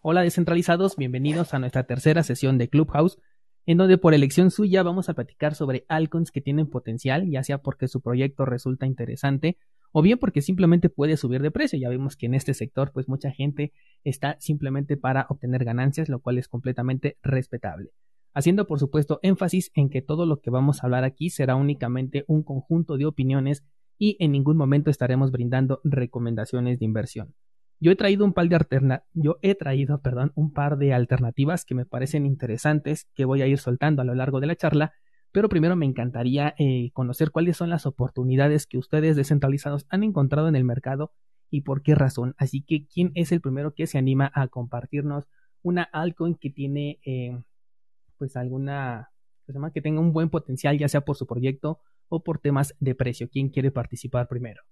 Hola descentralizados, bienvenidos a nuestra tercera sesión de Clubhouse, en donde por elección suya vamos a platicar sobre altcoins que tienen potencial, ya sea porque su proyecto resulta interesante o bien porque simplemente puede subir de precio. Ya vemos que en este sector pues mucha gente está simplemente para obtener ganancias, lo cual es completamente respetable. Haciendo por supuesto énfasis en que todo lo que vamos a hablar aquí será únicamente un conjunto de opiniones y en ningún momento estaremos brindando recomendaciones de inversión. Yo he traído un par de yo he traído, un par de alternativas que me parecen interesantes que voy a ir soltando a lo largo de la charla, pero primero me encantaría eh, conocer cuáles son las oportunidades que ustedes descentralizados han encontrado en el mercado y por qué razón. Así que, ¿quién es el primero que se anima a compartirnos una altcoin que tiene, eh, pues, alguna, que tenga un buen potencial, ya sea por su proyecto o por temas de precio? ¿Quién quiere participar primero?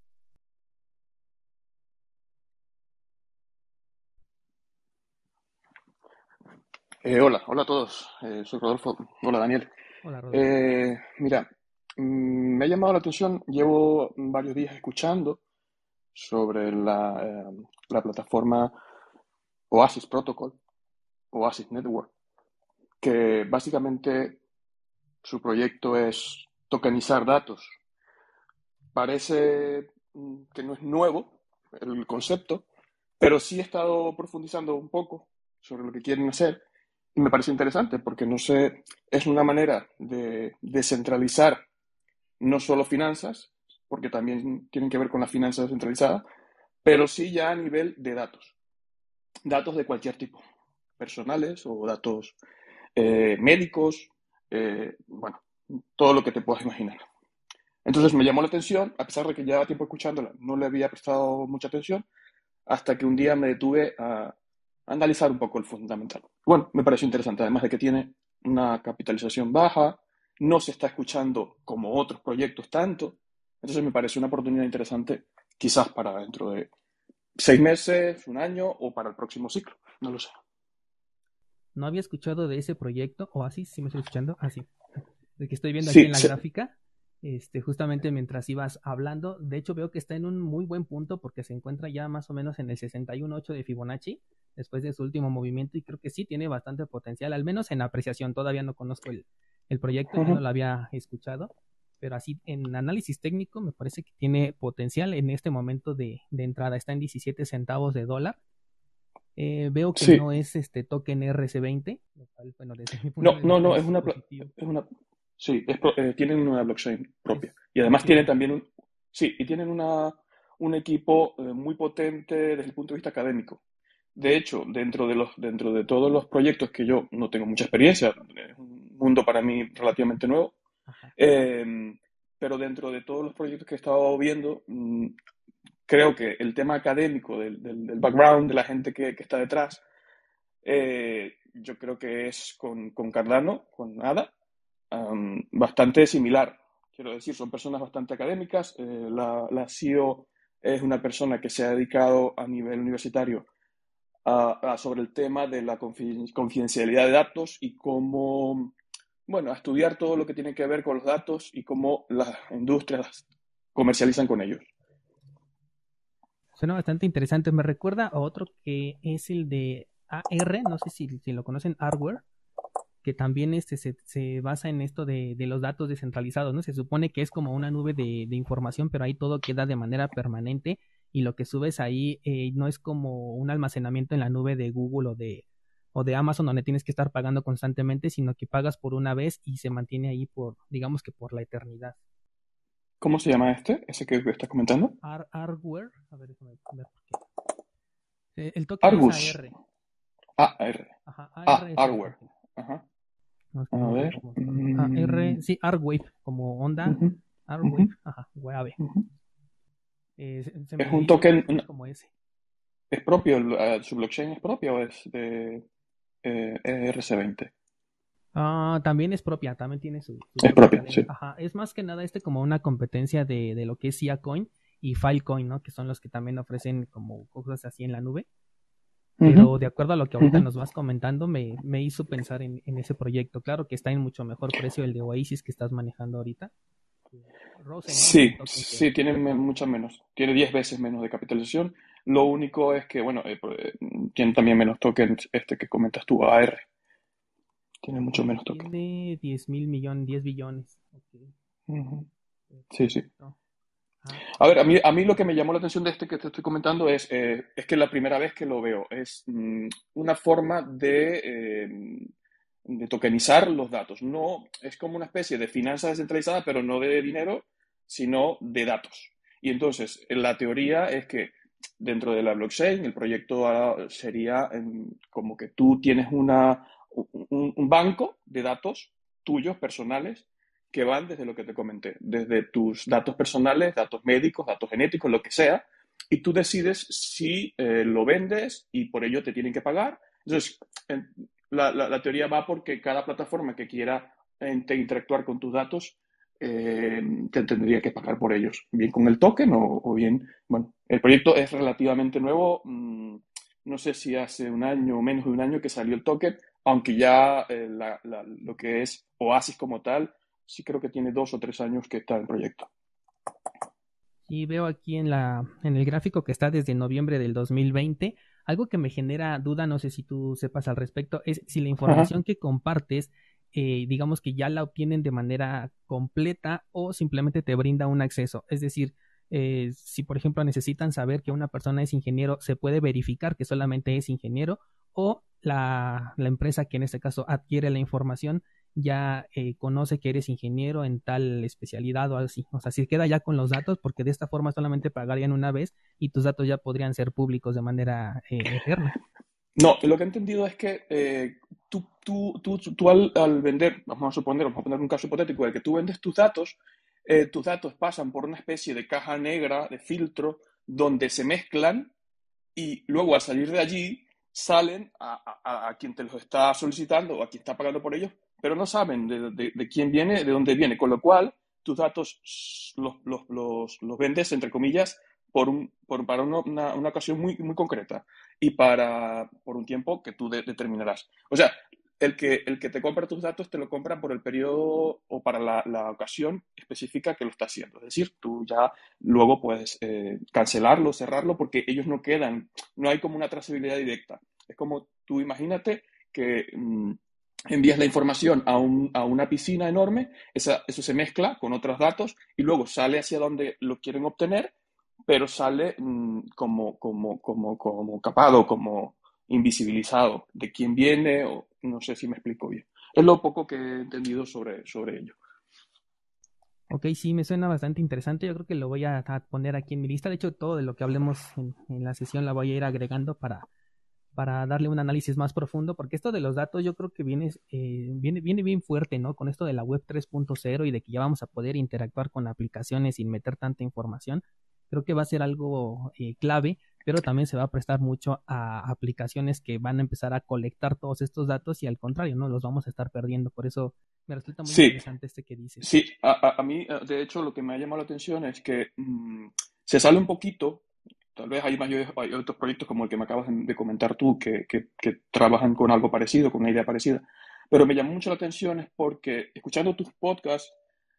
Eh, hola, hola a todos. Eh, soy Rodolfo. Hola, Daniel. Hola, Rodolfo. Eh, mira, mm, me ha llamado la atención, llevo varios días escuchando sobre la, la plataforma Oasis Protocol, Oasis Network, que básicamente su proyecto es tokenizar datos. Parece mm, que no es nuevo el concepto, pero sí he estado profundizando un poco sobre lo que quieren hacer y me parece interesante porque no sé, es una manera de descentralizar no solo finanzas, porque también tienen que ver con la finanza descentralizada, pero sí ya a nivel de datos. Datos de cualquier tipo, personales o datos eh, médicos, eh, bueno, todo lo que te puedas imaginar. Entonces me llamó la atención, a pesar de que llevaba tiempo escuchándola, no le había prestado mucha atención, hasta que un día me detuve a, analizar un poco el fundamental. Bueno, me pareció interesante, además de que tiene una capitalización baja, no se está escuchando como otros proyectos tanto, entonces me parece una oportunidad interesante quizás para dentro de seis meses, un año o para el próximo ciclo, no lo sé. No había escuchado de ese proyecto, o así, si me estoy escuchando, así, de que estoy viendo aquí en la gráfica, este, justamente mientras ibas hablando, de hecho veo que está en un muy buen punto porque se encuentra ya más o menos en el 61.8 de Fibonacci, después de su último movimiento y creo que sí tiene bastante potencial, al menos en apreciación. Todavía no conozco el, el proyecto, no lo había escuchado, pero así en análisis técnico me parece que tiene potencial en este momento de, de entrada. Está en 17 centavos de dólar. Eh, veo que no es este token RC20, no, no, no, es una, es una, sí, es eh, tienen una blockchain propia y además tienen también un, sí, y tienen una, un equipo eh, muy potente desde el punto de vista académico. De hecho, dentro de, los, dentro de todos los proyectos que yo no tengo mucha experiencia, es un mundo para mí relativamente nuevo, em, pero dentro de todos los proyectos que he estado viendo, mm, creo que el tema académico del, del, background de la gente que, que está detrás, eh, yo creo que es con, con Cardano, con ADA, bastante similar. Quiero decir, son personas bastante académicas. Eh, la, la CEO es una persona que se ha dedicado a nivel universitario sobre el tema de la confidencialidad de datos y cómo, bueno, estudiar todo lo que tiene que ver con los datos y cómo las industrias comercializan con ellos. Suena bastante interesante. Me recuerda a otro que es el de AR, no sé si, lo conocen, Hardware, que también este se, se basa en esto de, los datos descentralizados, ¿no? Se supone que es como una nube de información, pero ahí todo queda de manera permanente y lo que subes ahí eh, no es como un almacenamiento en la nube de Google o de, o de Amazon donde tienes que estar pagando constantemente, sino que pagas por una vez y se mantiene ahí por, digamos que por la eternidad. ¿Cómo se llama este? ¿Ese que estás comentando? Hardware. A ver, déjame ver. Eh, el token Argus. es AR. AR. Ajá, AR ah, hardware. Ajá. a ver. AR, sí, Arwave, como onda. Arwave, ajá, Wave. Eh, es un token como ese. ¿Es propio? Eh, ¿Su blockchain es propio o es de eh, RC20? Ah, también es propia, también tiene su... es propia, sí. Ajá, es más que nada este como una competencia de, de lo que es Coin y Filecoin, ¿no? Que son los que también ofrecen como cosas así en la nube. Pero de acuerdo a lo que ahorita nos vas comentando, me, me hizo pensar en, en, ese proyecto. Claro que está en mucho mejor precio el de Oasis que estás manejando ahorita. Sí, sí, tiene mucha menos. Tiene 10 veces menos de capitalización. Lo único es que, bueno, eh, pues, tiene también menos tokens este que comentas tú, AR. Tiene mucho menos tokens. Tiene 10 mil millones, 10 billones. Sí, sí. A ver, a mí, a mí lo que me llamó la atención de este que te estoy comentando es, eh, es que la primera vez que lo veo es mm, una forma de, eh, de tokenizar los datos. No, es como una especie de finanza descentralizada, pero no de dinero, sino de datos. Y entonces, la teoría es que dentro de la blockchain, el proyecto sería como que tú tienes una, un banco de datos tuyos, personales, que van desde lo que te comenté, desde tus datos personales, datos médicos, datos genéticos, lo que sea, y tú decides si eh, lo vendes y por ello te tienen que pagar. Entonces, la, teoría va porque cada plataforma que quiera interactuar con tus datos eh, te tendría que pagar por ellos, bien con el token o, bien, bueno, el proyecto es relativamente nuevo, mm, no sé si hace un año o menos de un año que salió el token, aunque ya eh, lo que es Oasis como tal sí creo que tiene dos o tres años que está en proyecto. Y veo aquí en, la, en el gráfico que está desde noviembre del 2020. Algo que me genera duda, no sé si tú sepas al respecto, es si la información que compartes, eh, digamos que ya la obtienen de manera completa o simplemente te brinda un acceso. Es decir, eh, si por ejemplo necesitan saber que una persona es ingeniero, se puede verificar que solamente es ingeniero o la, la empresa que en este caso adquiere la información ya eh, conoce que eres ingeniero en tal especialidad o así. O sea, si queda ya con los datos, porque de esta forma solamente pagarían una vez y tus datos ya podrían ser públicos de manera eh, eterna. No, lo que he entendido es que eh, tú, tú, tú, tú al, vender, vamos a suponer, vamos a poner un caso hipotético, de que tú vendes tus datos, tus datos pasan por una especie de caja negra, de filtro, donde se mezclan y luego al salir de allí salen a, a, quien te los está solicitando o a quien está pagando por ellos pero no saben de, quién viene, de dónde viene, con lo cual tus datos los, los, los, vendes, entre comillas, por un, por, para una, una, ocasión muy, muy concreta y para, por un tiempo que tú determinarás. O sea, el que, el que te compra tus datos te lo compra por el periodo o para la, la ocasión específica que lo está haciendo. Es decir, tú ya luego puedes eh, cancelarlo, cerrarlo, porque ellos no quedan, no hay como una trazabilidad directa. Es como tú imagínate que mm, envías la información a, un, a una piscina enorme, esa, eso se mezcla con otros datos y luego sale hacia donde lo quieren obtener, pero sale mm, como, como, como, como capado, como invisibilizado de quién viene, o no sé si me explico bien. Es lo poco que he entendido sobre, sobre ello. Ok, sí, me suena bastante interesante. Yo creo que lo voy a, poner aquí en mi lista. De hecho, todo de lo que hablemos en, en la sesión la voy a ir agregando para, para darle un análisis más profundo, porque esto de los datos yo creo que viene, eh, viene, viene bien fuerte, ¿no? Con esto de la web 3.0 y de que ya vamos a poder interactuar con aplicaciones sin meter tanta información, creo que va a ser algo eh, clave, pero también se va a prestar mucho a aplicaciones que van a empezar a colectar todos estos datos y al contrario, ¿no? Los vamos a estar perdiendo, por eso me resulta muy interesante este que dices. Sí, a, a, mí, de hecho, lo que me ha llamado la atención es que mm, se sale un poquito Tal vez hay, hay otros proyectos como el que me acabas de comentar tú que, que, trabajan con algo parecido, con una idea parecida. Pero me llamó mucho la atención es porque escuchando tus podcasts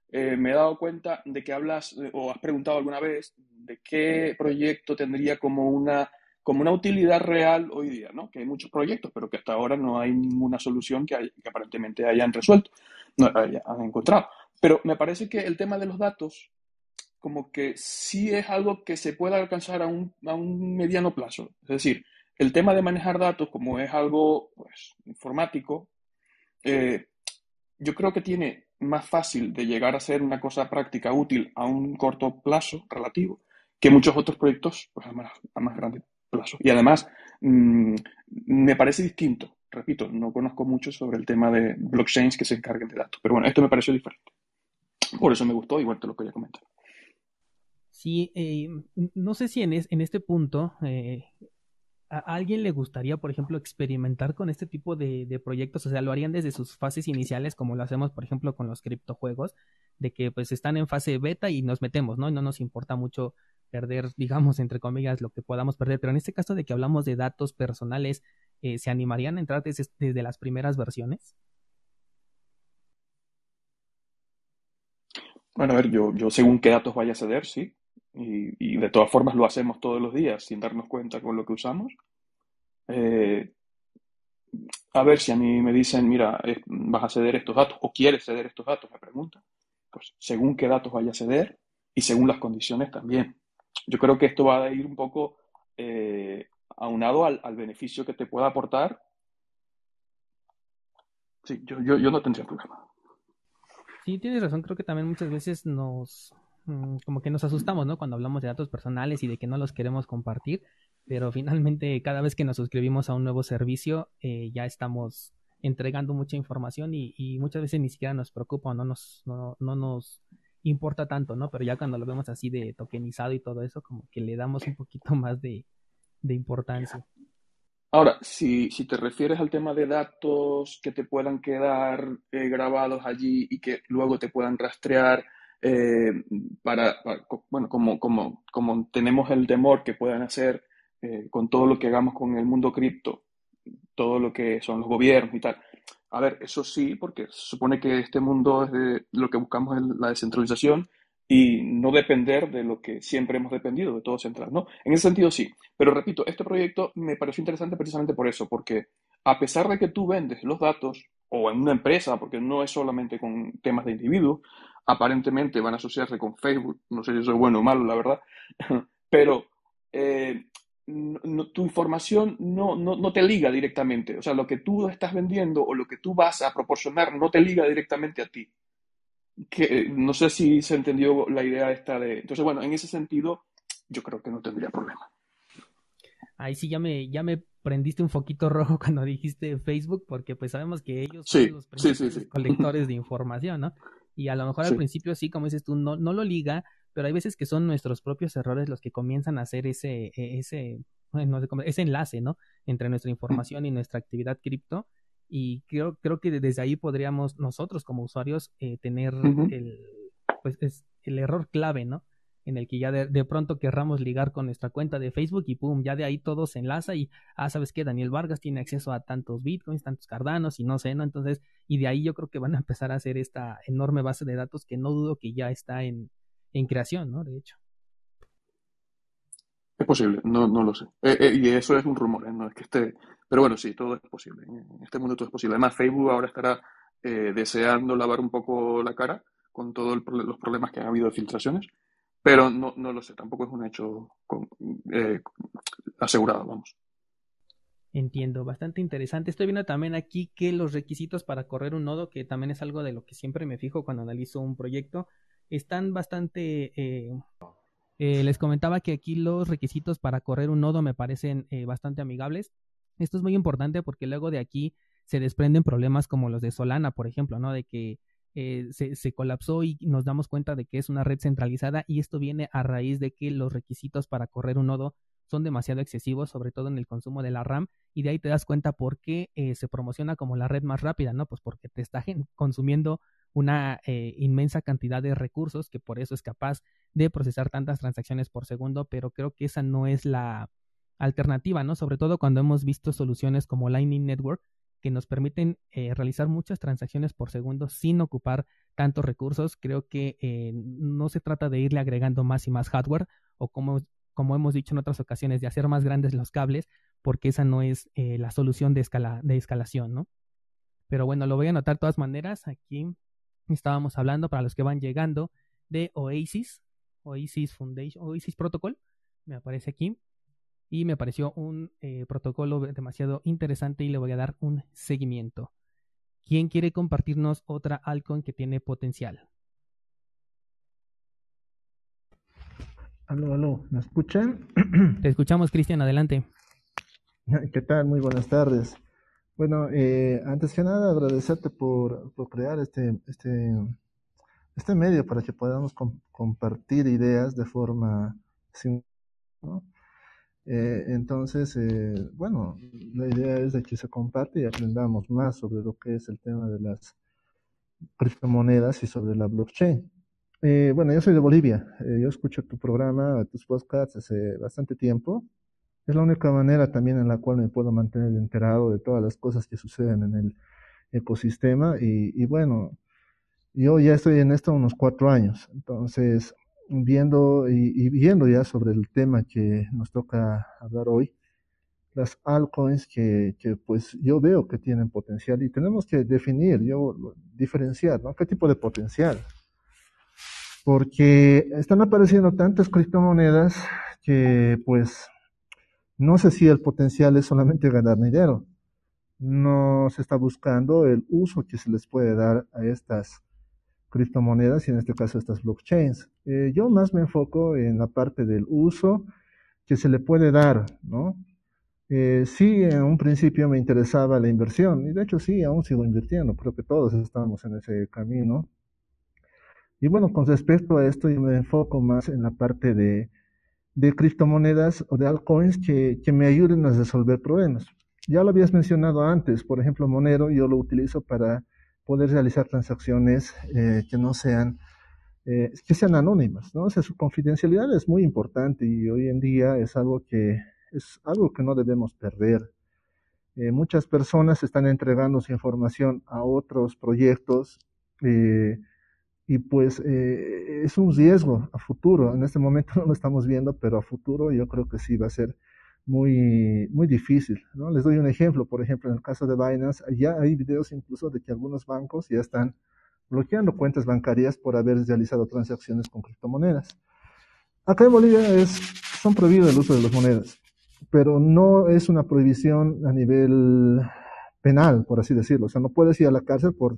eh, me he dado cuenta de que hablas o has preguntado alguna vez de qué proyecto tendría como una, como una utilidad real hoy día, ¿no? Que hay muchos proyectos, pero que hasta ahora no hay ninguna solución que, que aparentemente hayan resuelto, no, hayan encontrado. Pero me parece que el tema de los datos como que sí es algo que se puede alcanzar a un, a un mediano plazo. Es decir, el tema de manejar datos, como es algo pues, informático, eh, yo creo que tiene más fácil de llegar a ser una cosa práctica útil a un corto plazo relativo que muchos otros proyectos pues, a, más, a más grande plazo. Y además, mm, me parece distinto. Repito, no conozco mucho sobre el tema de blockchains que se encarguen de datos, pero bueno, esto me pareció diferente. Por eso me gustó, igual te lo quería comentar. Sí, eh, no sé si en, este punto eh, a alguien le gustaría, por ejemplo, experimentar con este tipo de, proyectos, o sea, lo harían desde sus fases iniciales, como lo hacemos, por ejemplo, con los criptojuegos, de que pues están en fase beta y nos metemos, ¿no? Y no nos importa mucho perder, digamos, entre comillas, lo que podamos perder, pero en este caso de que hablamos de datos personales, eh, ¿se animarían a entrar desde, desde las primeras versiones? Bueno, a ver, yo, yo según qué datos vaya a ceder, sí, y, de todas formas lo hacemos todos los días sin darnos cuenta con lo que usamos. Eh, a ver si a mí me dicen, mira, vas a ceder estos datos o quieres ceder estos datos, me preguntan. Pues según qué datos vaya a ceder y según las condiciones también. Yo creo que esto va a ir un poco eh, aunado al, beneficio que te pueda aportar. Sí, yo, yo no tendría problema. Sí, tienes razón, creo que también muchas veces nos, como que nos asustamos, ¿no? Cuando hablamos de datos personales y de que no los queremos compartir, pero finalmente cada vez que nos suscribimos a un nuevo servicio eh, ya estamos entregando mucha información y, muchas veces ni siquiera nos preocupa o no nos, no, nos importa tanto, ¿no? Pero ya cuando lo vemos así de tokenizado y todo eso, como que le damos un poquito más de, importancia. Ahora, si, si, te refieres al tema de datos que te puedan quedar eh, grabados allí y que luego te puedan rastrear, eh, para, bueno, como, como, como tenemos el temor que puedan hacer eh, con todo lo que hagamos con el mundo cripto, todo lo que son los gobiernos y tal. A ver, eso sí, porque se supone que este mundo es de lo que buscamos es la descentralización y no depender de lo que siempre hemos dependido, de todo central, ¿no? En ese sentido sí, pero repito, este proyecto me pareció interesante precisamente por eso, porque a pesar de que tú vendes los datos, o en una empresa, porque no es solamente con temas de individuos, aparentemente van a asociarse con Facebook, no sé si eso es bueno o malo, la verdad, pero eh, tu información no, no, te liga directamente. O sea, lo que tú estás vendiendo o lo que tú vas a proporcionar no te liga directamente a ti. Que, eh, no sé si se entendió la idea esta de... Entonces, bueno, en ese sentido, yo creo que no tendría problema. Ahí sí ya me, ya me prendiste un foquito rojo cuando dijiste Facebook, porque pues sabemos que ellos son los principales colectores de información, ¿no? Y a lo mejor al principio sí, como dices tú, no, no lo liga, pero hay veces que son nuestros propios errores los que comienzan a hacer ese, e, ese, no sé ese enlace, ¿no? Entre nuestra información y nuestra actividad cripto. Y creo, creo que desde ahí podríamos nosotros como usuarios eh, tener el, pues es el error clave, ¿no? En el que ya de, pronto querramos ligar con nuestra cuenta de Facebook y pum, ya de ahí todo se enlaza y, ah, ¿sabes qué? Daniel Vargas tiene acceso a tantos bitcoins, tantos cardanos y no sé, ¿no? Entonces, y de ahí yo creo que van a empezar a hacer esta enorme base de datos que no dudo que ya está en, en creación, ¿no? De hecho. Es posible, no, no lo sé. Eh, eh, y eso es un rumor, ¿eh? no es que esté. Pero bueno, sí, todo es posible. En este mundo todo es posible. Además, Facebook ahora estará deseando lavar un poco la cara con todos los problemas que ha habido de filtraciones, pero no, no lo sé, tampoco es un hecho asegurado, vamos. Entiendo, bastante interesante. Estoy viendo también aquí que los requisitos para correr un nodo, que también es algo de lo que siempre me fijo cuando analizo un proyecto, están bastante... Eh, eh, les comentaba que aquí los requisitos para correr un nodo me parecen eh, bastante amigables. Esto es muy importante porque luego de aquí se desprenden problemas como los de Solana, por ejemplo, ¿no? De que se, se, colapsó y nos damos cuenta de que es una red centralizada y esto viene a raíz de que los requisitos para correr un nodo son demasiado excesivos, sobre todo en el consumo de la RAM, y de ahí te das cuenta por qué se promociona como la red más rápida, ¿no? Pues porque te está consumiendo una eh, inmensa cantidad de recursos que por eso es capaz de procesar tantas transacciones por segundo, pero creo que esa no es la alternativa, ¿no? Sobre todo cuando hemos visto soluciones como Lightning Network que nos permiten eh, realizar muchas transacciones por segundo sin ocupar tantos recursos. Creo que eh, no se trata de irle agregando más y más hardware o como, como hemos dicho en otras ocasiones, de hacer más grandes los cables, porque esa no es la solución de, escala, de escalación, ¿no? Pero bueno, lo voy a anotar de todas maneras. Aquí estábamos hablando para los que van llegando de Oasis, Oasis Foundation, Oasis Protocol, me aparece aquí y me pareció un eh, protocolo demasiado interesante y le voy a dar un seguimiento. ¿Quién quiere compartirnos otra altcoin que tiene potencial? Aló, aló, ¿me escuchan? Te escuchamos, Cristian, adelante. ¿Qué tal? Muy buenas tardes. Bueno, eh, antes que nada agradecerte por, crear este, este, este medio para que podamos compartir ideas de forma ¿no? Eh, entonces, eh, bueno, la idea es de que se comparte y aprendamos más sobre lo que es el tema de las criptomonedas y sobre la blockchain. bueno, yo soy de Bolivia. yo escucho tu programa, tus podcasts hace bastante tiempo. Es la única manera también en la cual me puedo mantener enterado de todas las cosas que suceden en el ecosistema. Y, bueno, yo ya estoy en esto unos cuatro años. Entonces, viendo y, viendo ya sobre el tema que nos toca hablar hoy, las altcoins que, que, pues yo veo que tienen potencial y tenemos que definir, yo diferenciar, ¿no? ¿Qué tipo de potencial? Porque están apareciendo tantas criptomonedas que pues no sé si el potencial es solamente ganar dinero. No se está buscando el uso que se les puede dar a estas criptomonedas y en este caso estas blockchains. Eh, yo más me enfoco en la parte del uso que se le puede dar, ¿no? Eh, sí, en un principio me interesaba la inversión y de hecho sí, aún sigo invirtiendo, creo que todos estamos en ese camino. Y bueno, con respecto a esto yo me enfoco más en la parte de, de criptomonedas o de altcoins que, que me ayuden a resolver problemas. Ya lo habías mencionado antes, por ejemplo, Monero yo lo utilizo para poder realizar transacciones eh, que no sean, eh, que sean anónimas, ¿no? O sea, su confidencialidad es muy importante y hoy en día es algo que, es algo que no debemos perder. Eh, muchas personas están entregando su información a otros proyectos y pues es un riesgo a futuro. En este momento no lo estamos viendo, pero a futuro yo creo que sí va a ser muy, muy difícil. ¿no? Les doy un ejemplo, por ejemplo, en el caso de Binance, ya hay videos incluso de que algunos bancos ya están bloqueando cuentas bancarias por haber realizado transacciones con criptomonedas. Acá en Bolivia es, son prohibidos el uso de las monedas, pero no es una prohibición a nivel penal, por así decirlo. O sea, no puedes ir a la cárcel por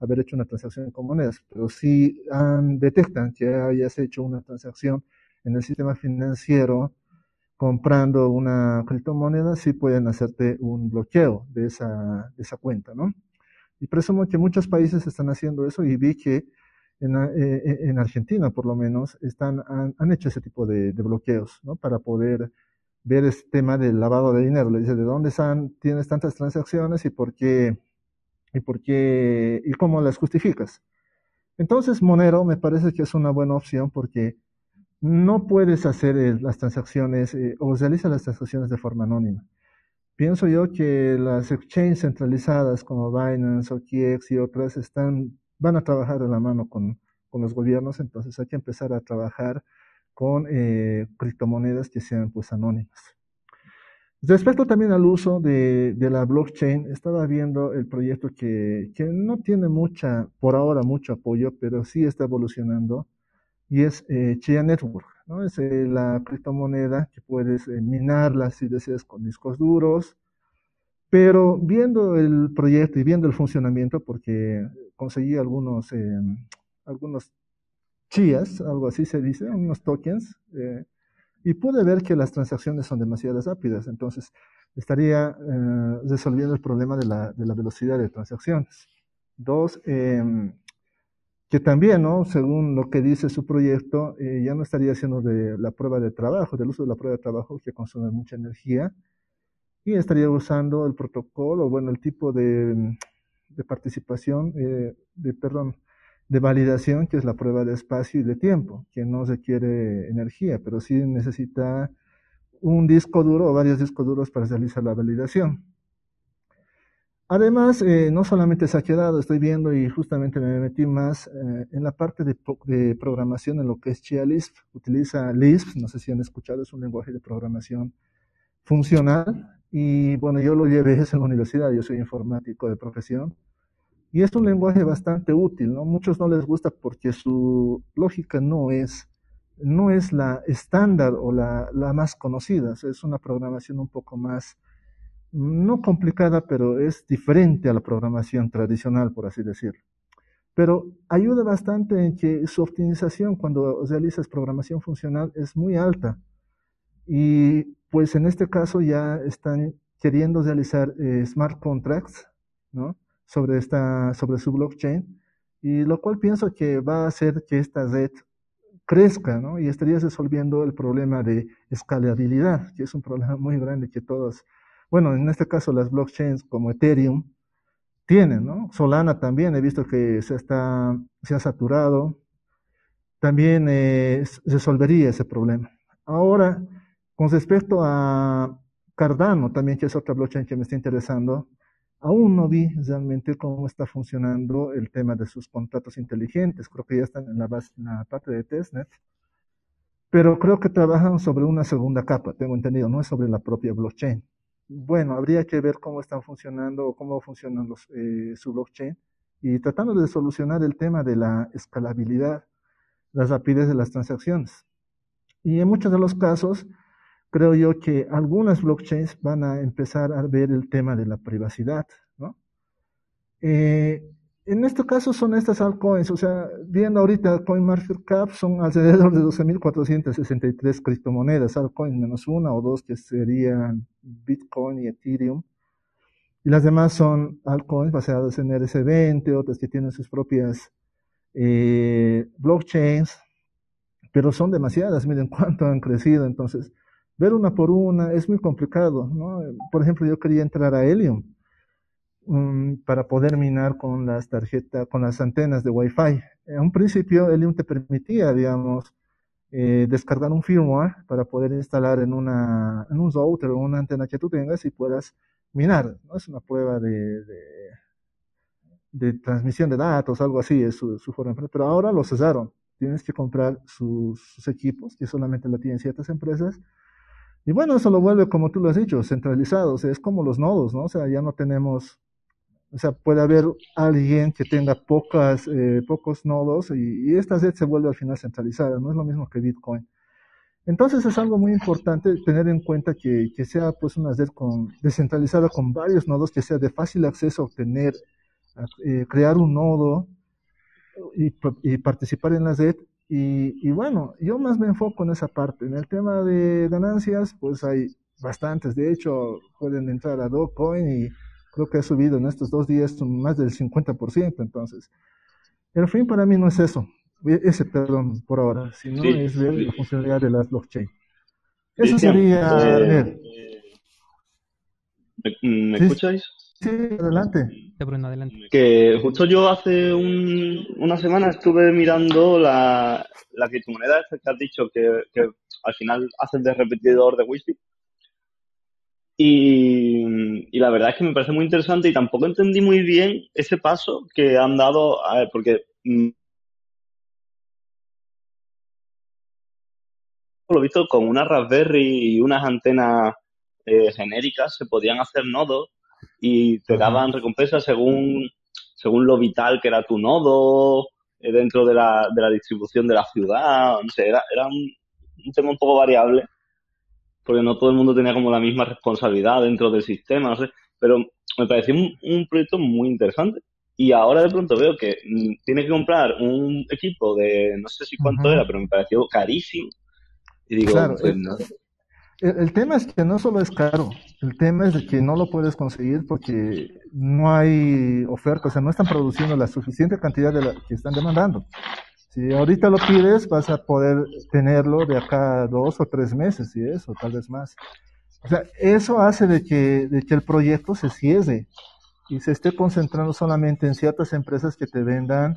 haber hecho una transacción con monedas, pero si detectan que hayas hecho una transacción en el sistema financiero comprando una criptomoneda, sí pueden hacerte un bloqueo de esa, de esa cuenta, ¿no? Y presumo que muchos países están haciendo eso y vi que en, eh, eh, en Argentina, por lo menos, están, han, hecho ese tipo de, de, bloqueos, ¿no? Para poder ver este tema del lavado de dinero. Le dice, ¿de dónde están, tienes tantas transacciones y por qué, y por qué, y cómo las justificas? Entonces, Monero me parece que es una buena opción porque no puedes hacer eh, las transacciones eh, o realizar las transacciones de forma anónima. Pienso yo que las exchanges centralizadas como Binance, OKX y otras están, van a trabajar de la mano con, con los gobiernos, entonces hay que empezar a trabajar con eh, criptomonedas que sean pues anónimas. Respecto también al uso de, de, la blockchain, estaba viendo el proyecto que, que no tiene mucha, por ahora mucho apoyo, pero sí está evolucionando, y es eh, Chia Network, ¿no? Es eh, la criptomoneda que puedes eh, minarla si deseas con discos duros, pero viendo el proyecto y viendo el funcionamiento, porque conseguí algunos, algunos chias, algo así se dice, unos tokens, y pude ver que las transacciones son demasiado rápidas, entonces estaría resolviendo el problema de la, de la velocidad de transacciones. Dos, em, que también, ¿no? según lo que dice su proyecto, eh, ya no estaría haciendo de la prueba de trabajo, del uso de la prueba de trabajo que consume mucha energía, y estaría usando el protocolo, bueno, el tipo de, de participación, eh, de, perdón, de validación, que es la prueba de espacio y de tiempo, que no requiere energía, pero sí necesita un disco duro o varios discos duros para realizar la validación. Además, eh, no solamente se ha quedado, estoy viendo y justamente me metí más eh, en la parte de, programación en lo que es Chia Lisp. Utiliza Lisp, no sé si han escuchado, es un lenguaje de programación funcional. Y bueno, yo lo llevé en la universidad, yo soy informático de profesión. Y es un lenguaje bastante útil, ¿no? Muchos no les gusta porque su lógica no es, no es la estándar o la, la más conocida, es una programación un poco más no complicada, pero es diferente a la programación tradicional, por así decirlo. Pero ayuda bastante en que su optimización cuando realizas programación funcional es muy alta. Y pues en este caso ya están queriendo realizar eh, smart contracts ¿no? sobre, esta, sobre su blockchain, y lo cual pienso que va a hacer que esta red crezca ¿no? y estaría resolviendo el problema de escalabilidad, que es un problema muy grande que todos bueno, en este caso las blockchains como Ethereum tienen, ¿no? Solana también he visto que se, está, se ha saturado. También eh, resolvería ese problema. Ahora, con respecto a Cardano, también que es otra blockchain que me está interesando, aún no vi realmente cómo está funcionando el tema de sus contratos inteligentes. Creo que ya están en la, base, en la parte de testnet, pero creo que trabajan sobre una segunda capa, tengo entendido, no es sobre la propia blockchain. Bueno, habría que ver cómo están funcionando o cómo funcionan los, eh, su blockchain y tratando de solucionar el tema de la escalabilidad, la rapidez de las transacciones. Y en muchos de los casos, creo yo que algunas blockchains van a empezar a ver el tema de la privacidad, ¿no? Eh, en este caso son estas altcoins, o sea, viendo ahorita CoinMarketCap son alrededor de 12.463 criptomonedas, altcoins menos una o dos que serían Bitcoin y Ethereum. Y las demás son altcoins basadas en RC20, otras que tienen sus propias eh, blockchains, pero son demasiadas, miren cuánto han crecido, entonces ver una por una es muy complicado, ¿no? Por ejemplo, yo quería entrar a Helium para poder minar con las tarjetas, con las antenas de Wi-Fi. En un principio, Helium te permitía, digamos, eh, descargar un firmware para poder instalar en, una, en un router o una antena que tú tengas y puedas minar. ¿no? Es una prueba de, de, transmisión de datos, algo así, es su, su forma. Pero ahora lo cesaron tienes que comprar sus, equipos, que solamente lo tienen ciertas empresas. Y bueno, eso lo vuelve, como tú lo has dicho, centralizado, o sea, es como los nodos, ¿no? O sea, ya no tenemos, o sea, puede haber alguien que tenga pocas, eh, pocos nodos y, esta red se vuelve al final centralizada, no es lo mismo que Bitcoin. Entonces es algo muy importante tener en cuenta que, que sea pues una red con, descentralizada con varios nodos, que sea de fácil acceso a obtener, eh, crear un nodo, y, participar en la red. Y, bueno, yo más me enfoco en esa parte. En el tema de ganancias, pues hay bastantes. De hecho, pueden entrar a Dogecoin y creo que ha subido en estos dos días más del 50%. Entonces, el fin para mí no es eso. E, ese, perdón, por ahora, sino es ver la funcionalidad de las blockchain. Eso sería... Eh, ¿Me, escucháis? Sí, adelante. adelante. Que justo yo hace una semana estuve mirando la, la criptomoneda que has dicho que, al final hacen de repetidor de Wispi. Y, y, la verdad es que me parece muy interesante y tampoco entendí muy bien ese paso que han dado, a ver, porque mm, lo he visto con una Raspberry y unas antenas eh, genéricas se podían hacer nodos y te daban recompensas según, según lo vital que era tu nodo eh, dentro de la, de la distribución de la ciudad. No sé, era, era un, tema un poco variable porque no todo el mundo tenía como la misma responsabilidad dentro del sistema, no sé, pero me pareció un, proyecto muy interesante. Y ahora de pronto veo que mm, tiene que comprar un equipo de, no sé si cuánto era, pero me pareció carísimo. Y digo, pues, no. El, tema es que no solo es caro, el tema es que no lo puedes conseguir porque no hay oferta, o sea, no están produciendo la suficiente cantidad de la que están demandando. Si ahorita lo pides, vas a poder tenerlo de acá a dos o tres meses, y eso, tal vez más. O sea, eso hace de que, de que el proyecto se cierre y se esté concentrando solamente en ciertas empresas que te vendan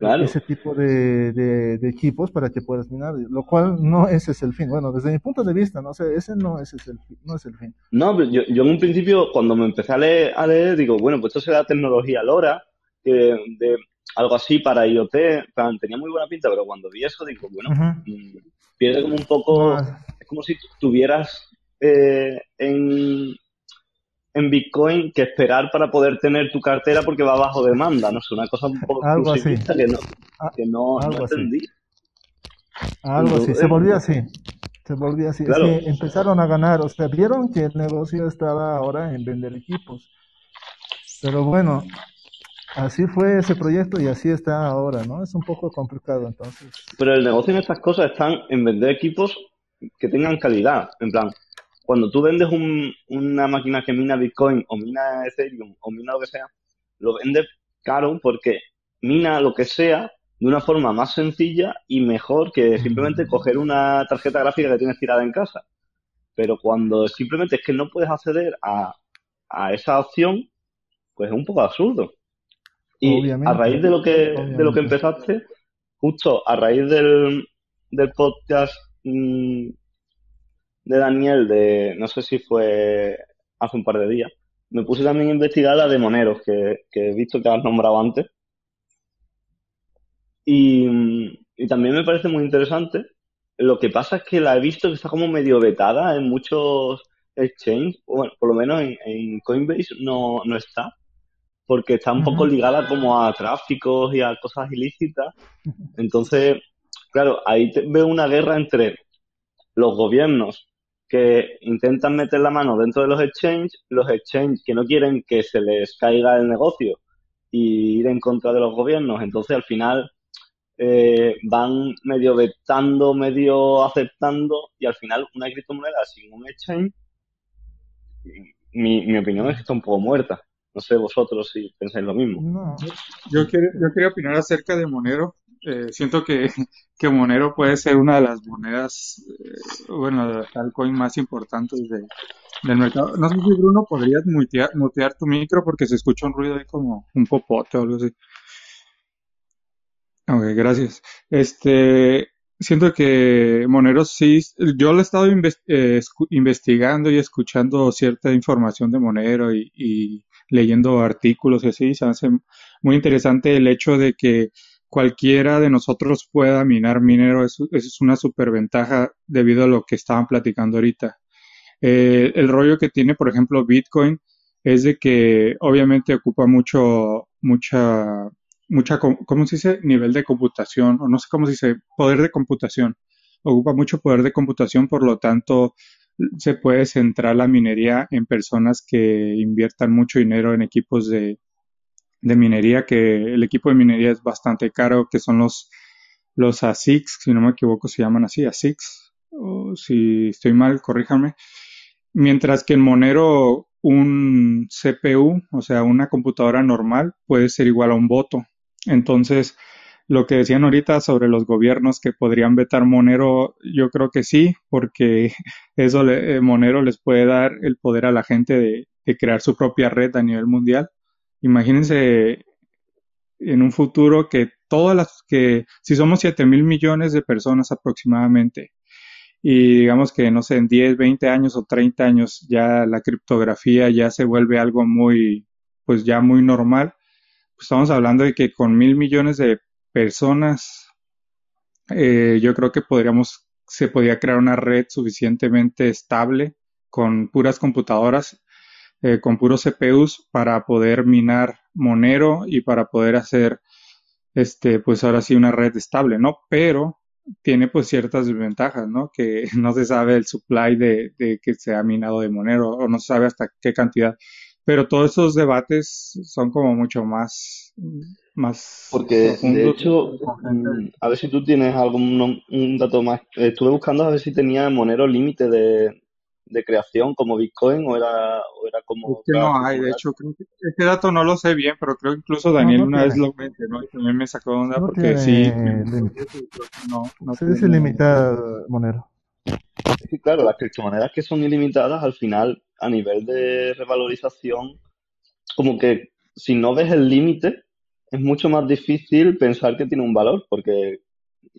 ese tipo de, de, equipos para que puedas minar, lo cual no ese es el fin. Bueno, desde mi punto de vista, no sé, ese no, ese es, el, no es el fin. No, yo, yo en un principio, cuando me empecé a leer, a leer digo, bueno, pues esto será tecnología LoRa, de algo así para IoT, tenía muy buena pinta, pero cuando vi eso digo, bueno, mm, pierde como un poco, es como si tuvieras eh, en en Bitcoin que esperar para poder tener tu cartera porque va bajo demanda, no sé, una cosa un poco algo así. que no, ah, que no, entendí. Algo así, se volvió así. Se volvió así. empezaron a ganar, o sea, vieron que el negocio estaba ahora en vender equipos. Pero bueno, así fue ese proyecto y así está ahora, ¿no? Es un poco complicado entonces. Pero el negocio en estas cosas están en vender equipos que tengan calidad, en plan, cuando tú vendes una máquina que mina Bitcoin o mina Ethereum o mina lo que sea, lo vendes caro porque mina lo que sea de una forma más sencilla y mejor que simplemente coger una tarjeta gráfica que tienes tirada en casa. Pero cuando simplemente es que no puedes acceder a, esa opción, pues es un poco absurdo. Y a raíz de lo que, de lo que empezaste, justo a raíz del, del podcast mm, de Daniel de, no sé si fue hace un par de días, me puse también a investigar la de Moneros, que, he visto que has nombrado antes. Y, también me parece muy interesante. Lo que pasa es que la he visto que está como medio vetada en muchos exchanges, bueno, por lo menos en, Coinbase no, no está, porque está un poco ligada como a tráficos y a cosas ilícitas. Entonces, claro, ahí veo una guerra entre los gobiernos que intentan meter la mano dentro de los exchanges, los exchanges que no quieren que se les caiga el negocio y ir en contra de los gobiernos. Entonces, al final, eh, van medio vetando, medio aceptando y al final una criptomoneda sin un exchange, mi, mi opinión es que está un poco muerta. No sé vosotros si pensáis lo mismo. Yo, quiero, yo quería opinar acerca de Monero. Eh, siento que, que, Monero puede ser una de las monedas, eh, bueno, de altcoin más importantes de, del mercado. No sé si Bruno podrías mutear, mutear tu micro porque se escucha un ruido ahí como un popote o algo así. Ok, gracias. Este, siento que Monero sí, yo lo he estado eh, investigando y escuchando cierta información de Monero y, leyendo artículos y así, se hace muy interesante el hecho de que cualquiera de nosotros pueda minar minero, eso, es una superventaja debido a lo que estaban platicando ahorita. Eh, el rollo que tiene, por ejemplo, Bitcoin es de que obviamente ocupa mucho, mucha mucha, ¿cómo se dice? Nivel de computación, o no sé cómo se dice, poder de computación. Ocupa mucho poder de computación, por lo tanto, se puede centrar la minería en personas que inviertan mucho dinero en equipos de, de minería, que el equipo de minería es bastante caro, que son los, los ASICs, si no me equivoco, se llaman así, ASICs, o si estoy mal, corríjame. Mientras que en Monero un CPU, o sea, una computadora normal, puede ser igual a un voto. Entonces, lo que decían ahorita sobre los gobiernos que podrían vetar Monero, yo creo que sí, porque eso eh, Monero les puede dar el poder a la gente de, crear su propia red a nivel mundial. Imagínense en un futuro que todas las que, si somos 7 mil millones de personas aproximadamente, y digamos que, no sé, en 10, 20 años o 30 años ya la criptografía ya se vuelve algo muy, pues ya muy normal, estamos hablando de que con mil millones de personas, eh, yo creo que podríamos, se podría crear una red suficientemente estable con puras computadoras, eh, con puros CPUs para poder minar Monero y para poder hacer, este, pues ahora sí una red estable, ¿no? Pero tiene pues ciertas desventajas, ¿no? Que no se sabe el supply de, de que se ha minado de Monero o no se sabe hasta qué cantidad. Pero todos esos debates son como mucho más, más Porque, de hecho, mm, a ver si tú tienes algún un dato más. Estuve buscando a ver si tenía Monero límite de, creación como Bitcoin o era, o era como... Es que no hay, de hecho, creo que ese dato no lo sé bien, pero creo que incluso Daniel una vez lo mencionó y también me sacó de onda porque sí... No, no se dice limitada Monero. Sí, claro, las criptomonedas que son ilimitadas al final a nivel de revalorización, como que si no ves el límite, es mucho más difícil pensar que tiene un valor, porque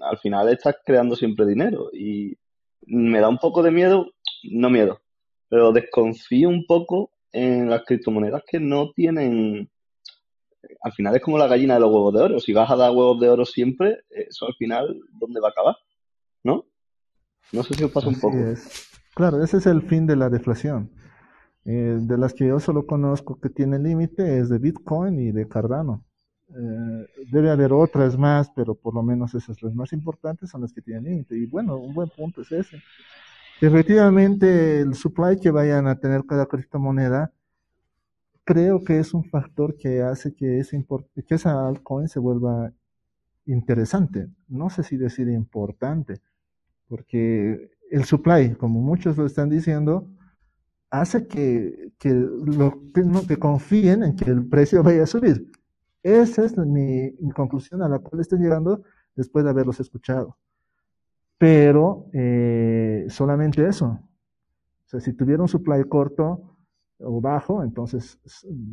al final estás creando siempre dinero. Y me da un poco de miedo, no miedo, pero desconfío un poco en las criptomonedas que no tienen. Al final es como la gallina de los huevos de oro. Si vas a dar huevos de oro siempre, eso al final, ¿dónde va a acabar? ¿No? No sé si os pasa un poco. Claro, ese es el fin de la deflación. Eh, de las que yo solo conozco que tienen límite es de Bitcoin y de Cardano. Eh, debe haber otras más, pero por lo menos esas las más importantes son las que tienen límite. Y bueno, un buen punto es ese. Efectivamente, el supply que vayan a tener cada criptomoneda, creo que es un factor que hace que, ese que esa altcoin se vuelva interesante. No sé si decir importante, porque el supply, como muchos lo están diciendo, hace que, que, lo, que, confíen en que el precio vaya a subir. Esa es mi, conclusión a la cual estoy llegando después de haberlos escuchado. Pero eh, solamente eso. O sea, si tuviera un supply corto o bajo, entonces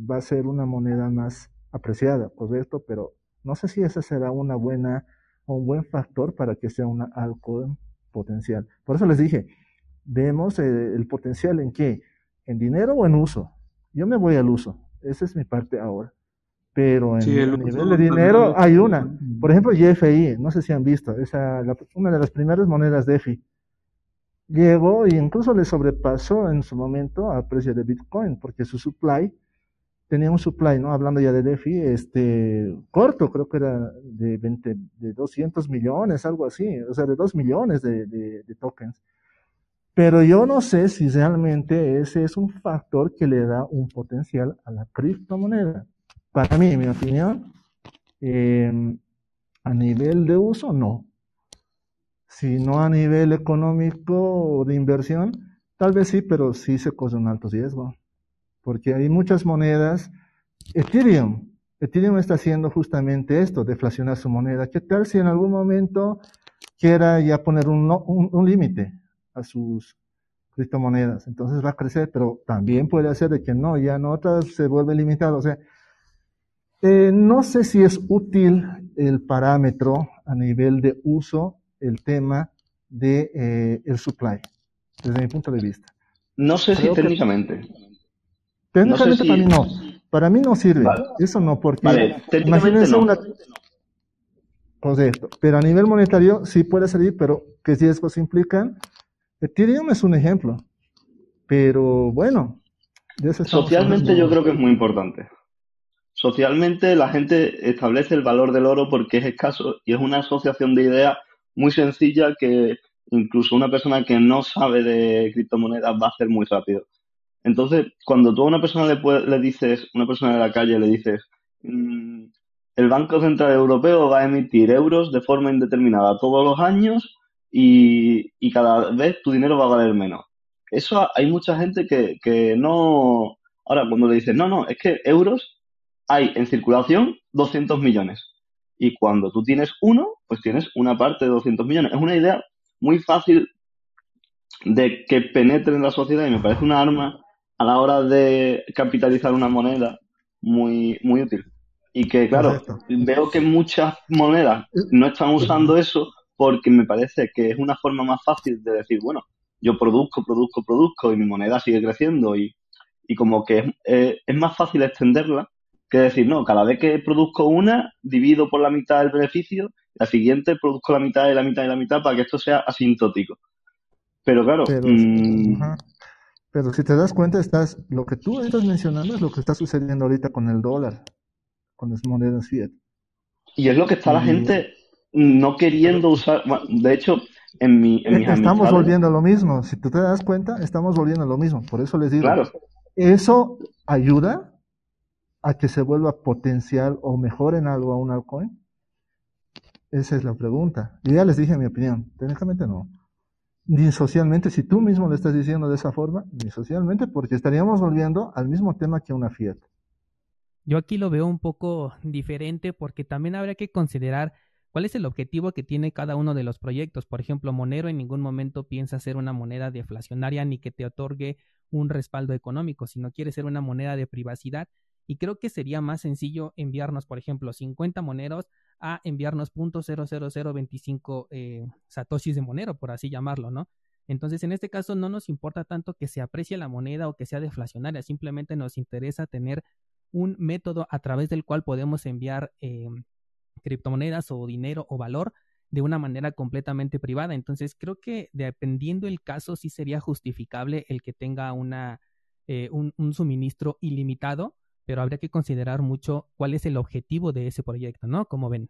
va a ser una moneda más apreciada, correcto, pero no sé si esa será una buena o un buen factor para que sea una altcoin potencial. Por eso les dije, vemos eh, el, potencial en qué, en dinero o en uso. Yo me voy al uso, esa es mi parte ahora. Pero en el nivel de dinero hay una. Por ejemplo, YFI, no sé si han visto, esa, una de las primeras monedas DeFi. Llegó e incluso le sobrepasó en su momento al precio de Bitcoin, porque su supply, tenía un supply, ¿no? Hablando ya de DeFi, este, corto, creo que era de, 20, de 200 millones, algo así, o sea, de 2 millones de, de tokens. Pero yo no sé si realmente ese es un factor que le da un potencial a la criptomoneda. Para mí, en mi opinión, em, a nivel de uso, no. Si no a nivel económico o de inversión, tal vez sí, pero sí se corre un alto riesgo. Porque hay muchas monedas. Ethereum, Ethereum está haciendo justamente esto, deflacionar su moneda. ¿Qué tal si en algún momento quiera ya poner un, un, un límite a sus criptomonedas? Entonces va a crecer, pero también puede hacer de que no, ya no otras se vuelve limitado. O sea, eh, no sé si es útil el parámetro a nivel de uso, el tema de eh, el supply, desde mi punto de vista. No sé si técnicamente. Técnicamente para mí no. Para mí no sirve. Eso no, porque imagínense una. Correcto. Pero a nivel monetario sí puede servir, pero ¿qué riesgos implican? Ethereum es un ejemplo. Pero bueno. Socialmente yo creo que es muy importante. Socialmente la gente establece el valor del oro porque es escaso y es una asociación de ideas muy sencilla que incluso una persona que no sabe de criptomonedas va a hacer muy rápido. Entonces, cuando tú a una persona le, le dices, una persona de la calle le dices, mm, el Banco Central Europeo va a emitir euros de forma indeterminada todos los años y, y cada vez tu dinero va a valer menos. Eso hay mucha gente que, que no... Ahora, cuando le dices, no, no, es que euros hay en circulación 200 millones. Y cuando tú tienes uno, pues tienes una parte de 200 millones. Es una idea muy fácil de que penetre en la sociedad y me parece una arma a la hora de capitalizar una moneda muy, muy útil. Y que, claro, veo que muchas monedas no están usando eso porque me parece que es una forma más fácil de decir, bueno, yo produzco, produzco, produzco y mi moneda sigue creciendo y, y como que es, es más fácil extenderla que decir, no, cada vez que produzco una, divido por la mitad el beneficio, la siguiente produzco la mitad y la mitad y la mitad para que esto sea asintótico. Pero claro. Mm, pero, si te das cuenta, estás, lo que tú estás mencionando es lo que está sucediendo ahorita con el dólar, con las monedas fiat. Y es lo que está la gente no queriendo usar. de hecho, en mi. En estamos volviendo a lo mismo. Si tú te das cuenta, estamos volviendo a lo mismo. Por eso les digo. Claro. Eso ayuda a que se vuelva potencial o mejor en algo a un altcoin? Esa es la pregunta. Y ya les dije mi opinión. Técnicamente no. Ni socialmente, si tú mismo le estás diciendo de esa forma, ni socialmente, porque estaríamos volviendo al mismo tema que una Fiat. Yo aquí lo veo un poco diferente porque también habría que considerar cuál es el objetivo que tiene cada uno de los proyectos. Por ejemplo, Monero en ningún momento piensa ser una moneda deflacionaria ni que te otorgue un respaldo económico, sino quiere ser una moneda de privacidad y creo que sería más sencillo enviarnos, por ejemplo, 50 moneros a enviarnos .00025 eh, satoshis de monero, por así llamarlo, ¿no? Entonces, en este caso no nos importa tanto que se aprecie la moneda o que sea deflacionaria, simplemente nos interesa tener un método a través del cual podemos enviar eh, criptomonedas o dinero o valor de una manera completamente privada. Entonces, creo que dependiendo el caso, sí sería justificable el que tenga una, eh, un suministro ilimitado pero habría que considerar mucho cuál es el objetivo de ese proyecto, ¿no? Como ven.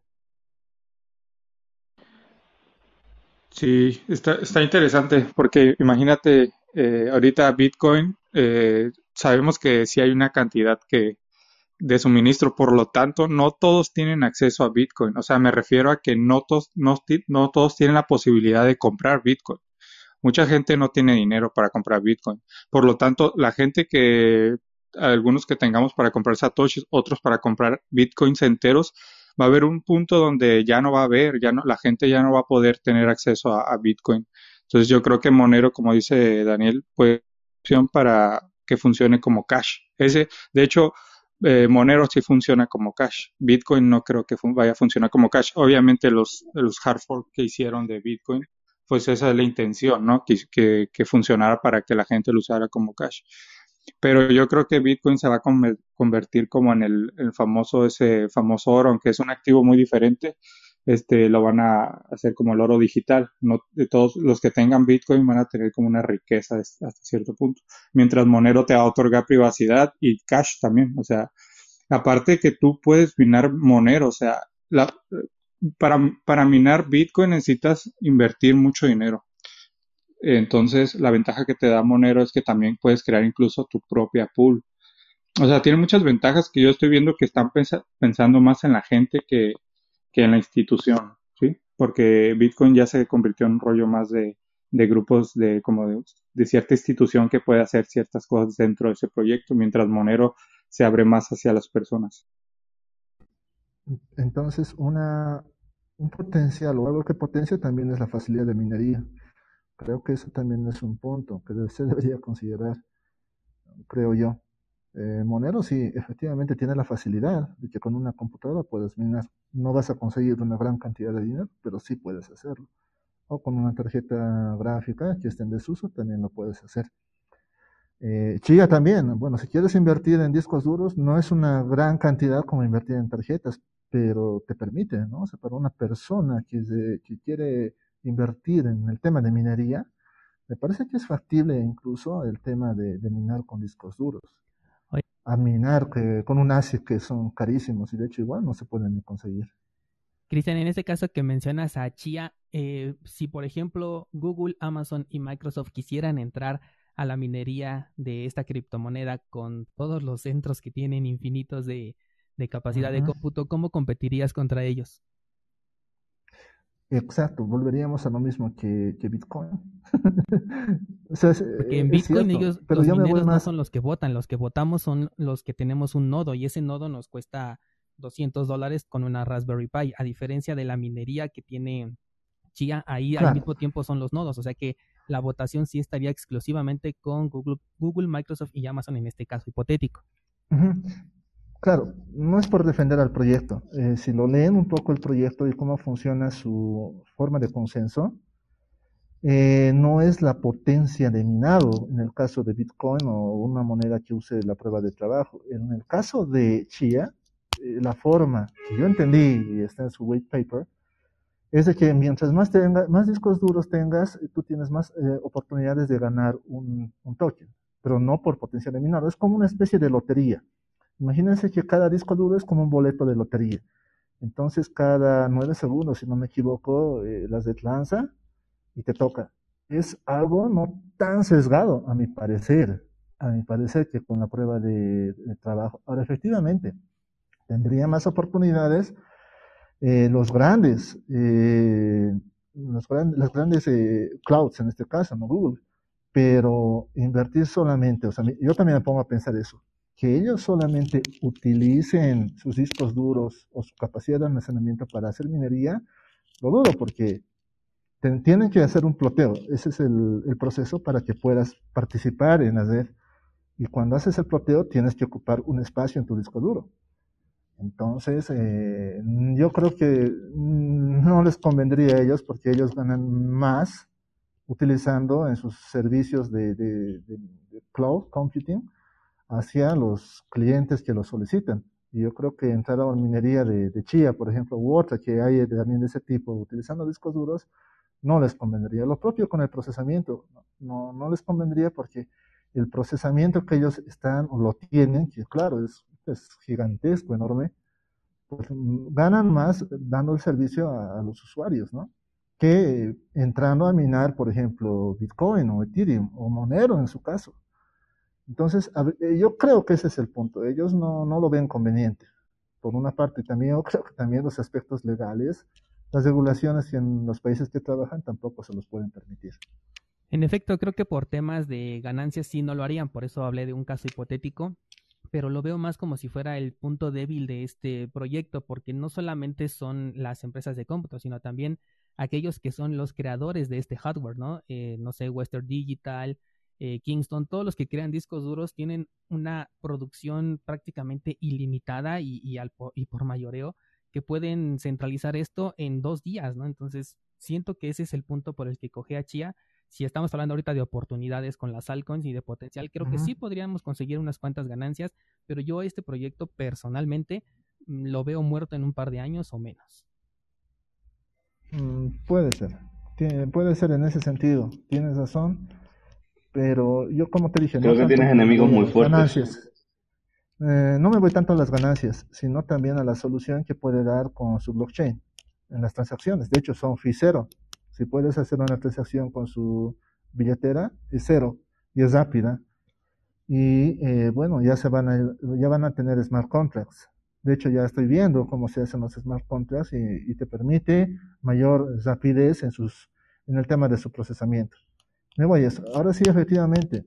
Sí, está, está interesante porque imagínate, eh, ahorita Bitcoin, eh, sabemos que sí hay una cantidad que de suministro, por lo tanto, no todos tienen acceso a Bitcoin. O sea, me refiero a que no no todos tienen la posibilidad de comprar Bitcoin. Mucha gente no tiene dinero para comprar Bitcoin. Por lo tanto, la gente que algunos que tengamos para comprar satoshis, otros para comprar bitcoins enteros, va a haber un punto donde ya no va a haber, ya no, la gente ya no va a poder tener acceso a, bitcoin. Entonces yo creo que Monero, como dice Daniel, puede opción para que funcione como cash. Ese, de hecho, eh, Monero sí funciona como cash. Bitcoin no creo que vaya a funcionar como cash. Obviamente los, los hard fork que hicieron de Bitcoin, pues esa es la intención, ¿no? Que funcionara para que la gente lo usara como cash. Pero yo creo que Bitcoin se va a convertir como en el, famoso, ese famoso oro, aunque es un activo muy diferente, este, lo van a hacer como el oro digital. No, de todos los que tengan Bitcoin van a tener como una riqueza hasta cierto punto. Mientras Monero te va a otorgar privacidad y cash también. O sea, aparte que tú puedes minar Monero, o sea, para, para minar Bitcoin necesitas invertir mucho dinero. Entonces, la ventaja que te da Monero es que también puedes crear incluso tu propia pool. O sea, tiene muchas ventajas que yo estoy viendo que están pensando más en la gente que, en la institución, ¿sí? Porque Bitcoin ya se convirtió en un rollo más de, grupos de como de, de, cierta institución que puede hacer ciertas cosas dentro de ese proyecto, mientras Monero se abre más hacia las personas. Entonces, una, un potencial o algo que potencia también es la facilidad de minería. Creo que eso también es un punto que se debería considerar, creo yo. Eh, Monero sí, efectivamente tiene la facilidad de que con una computadora puedes minar. No vas a conseguir una gran cantidad de dinero, pero sí puedes hacerlo. O con una tarjeta gráfica que esté en desuso, también lo puedes hacer. Eh, Chia también, bueno, si quieres invertir en discos duros, no es una gran cantidad como invertir en tarjetas, pero te permite, ¿no? O sea, para una persona que, que quiere invertir en el tema de minería, me parece que es factible incluso el tema de, minar con discos duros. A minar que, con un ASIC que son carísimos y de hecho igual no se pueden conseguir. Cristian, en este caso que mencionas a Chia, eh, si por ejemplo Google, Amazon y Microsoft quisieran entrar a la minería de esta criptomoneda con todos los centros que tienen infinitos de, capacidad de cómputo, ¿cómo competirías contra ellos? Exacto, volveríamos a lo mismo que, Bitcoin. Porque en Bitcoin ellos, pero los mineros no son los que votan, los que votamos son los que tenemos un nodo y ese nodo nos cuesta 200 dólares con una Raspberry Pi, a diferencia de la minería que tiene Chia, ahí al mismo tiempo son los nodos, o sea que la votación sí estaría exclusivamente con Google, Google Microsoft y Amazon en este caso hipotético. Claro, no es por defender al proyecto. Eh, si lo leen un poco el proyecto y cómo funciona su forma de consenso, eh, no es la potencia de minado en el caso de Bitcoin o una moneda que use la prueba de trabajo. En el caso de Chia, eh, la forma que yo entendí y está en su white paper, es de que mientras más, más discos duros tengas, tú tienes más oportunidades de ganar un, un token, pero no por potencia de minado. Es como una especie de lotería. Imagínense que cada disco duro es como un boleto de lotería. Entonces, cada nueve segundos, si no me equivoco, eh, las de lanza y te toca. Es algo no tan sesgado, a mi parecer, a mi parecer, que con la prueba de, trabajo. Ahora, efectivamente, tendría más oportunidades eh, los grandes, eh, los las grandes clouds, en este caso, no Google, pero invertir solamente, o sea, yo también me pongo a pensar eso que ellos solamente utilicen sus discos duros o su capacidad de almacenamiento para hacer minería, lo dudo porque tienen que hacer un ploteo. Ese es el, proceso para que puedas participar en hacer. Y cuando haces el ploteo tienes que ocupar un espacio en tu disco duro. Entonces, eh, yo creo que no les convendría a ellos porque ellos ganan más utilizando en sus servicios de cloud computing hacia los clientes que lo solicitan. Y yo creo que entrar a una minería de, de chía, por ejemplo, u otra que hay también de ese tipo, utilizando discos duros, no les convendría. Lo propio con el procesamiento, no, no les convendría porque el procesamiento que ellos están o lo tienen, que claro, es, es gigantesco, enorme, pues ganan más dando el servicio a, a, los usuarios, ¿no? Que entrando a minar, por ejemplo, Bitcoin o Ethereum o Monero en su caso. Entonces, eh, yo creo que ese es el punto. Ellos no, no lo ven conveniente. Por una parte, también creo que también los aspectos legales, las regulaciones en los países que trabajan tampoco se los pueden permitir. En efecto, creo que por temas de ganancias sí no lo harían, por eso hablé de un caso hipotético, pero lo veo más como si fuera el punto débil de este proyecto, porque no solamente son las empresas de cómputo, sino también aquellos que son los creadores de este hardware, ¿no? Eh, no sé, Western Digital, eh, Kingston, todos los que crean discos duros tienen una producción prácticamente ilimitada y, y, por mayoreo que pueden centralizar esto en dos días, ¿no? Entonces, siento que ese es el punto por el que coge a Chia. si estamos hablando ahorita de oportunidades con las altcoins y de potencial, creo que sí podríamos conseguir unas cuantas ganancias, pero yo este proyecto personalmente mm, lo veo muerto en un par de años o menos. Mm, puede ser, puede ser en ese sentido, tienes razón, pero yo como te dije, creo que tienes enemigos muy fuertes. Ganancias. Eh, no me voy tanto a las ganancias, sino también a la solución que puede dar con su blockchain en las transacciones. De hecho, son fee cero. Si puedes hacer una transacción con su billetera, es cero y es rápida. Y eh, bueno, ya, se van a, ya van a tener smart contracts. De hecho, ya estoy viendo cómo se hacen los smart contracts y, te permite mayor rapidez en, sus, en el tema de su procesamiento. Me voy a eso. Ahora sí, efectivamente,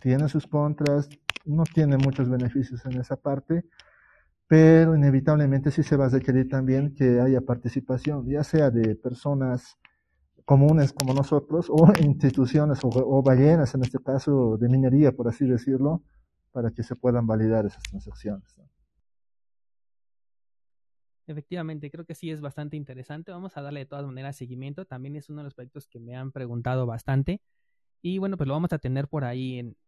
tiene sus contras, no tiene muchos beneficios en esa parte, pero inevitablemente sí se va a requerir también que haya participación, ya sea de personas comunes como nosotros o instituciones o, ballenas, en este caso de minería, por así decirlo, para que se puedan validar esas transacciones. Efectivamente, creo que sí es bastante interesante. Vamos a darle de todas maneras seguimiento. También es uno de los proyectos que me han preguntado bastante. Y bueno, pues lo vamos a tener por ahí en,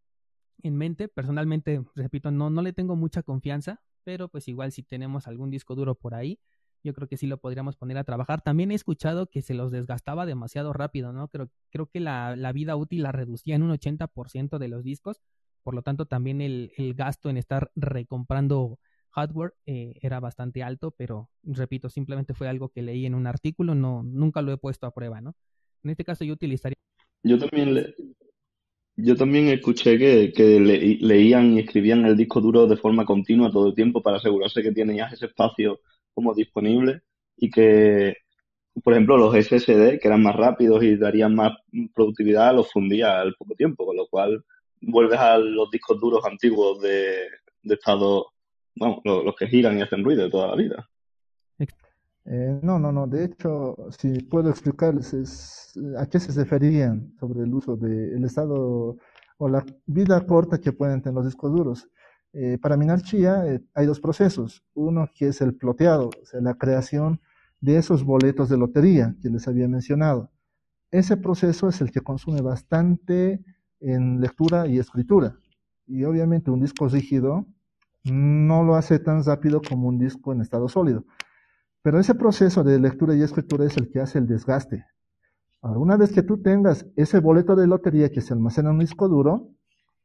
en mente. Personalmente, repito, no, no le tengo mucha confianza, pero pues igual si tenemos algún disco duro por ahí, yo creo que sí lo podríamos poner a trabajar. También he escuchado que se los desgastaba demasiado rápido, ¿no? Creo, creo que la, la vida útil la reducía en un 80% de los discos, por lo tanto también el, el gasto en estar recomprando hardware eh, era bastante alto, pero repito, simplemente fue algo que leí en un artículo, no, nunca lo he puesto a prueba, ¿no? En este caso yo utilizaría... Yo también, le, yo también escuché que, que leían y escribían el disco duro de forma continua todo el tiempo para asegurarse que tenías ese espacio como disponible y que, por ejemplo, los SSD, que eran más rápidos y darían más productividad, los fundía al poco tiempo, con lo cual vuelves a los discos duros antiguos de, de estado vamos, los, que giran y hacen ruido de toda la vida. Eh, no, no, no. De hecho, si puedo explicarles a qué se referían sobre el uso del estado o la vida corta que pueden tener los discos duros. Eh, para minar chía eh, hay dos procesos. Uno que es el ploteado, o sea, la creación de esos boletos de lotería que les había mencionado. Ese proceso es el que consume bastante en lectura y escritura. Y obviamente un disco rígido no lo hace tan rápido como un disco en estado sólido. Pero ese proceso de lectura y escritura es el que hace el desgaste. Una vez que tú tengas ese boleto de lotería que se almacena en un disco duro,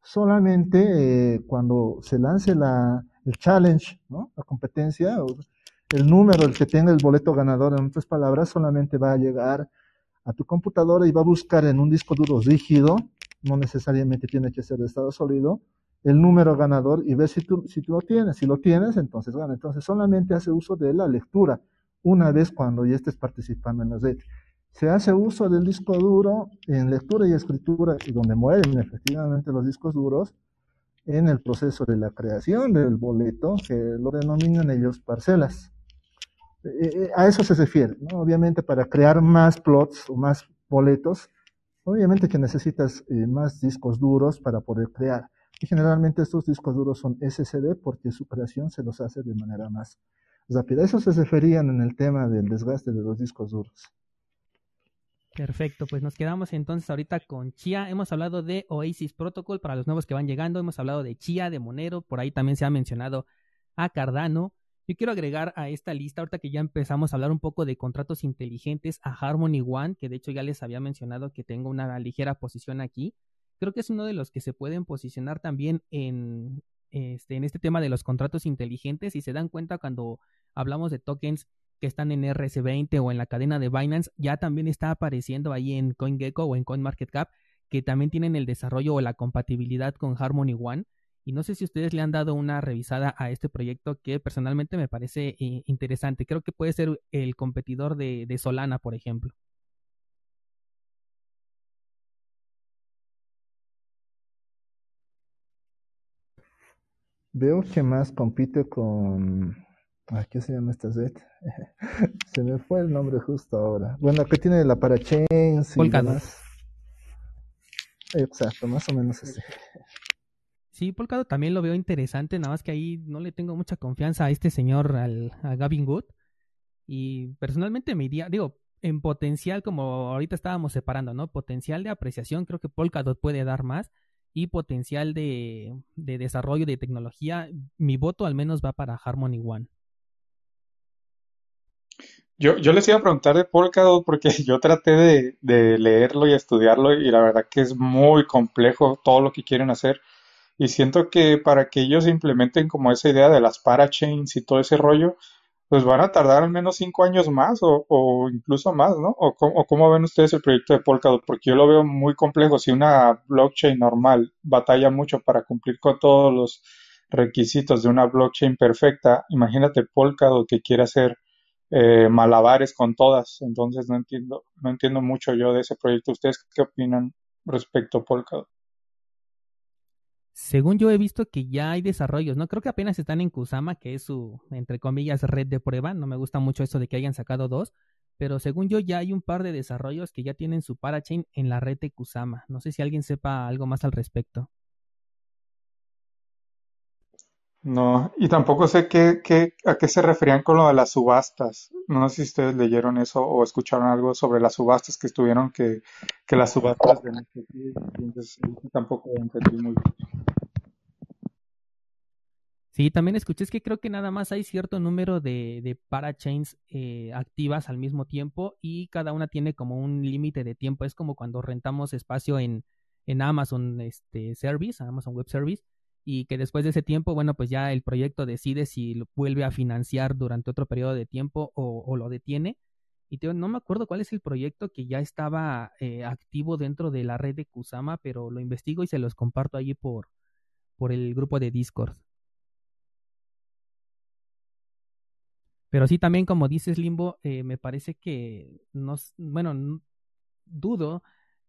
solamente eh, cuando se lance la, el challenge, la competencia, el número, el que tenga el boleto ganador, en otras palabras, solamente va a llegar a tu computadora y va a buscar en un disco duro rígido, no necesariamente tiene que ser de estado sólido, el número ganador y ver si tú, si tú lo tienes. Si lo tienes, entonces gana. Entonces solamente hace uso de la lectura una vez cuando ya estés participando en la red. Se hace uso del disco duro en lectura y escritura, y donde mueren efectivamente los discos duros, en el proceso de la creación del boleto, que lo denominan ellos parcelas. Eh, eh, a eso se refiere, ¿no? Obviamente para crear más plots o más boletos, obviamente que necesitas eh, más discos duros para poder crear. Y generalmente estos discos duros son SSD porque su creación se los hace de manera más rápida. Eso se referían en el tema del desgaste de los discos duros. Perfecto, pues nos quedamos entonces ahorita con Chia. Hemos hablado de Oasis Protocol para los nuevos que van llegando. Hemos hablado de Chia, de Monero. Por ahí también se ha mencionado a Cardano. Yo quiero agregar a esta lista, ahorita que ya empezamos a hablar un poco de contratos inteligentes, a Harmony One, que de hecho ya les había mencionado que tengo una ligera posición aquí creo que es uno de los que se pueden posicionar también en este, en este tema de los contratos inteligentes y se dan cuenta cuando hablamos de tokens que están en RS20 o en la cadena de Binance, ya también está apareciendo ahí en CoinGecko o en CoinMarketCap, que también tienen el desarrollo o la compatibilidad con Harmony One. Y no sé si ustedes le han dado una revisada a este proyecto que personalmente me parece eh, interesante. Creo que puede ser el competidor de Solana, por ejemplo. Veo que más compite con. ¿Qué se llama esta red? se me fue el nombre justo ahora. Bueno, que tiene la parachains y demás. Exacto, más o menos así. Sí, Polkadot también lo veo interesante, nada más que ahí no le tengo mucha confianza a este señor, al, a Gavin Good. Y personalmente me iría, digo, en potencial, como ahorita estábamos separando, ¿no? Potencial de apreciación, creo que Polkadot puede dar más. Y potencial de, de desarrollo de tecnología, mi voto al menos va para Harmony One. Yo, yo les iba a preguntar de Polkadot porque yo traté de, de, leerlo y estudiarlo y la verdad que es muy complejo todo lo que quieren hacer. Y siento que para que ellos implementen como esa idea de las parachains y todo ese rollo, pues van a tardar al menos cinco años más o, incluso más, ¿no? O, o, cómo ven ustedes el proyecto de Polkadot? Porque yo lo veo muy complejo. Si una blockchain normal batalla mucho para cumplir con todos los requisitos de una blockchain perfecta, imagínate Polkadot que quiere hacer eh, malabares con todas. Entonces no entiendo, no entiendo mucho yo de ese proyecto. ¿Ustedes qué opinan respecto a Polkadot? Según yo he visto que ya hay desarrollos, ¿no? Creo que apenas están en Kusama, que es su, entre comillas, red de prueba. No me gusta mucho eso de que hayan sacado dos. Pero según yo ya hay un par de desarrollos que ya tienen su parachain en la red de Kusama. No sé si alguien sepa algo más al respecto. No, y tampoco sé qué, a qué se referían con lo de las subastas. No sé si ustedes leyeron eso o escucharon algo sobre las subastas que estuvieron, que, las subastas de entonces tampoco entendí muy bien. Sí, también escuché, es que creo que nada más hay cierto número de, de parachains eh, activas al mismo tiempo y cada una tiene como un límite de tiempo. Es como cuando rentamos espacio en, en Amazon este, Service, Amazon Web Service, y que después de ese tiempo, bueno, pues ya el proyecto decide si lo vuelve a financiar durante otro periodo de tiempo o, lo detiene. Y no me acuerdo cuál es el proyecto que ya estaba eh, activo dentro de la red de Kusama, pero lo investigo y se los comparto allí por, por el grupo de Discord. Pero sí, también como dices, Limbo, eh, me parece que, no, bueno, dudo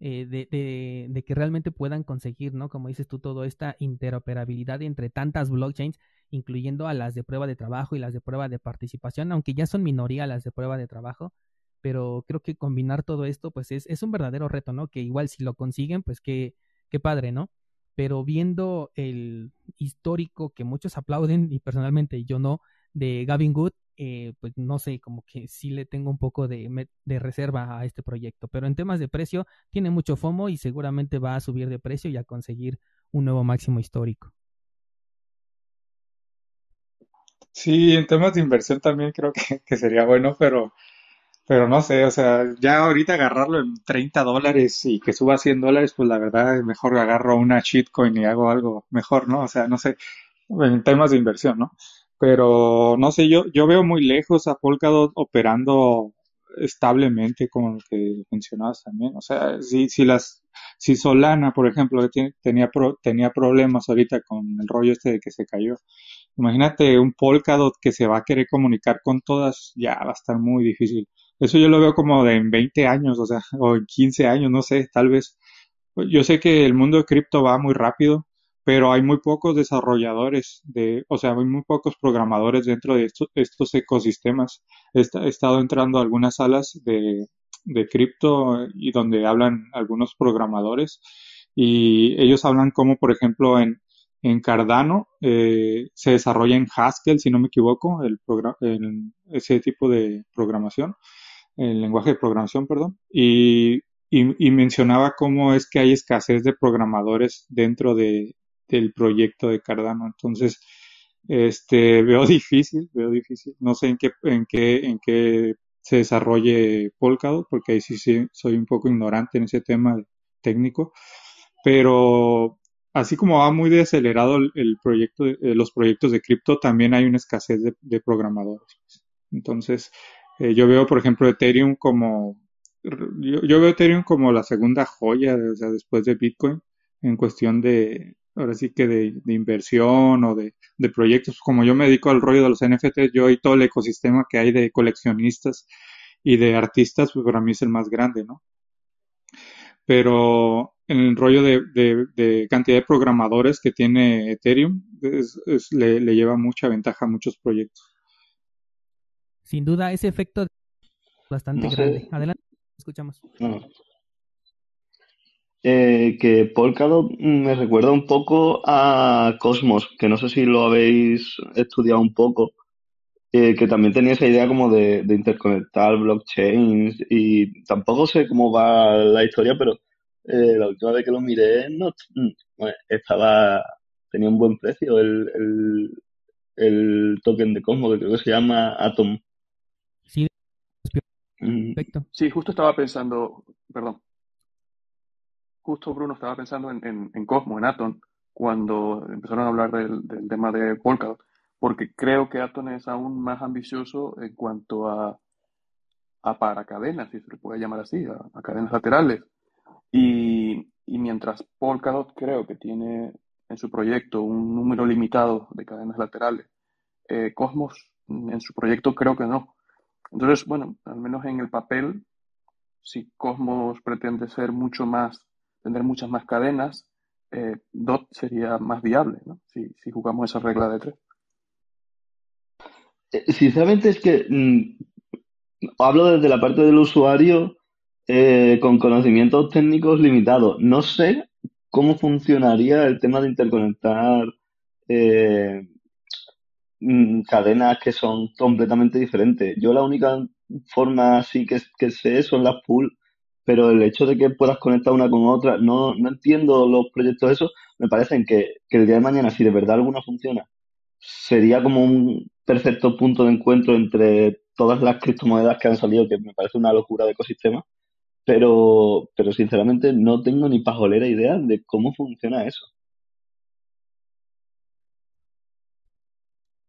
eh, de, de, que realmente puedan conseguir, ¿no? Como dices tú, toda esta interoperabilidad entre tantas blockchains, incluyendo a las de prueba de trabajo y las de prueba de participación, aunque ya son minoría las de prueba de trabajo, pero creo que combinar todo esto, pues es, es un verdadero reto, ¿no? Que igual si lo consiguen, pues qué, qué padre, ¿no? Pero viendo el histórico que muchos aplauden, y personalmente yo no, de Gavin Good, eh, pues no sé, como que sí le tengo un poco de, de, reserva a este proyecto. Pero en temas de precio, tiene mucho FOMO y seguramente va a subir de precio y a conseguir un nuevo máximo histórico. Sí, en temas de inversión también creo que, sería bueno, pero, pero no sé, o sea, ya ahorita agarrarlo en 30 dólares y que suba a 100 dólares, pues la verdad es mejor agarro una shitcoin y hago algo mejor, ¿no? O sea, no sé, en temas de inversión, ¿no? Pero no sé, yo, yo veo muy lejos a Polkadot operando establemente como lo que mencionabas también. O sea, si, si las, si Solana, por ejemplo, tenía, tenía problemas ahorita con el rollo este de que se cayó. Imagínate un Polkadot que se va a querer comunicar con todas, ya va a estar muy difícil. Eso yo lo veo como de en 20 años, o sea, o en 15 años, no sé, tal vez. Yo sé que el mundo de cripto va muy rápido, pero hay muy pocos desarrolladores, de, o sea, hay muy pocos programadores dentro de estos, ecosistemas. He, estado entrando a algunas salas de, de cripto y donde hablan algunos programadores y ellos hablan como, por ejemplo, en, en Cardano eh, se desarrolla en Haskell, si no me equivoco, el, ese tipo de programación, el lenguaje de programación, perdón, y, y, mencionaba cómo es que hay escasez de programadores dentro de, del proyecto de Cardano. Entonces, este, veo difícil, veo difícil. No sé en qué, en qué, en qué se desarrolle Polkadot, porque ahí sí, sí soy un poco ignorante en ese tema técnico. Pero así como va muy desacelerado el, proyecto, eh, los proyectos de cripto, también hay una escasez de, programadores. Entonces, eh, yo veo, por ejemplo, Ethereum como, yo, yo, veo Ethereum como la segunda joya, o sea, después de Bitcoin, en cuestión de, ahora sí que de, inversión o de, proyectos, como yo me dedico al rollo de los NFTs, yo y todo el ecosistema que hay de coleccionistas y de artistas, pues para mí es el más grande, ¿no? Pero en el rollo de, cantidad de programadores que tiene Ethereum, le, lleva mucha ventaja a muchos proyectos. Sin duda, ese efecto es bastante grande. Adelante, escuchamos eh, que Polkadot me recuerda un poco a Cosmos, que no sé si lo habéis estudiado un poco. eh, que también tenía esa idea como de, interconectar blockchains y tampoco sé cómo va la historia, pero eh, la última vez que lo miré no, mm, estaba tenía un buen precio el, el, token de Cosmos, que creo que se llama Atom. Sí, mm. perfecto. Sí, justo estaba pensando, perdón, justo Bruno estaba pensando en, en, en Cosmos, en Atom, cuando empezaron a hablar del, tema de Polkadot porque creo que Atom es aún más ambicioso en cuanto a, a paracadenas, si se le puede llamar así, a, cadenas laterales. Y, mientras Polkadot creo que tiene en su proyecto un número limitado de cadenas laterales, eh, Cosmos en su proyecto creo que no. Entonces, bueno, al menos en el papel, si Cosmos pretende ser mucho más, tener muchas más cadenas, eh, DOT sería más viable, ¿no? Si, si jugamos esa regla de tres. Eh, sinceramente es que mm, hablo desde la parte del usuario eh, con conocimientos técnicos limitados. No sé cómo funcionaría el tema de interconectar mm, cadenas que son completamente diferentes. Yo la única forma así que, que sé son las pool, pero el hecho de que puedas conectar una con otra, no, no entiendo los proyectos esos, me parecen que, que el día de mañana, si de verdad alguna funciona, sería como un perfecto punto de encuentro entre todas las criptomonedas que han salido, que me parece una locura de ecosistema, pero, pero sinceramente no tengo ni pajolera idea de cómo funciona eso.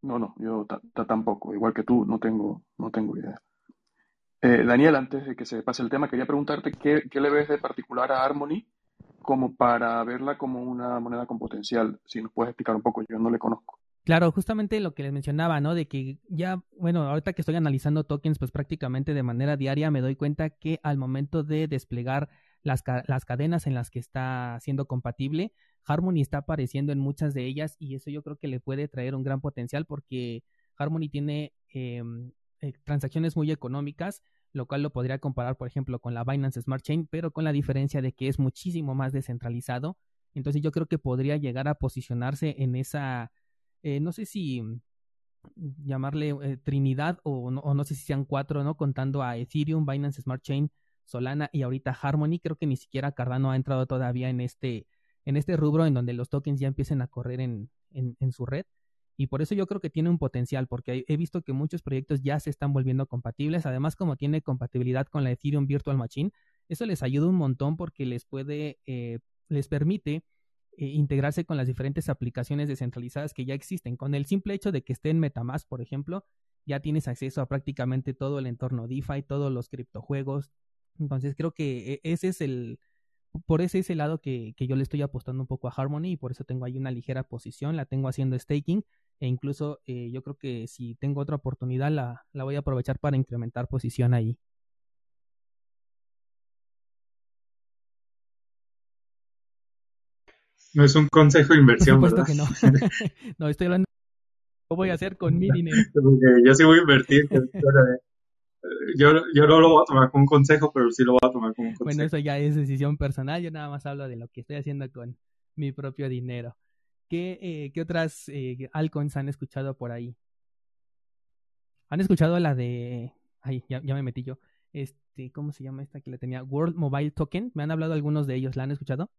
No, no, yo tampoco, igual que tú, no tengo, no tengo idea. Eh, Daniel, antes de que se pase el tema, quería preguntarte qué, qué le ves de particular a Harmony como para verla como una moneda con potencial. Si nos puedes explicar un poco, yo no le conozco. Claro, justamente lo que les mencionaba, ¿no? De que ya, bueno, ahorita que estoy analizando tokens, pues prácticamente de manera diaria me doy cuenta que al momento de desplegar las, las cadenas en las que está siendo compatible, Harmony está apareciendo en muchas de ellas y eso yo creo que le puede traer un gran potencial porque Harmony tiene em, eh, transacciones muy económicas, lo cual lo podría comparar, por ejemplo, con la Binance Smart Chain, pero con la diferencia de que es muchísimo más descentralizado. Entonces yo creo que podría llegar a posicionarse en esa eh, no sé si mm, llamarle eh, Trinidad o no, o no, sé si sean cuatro, ¿no? Contando a Ethereum, Binance Smart Chain, Solana y ahorita Harmony. Creo que ni siquiera Cardano ha entrado todavía en este, en este rubro en donde los tokens ya empiecen a correr en, en, en su red. Y por eso yo creo que tiene un potencial, porque he visto que muchos proyectos ya se están volviendo compatibles. Además, como tiene compatibilidad con la Ethereum Virtual Machine, eso les ayuda un montón porque les puede, eh, les permite eh, integrarse con las diferentes aplicaciones descentralizadas que ya existen. Con el simple hecho de que esté en Metamask, por ejemplo, ya tienes acceso a prácticamente todo el entorno DeFi, todos los criptojuegos. Entonces creo que e, ese es el, por ese es el lado que, que, yo le estoy apostando un poco a Harmony y por eso tengo ahí una ligera posición, la tengo haciendo staking e incluso eh, yo creo que si tengo otra oportunidad la, la voy a aprovechar para incrementar posición ahí. No es un consejo de inversión, Por supuesto que no. no, estoy hablando ¿Qué voy a hacer con mi dinero? yo sí voy a invertir. Yo, yo no lo voy a tomar como un consejo, pero sí lo voy a tomar como un consejo. Bueno, eso ya es decisión personal. Yo nada más hablo de lo que estoy haciendo con mi propio dinero. ¿Qué, eh, qué otras eh, altcoins han escuchado por ahí? ¿Han escuchado la de... Ay, ya, ya me metí yo. Este, ¿cómo se llama esta que le tenía? World Mobile Token. Me han hablado algunos de ellos. ¿La han escuchado?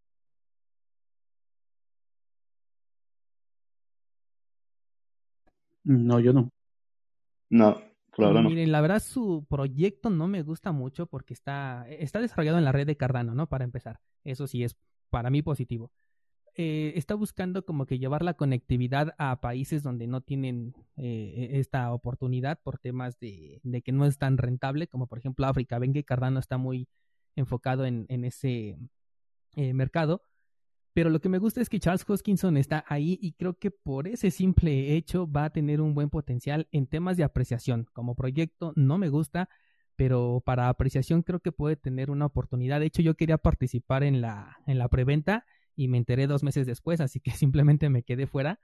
No, yo no. No, claro no. Miren, la verdad su proyecto no me gusta mucho porque está, está desarrollado en la red de Cardano, ¿no? Para empezar. Eso sí es para mí positivo. Eh, está buscando como que llevar la conectividad a países donde no tienen eh, esta oportunidad por temas de, de, que no es tan rentable, como por ejemplo África. Ven que Cardano está muy enfocado en, en ese eh, mercado. Pero lo que me gusta es que Charles Hoskinson está ahí y creo que por ese simple hecho va a tener un buen potencial en temas de apreciación. Como proyecto no me gusta, pero para apreciación creo que puede tener una oportunidad. De hecho, yo quería participar en la, en la preventa y me enteré dos meses después, así que simplemente me quedé fuera.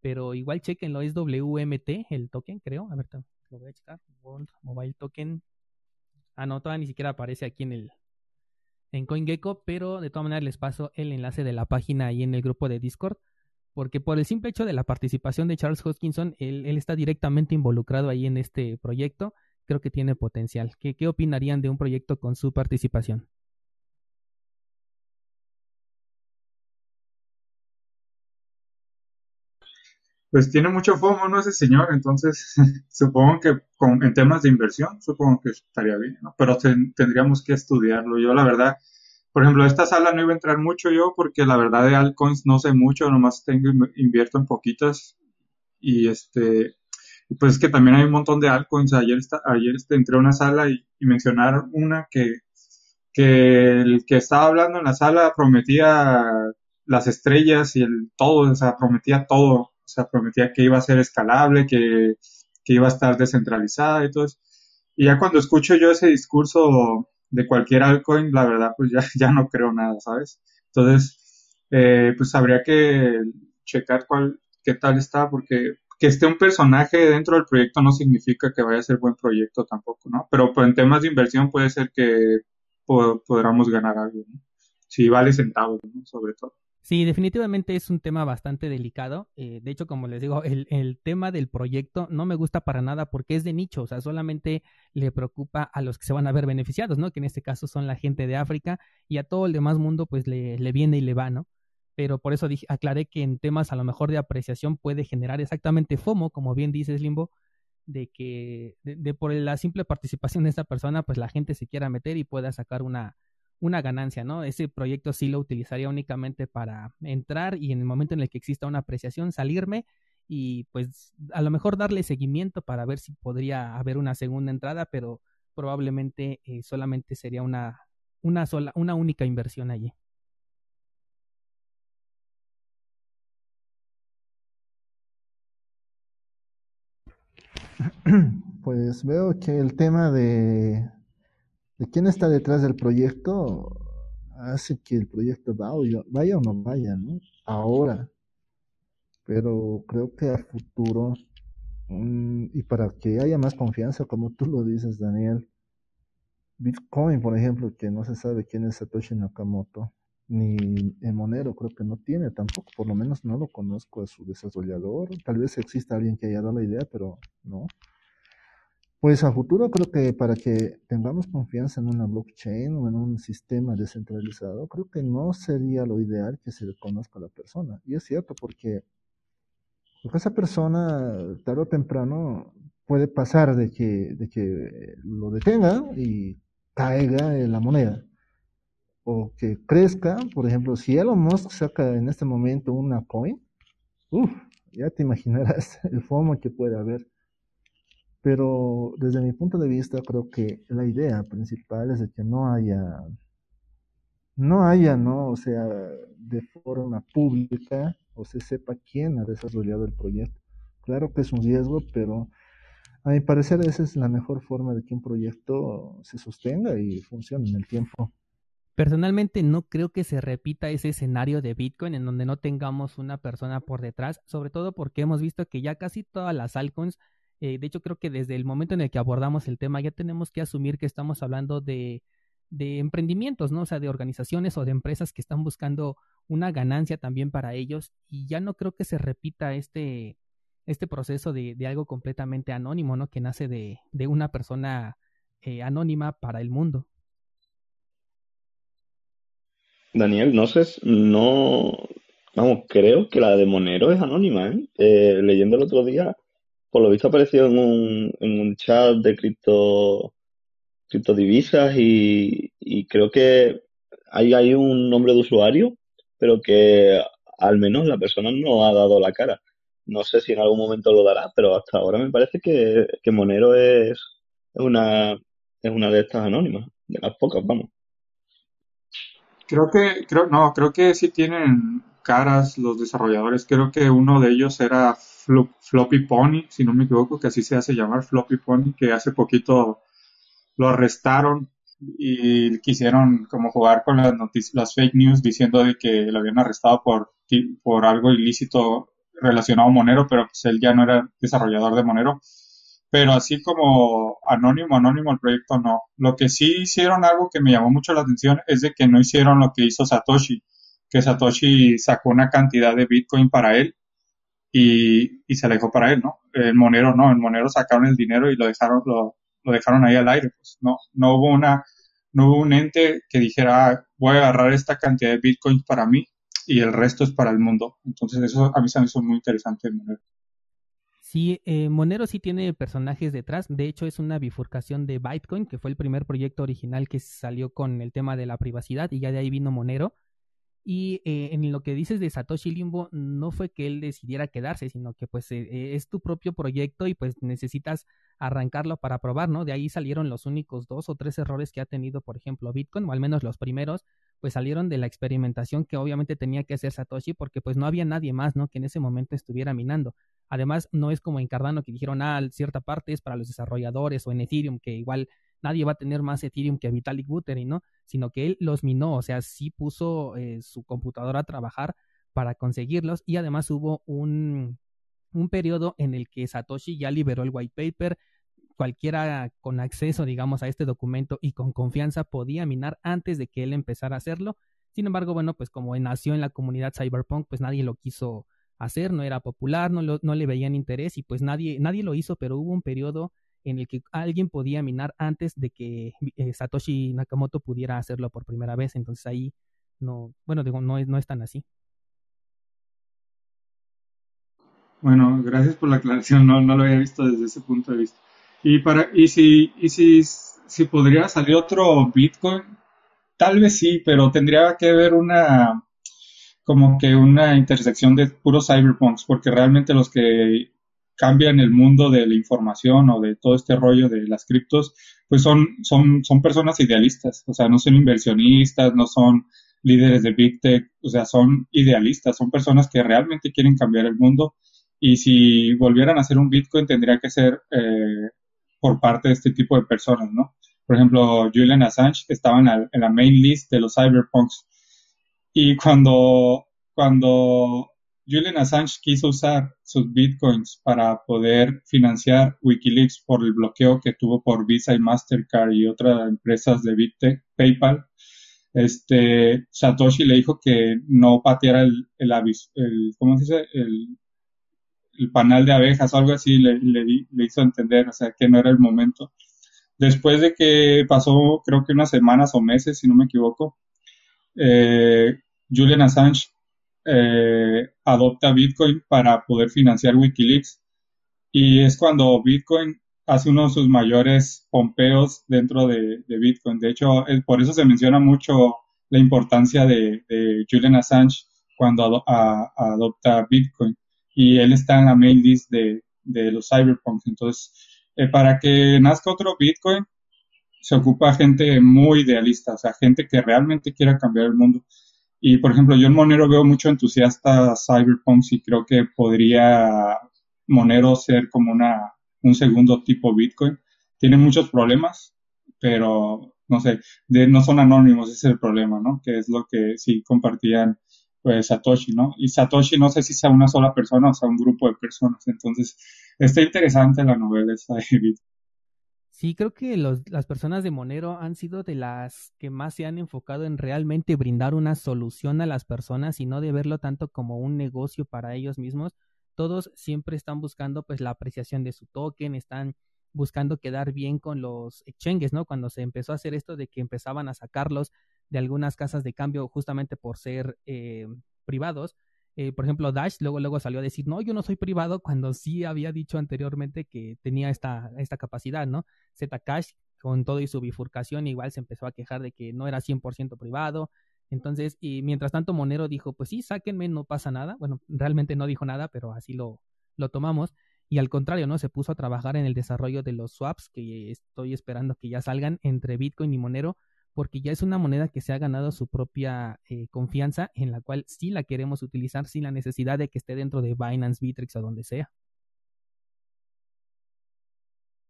Pero igual chequenlo, es WMT el token, creo. A ver, lo voy a checar. World Mobile Token. Ah, no, todavía ni siquiera aparece aquí en el, en CoinGecko, pero de todas maneras les paso el enlace de la página ahí en el grupo de Discord porque por el simple hecho de la participación de Charles Hoskinson, él, está directamente involucrado ahí en este proyecto, creo que tiene potencial. ¿Qué, qué opinarían de un proyecto con su participación? Pues tiene mucho FOMO, ¿no? Ese señor, entonces supongo que con, en temas de inversión, supongo que estaría bien, ¿no? Pero tendríamos que estudiarlo. Yo, la verdad, por ejemplo, esta sala no iba a entrar mucho yo porque la verdad de altcoins no sé mucho, nomás tengo, invierto en poquitas y este, pues es que también hay un montón de altcoins. Ayer, está, ayer este, entré a una sala y, mencionaron una que, que el que estaba hablando en la sala prometía las estrellas y el todo, o sea, prometía todo o sea, prometía que iba a ser escalable, que, iba a estar descentralizada y todo eso. Y ya cuando escucho yo ese discurso de cualquier altcoin, la verdad, pues ya, ya no creo nada, ¿sabes? Entonces, eh, pues habría que checar cuál, qué tal está, porque que esté un personaje dentro del proyecto no significa que vaya a ser buen proyecto tampoco, ¿no? Pero pues, en temas de inversión puede ser que podamos ganar algo, ¿no? Si vale centavos, ¿no? Sobre todo. Sí, definitivamente es un tema bastante delicado. Eh, de hecho, como les digo, el, el, tema del proyecto no me gusta para nada porque es de nicho, o sea, solamente le preocupa a los que se van a ver beneficiados, ¿no? Que en este caso son la gente de África y a todo el demás mundo pues le, le viene y le va, ¿no? Pero por eso dije, aclaré que en temas a lo mejor de apreciación puede generar exactamente FOMO, como bien dices Limbo, de que de, de por la simple participación de esta persona pues la gente se quiera meter y pueda sacar una una ganancia, ¿no? Ese proyecto sí lo utilizaría únicamente para entrar y en el momento en el que exista una apreciación salirme y pues a lo mejor darle seguimiento para ver si podría haber una segunda entrada, pero probablemente eh, solamente sería una, una sola, una única inversión allí. Pues veo que el tema de de quién está detrás del proyecto hace que el proyecto vaya, vaya o no vaya, ¿no? Ahora. Pero creo que a futuro, mm, y para que haya más confianza, como tú lo dices, Daniel, Bitcoin, por ejemplo, que no se sabe quién es Satoshi Nakamoto, ni en Monero creo que no tiene tampoco, por lo menos no lo conozco a su desarrollador, tal vez exista alguien que haya dado la idea, pero no. Pues a futuro creo que para que tengamos confianza en una blockchain o en un sistema descentralizado, creo que no sería lo ideal que se conozca a la persona. Y es cierto porque, esa persona tarde o temprano puede pasar de que, de que lo detenga y caiga en la moneda. O que crezca, por ejemplo, si Elon Musk saca en este momento una coin, uff, ya te imaginarás el FOMO que puede haber. Pero desde mi punto de vista creo que la idea principal es de que no haya, no haya, ¿no? O sea, de forma pública o se sepa quién ha desarrollado el proyecto. Claro que es un riesgo, pero a mi parecer esa es la mejor forma de que un proyecto se sostenga y funcione en el tiempo. Personalmente no creo que se repita ese escenario de Bitcoin en donde no tengamos una persona por detrás, sobre todo porque hemos visto que ya casi todas las altcoins eh, de hecho, creo que desde el momento en el que abordamos el tema ya tenemos que asumir que estamos hablando de, de emprendimientos, ¿no? O sea, de organizaciones o de empresas que están buscando una ganancia también para ellos y ya no creo que se repita este, este proceso de, de algo completamente anónimo, ¿no? Que nace de, de una persona eh, anónima para el mundo. Daniel, no sé, no, vamos, creo que la de Monero es anónima, ¿eh? eh leyendo el otro día, por lo visto apareció en un, en un chat de cripto, criptodivisas y, y creo que hay, hay un nombre de usuario, pero que al menos la persona no ha dado la cara. No sé si en algún momento lo dará, pero hasta ahora me parece que, que Monero es, una, es una de estas anónimas, de las pocas, vamos. Creo que, creo, no, creo que sí tienen caras los desarrolladores. Creo que uno de ellos era Floppy Pony, si no me equivoco, que así se hace llamar Floppy Pony, que hace poquito lo arrestaron y quisieron como jugar con las las fake news diciendo de que lo habían arrestado por, por algo ilícito relacionado a Monero, pero pues él ya no era desarrollador de Monero. Pero así como anónimo, anónimo el proyecto no. Lo que sí hicieron algo que me llamó mucho la atención es de que no hicieron lo que hizo Satoshi, que Satoshi sacó una cantidad de Bitcoin para él y, y se la dejó para él, ¿no? El Monero no, el Monero sacaron el dinero y lo dejaron, lo, lo dejaron ahí al aire, pues no, no hubo una, no hubo un ente que dijera, ah, voy a agarrar esta cantidad de Bitcoin para mí y el resto es para el mundo. Entonces eso a mí se me hizo muy interesante Monero. Sí, eh, Monero sí tiene personajes detrás. De hecho, es una bifurcación de Bitcoin, que fue el primer proyecto original que salió con el tema de la privacidad y ya de ahí vino Monero. Y eh, en lo que dices de Satoshi Limbo, no fue que él decidiera quedarse, sino que pues eh, es tu propio proyecto y pues necesitas arrancarlo para probar, ¿no? De ahí salieron los únicos dos o tres errores que ha tenido, por ejemplo, Bitcoin, o al menos los primeros, pues salieron de la experimentación que obviamente tenía que hacer Satoshi porque pues no había nadie más, ¿no? Que en ese momento estuviera minando. Además, no es como en Cardano que dijeron, ah, cierta parte es para los desarrolladores o en Ethereum, que igual nadie va a tener más Ethereum que Vitalik Buterin, ¿no? Sino que él los minó, o sea, sí puso eh, su computadora a trabajar para conseguirlos y además hubo un, un periodo en el que Satoshi ya liberó el white paper, cualquiera con acceso, digamos, a este documento y con confianza podía minar antes de que él empezara a hacerlo. Sin embargo, bueno, pues como nació en la comunidad cyberpunk, pues nadie lo quiso hacer, no era popular, no, no le veían interés y pues nadie, nadie lo hizo, pero hubo un periodo en el que alguien podía minar antes de que eh, Satoshi Nakamoto pudiera hacerlo por primera vez. Entonces ahí no, bueno, digo, no es, no es tan así. Bueno, gracias por la aclaración, no, no lo había visto desde ese punto de vista. Y para, y si, y si, si podría salir otro Bitcoin, tal vez sí, pero tendría que haber una, como que una intersección de puros cyberpunks, porque realmente los que cambian el mundo de la información o de todo este rollo de las criptos, pues son, son, son personas idealistas, o sea, no son inversionistas, no son líderes de Big Tech, o sea, son idealistas, son personas que realmente quieren cambiar el mundo y si volvieran a hacer un Bitcoin tendría que ser eh, por parte de este tipo de personas, ¿no? Por ejemplo, Julian Assange, estaba en la, en la main list de los cyberpunks. Y cuando, cuando Julian Assange quiso usar sus bitcoins para poder financiar Wikileaks por el bloqueo que tuvo por Visa y Mastercard y otras empresas de BitTech, PayPal. Este, Satoshi le dijo que no pateara el, el, el ¿cómo se dice? El, el panal de abejas o algo así, le, le, le, hizo entender, o sea, que no era el momento. Después de que pasó, creo que unas semanas o meses, si no me equivoco, eh, Julian Assange eh, adopta Bitcoin para poder financiar Wikileaks. Y es cuando Bitcoin hace uno de sus mayores pompeos dentro de, Bitcoin. De hecho, por eso se menciona mucho la importancia de, Julian Assange cuando adopta Bitcoin. Y él está en la main list de, los cyberpunks. Entonces, eh, para que nazca otro Bitcoin, se ocupa gente muy idealista, o sea, gente que realmente quiera cambiar el mundo. Y por ejemplo, yo en Monero veo mucho entusiasta cyberpunk y creo que podría Monero ser como una, un segundo tipo Bitcoin. Tiene muchos problemas, pero no sé, de, no son anónimos, ese es el problema, ¿no? Que es lo que sí compartían pues Satoshi, ¿no? Y Satoshi no sé si sea una sola persona o sea un grupo de personas. Entonces, está interesante la novela de Bitcoin. Sí, creo que los, las personas de Monero han sido de las que más se han enfocado en realmente brindar una solución a las personas y no de verlo tanto como un negocio para ellos mismos. Todos siempre están buscando pues la apreciación de su token, están buscando quedar bien con los exchanges, ¿no? Cuando se empezó a hacer esto de que empezaban a sacarlos de algunas casas de cambio justamente por ser eh, privados, eh, por ejemplo, Dash luego, luego salió a decir, no, yo no soy privado, cuando sí había dicho anteriormente que tenía esta, esta capacidad, ¿no? Zcash, con todo y su bifurcación, igual se empezó a quejar de que no era 100% privado. Entonces, y mientras tanto, Monero dijo, pues sí, sáquenme, no pasa nada. Bueno, realmente no dijo nada, pero así lo, lo tomamos. Y al contrario, ¿no? Se puso a trabajar en el desarrollo de los swaps, que estoy esperando que ya salgan entre Bitcoin y Monero porque ya es una moneda que se ha ganado su propia eh, confianza, en la cual sí la queremos utilizar sin la necesidad de que esté dentro de Binance, Bittrex o donde sea.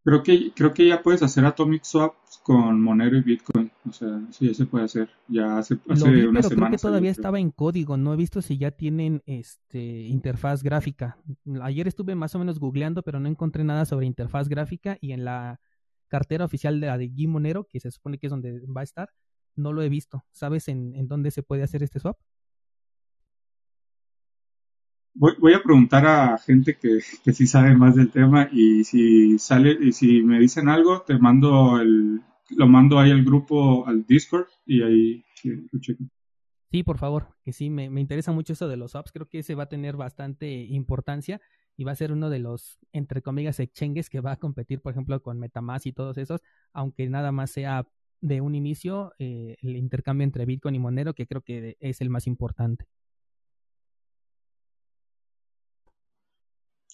Creo que, creo que ya puedes hacer Atomic Swaps con Monero y Bitcoin. O sea, sí, ya se puede hacer. Ya hace, hace Lo vi, pero creo que todavía estaba en código. No he visto si ya tienen este interfaz gráfica. Ayer estuve más o menos googleando, pero no encontré nada sobre interfaz gráfica y en la cartera oficial de la de Monero, que se supone que es donde va a estar, no lo he visto. ¿Sabes en, dónde se puede hacer este swap? voy, a preguntar a gente que, que sí sabe más del tema y si sale y si me dicen algo, te mando el, lo mando ahí al grupo, al Discord y ahí lo chequen. Sí, por favor, que sí, me, me, interesa mucho eso de los apps, creo que ese va a tener bastante importancia y va a ser uno de los, entre comillas, exchanges que va a competir, por ejemplo, con Metamask y todos esos, aunque nada más sea de un inicio eh, el intercambio entre Bitcoin y Monero, que creo que es el más importante.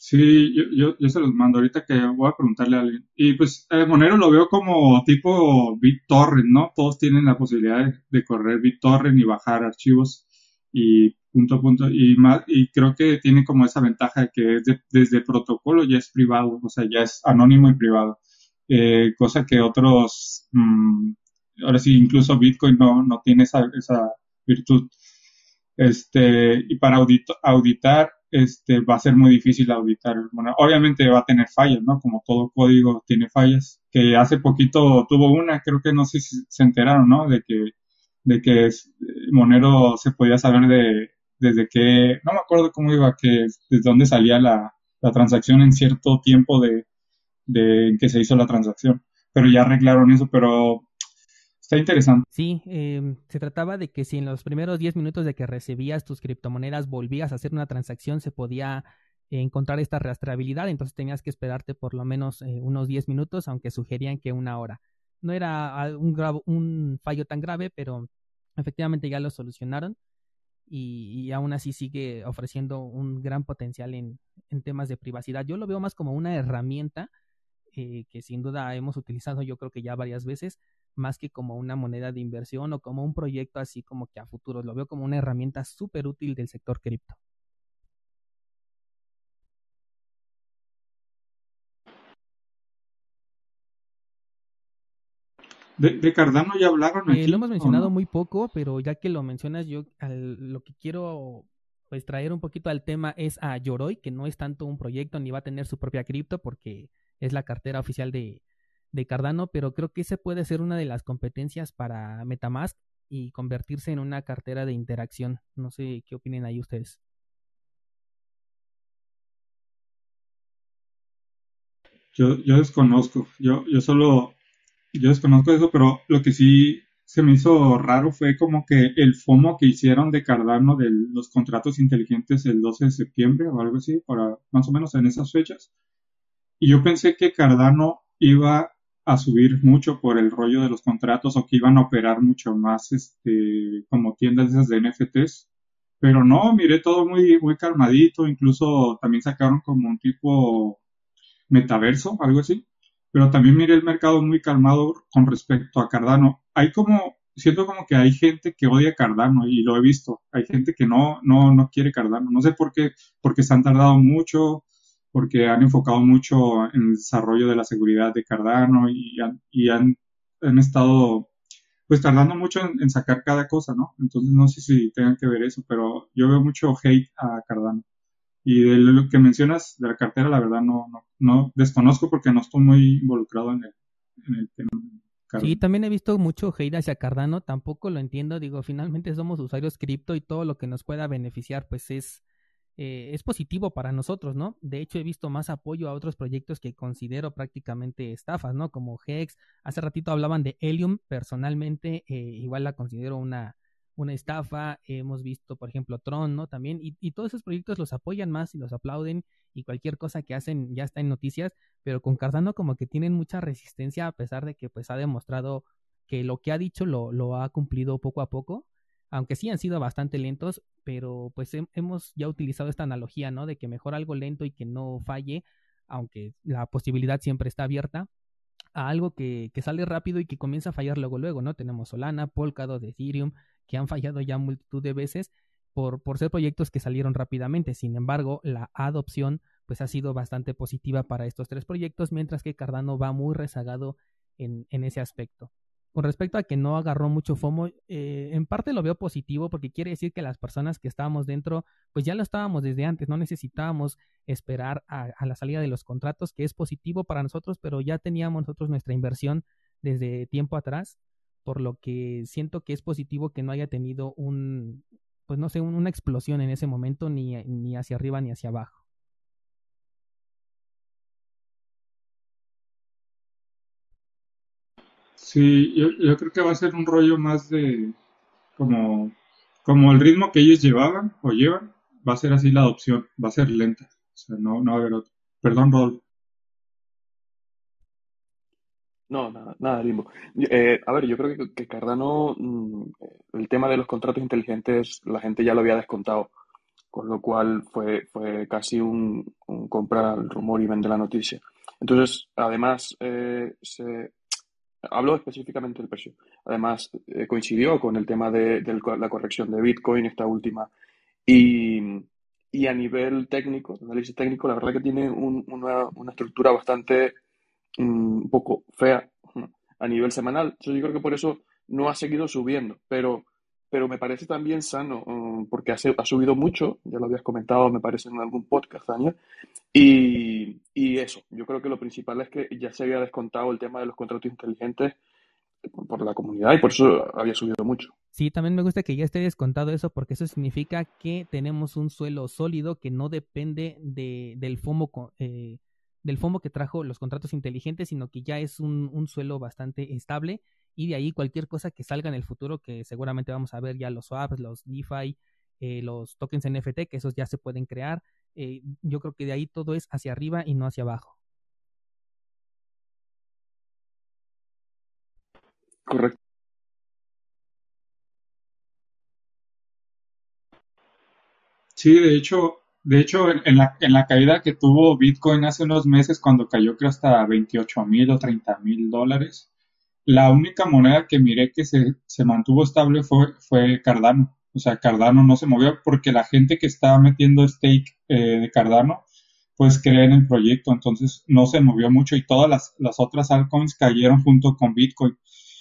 Sí, yo, se los mando ahorita que voy a preguntarle a alguien. Y pues eh, Monero lo veo como tipo BitTorrent, ¿no? Todos tienen la posibilidad de, correr BitTorrent y bajar archivos y punto punto. Y, más, y creo que tiene como esa ventaja de que desde protocolo ya es privado, o sea, ya es anónimo y privado. Eh, cosa que otros, mm, ahora sí, incluso Bitcoin no, no tiene esa, esa virtud. Este, y para auditar este, va a ser muy difícil auditar. Bueno, obviamente va a tener fallas, ¿no? Como todo código tiene fallas. Que hace poquito tuvo una, creo que no sé si se enteraron, ¿no? De que, de que Monero se podía saber de, desde que, no me acuerdo cómo iba, que desde dónde salía la, la transacción en cierto tiempo de, de que se hizo la transacción. Pero ya arreglaron eso, pero Está interesante. Sí, eh, se trataba de que si en los primeros 10 minutos de que recibías tus criptomonedas volvías a hacer una transacción, se podía encontrar esta rastreabilidad, entonces tenías que esperarte por lo menos eh, unos 10 minutos, aunque sugerían que una hora. No era un, un fallo tan grave, pero efectivamente ya lo solucionaron y, y, aún así sigue ofreciendo un gran potencial en, en temas de privacidad. Yo lo veo más como una herramienta eh, que sin duda hemos utilizado yo creo que ya varias veces más que como una moneda de inversión o como un proyecto así como que a futuro. Lo veo como una herramienta súper útil del sector cripto. De, Cardano ya hablaron. Eh, lo hemos mencionado muy poco, pero ya que lo mencionas, yo lo que quiero pues traer un poquito al tema es a Yoroi, que no es tanto un proyecto ni va a tener su propia cripto porque es la cartera oficial de, de Cardano, pero creo que ese puede ser una de las competencias para Metamask y convertirse en una cartera de interacción. No sé qué opinen ahí ustedes. Yo, yo desconozco, yo, yo solo, yo desconozco eso, pero lo que sí se me hizo raro fue como que el FOMO que hicieron de Cardano de los contratos inteligentes el 12 de septiembre o algo así, para más o menos en esas fechas. Y yo pensé que Cardano iba a subir mucho por el rollo de los contratos o que iban a operar mucho más este, como tiendas esas de NFTs. Pero no, miré todo muy, muy calmadito, incluso también sacaron como un tipo metaverso, algo así. Pero también miré el mercado muy calmado con respecto a Cardano. Hay como, siento como que hay gente que odia Cardano y lo he visto. Hay gente que no, no, no quiere Cardano. No sé por qué, porque se han tardado mucho, porque han enfocado mucho en el desarrollo de la seguridad de Cardano y han, han, han estado pues tardando mucho en, sacar cada cosa, ¿no? Entonces no sé si tengan que ver eso, pero yo veo mucho hate a Cardano. Y de lo que mencionas de la cartera, la verdad no, no, no desconozco porque no estoy muy involucrado en el, en el tema. Sí, también he visto mucho hate hacia Cardano, tampoco lo entiendo, digo, finalmente somos usuarios cripto y todo lo que nos pueda beneficiar pues es eh, es positivo para nosotros, ¿no? De hecho, he visto más apoyo a otros proyectos que considero prácticamente estafas, ¿no? Como Hex, hace ratito hablaban de Helium, personalmente eh, igual la considero una, una estafa, hemos visto, por ejemplo, Tron, ¿no? También, y, y, todos esos proyectos los apoyan más y los aplauden y cualquier cosa que hacen ya está en noticias, pero con Cardano como que tienen mucha resistencia a pesar de que pues ha demostrado que lo que ha dicho lo, lo ha cumplido poco a poco aunque sí han sido bastante lentos, pero pues hemos ya utilizado esta analogía, ¿no? De que mejor algo lento y que no falle, aunque la posibilidad siempre está abierta, a algo que, que sale rápido y que comienza a fallar luego, luego, ¿no? Tenemos Solana, Polkadot, Ethereum, que han fallado ya multitud de veces por, por ser proyectos que salieron rápidamente. Sin embargo, la adopción pues ha sido bastante positiva para estos tres proyectos, mientras que Cardano va muy rezagado en, en ese aspecto. Con respecto a que no agarró mucho FOMO, eh, en parte lo veo positivo porque quiere decir que las personas que estábamos dentro, pues ya lo estábamos desde antes, no necesitábamos esperar a, la salida de los contratos, que es positivo para nosotros, pero ya teníamos nosotros nuestra inversión desde tiempo atrás, por lo que siento que es positivo que no haya tenido un, pues no sé, una explosión en ese momento, ni, ni hacia arriba ni hacia abajo. Sí, yo, yo creo que va a ser un rollo más de como, como el ritmo que ellos llevaban o llevan, va a ser así la adopción, va a ser lenta. O sea, no, no va a haber otro. Perdón, Rol. No, nada, nada, Limbo. Eh, a ver, yo creo que, Cardano, mm, el tema de los contratos inteligentes, la gente ya lo había descontado, con lo cual fue, fue casi un, comprar el rumor y vender la noticia. Entonces, además, eh, se, hablo específicamente del precio. Además, eh, coincidió con el tema de, la corrección de Bitcoin, esta última, y, y a nivel técnico, análisis técnico, la verdad que tiene una, una estructura bastante un poco fea a nivel semanal. yo creo que por eso no ha seguido subiendo, pero, pero me parece también sano, um, porque ha, ha, subido mucho, ya lo habías comentado, me parece, en algún podcast, Daniel, y, y, eso, yo creo que lo principal es que ya se había descontado el tema de los contratos inteligentes por la comunidad y por eso había subido mucho. Sí, también me gusta que ya esté descontado eso porque eso significa que tenemos un suelo sólido que no depende de, del FOMO eh, del FOMO que trajo los contratos inteligentes, sino que ya es un, suelo bastante estable y de ahí cualquier cosa que salga en el futuro, que seguramente vamos a ver ya los swaps, los DeFi, eh, los tokens NFT, que esos ya se pueden crear. Eh, yo creo que de ahí todo es hacia arriba y no hacia abajo. Correcto. Sí, de hecho, de hecho, en, la, caída que tuvo Bitcoin hace unos meses, cuando cayó creo hasta 28 mil o 30 mil dólares, la única moneda que miré que se, se mantuvo estable fue, fue Cardano. O sea, Cardano no se movió porque la gente que estaba metiendo stake eh, de Cardano, pues cree en el proyecto, entonces no se movió mucho y todas las, las otras altcoins cayeron junto con Bitcoin.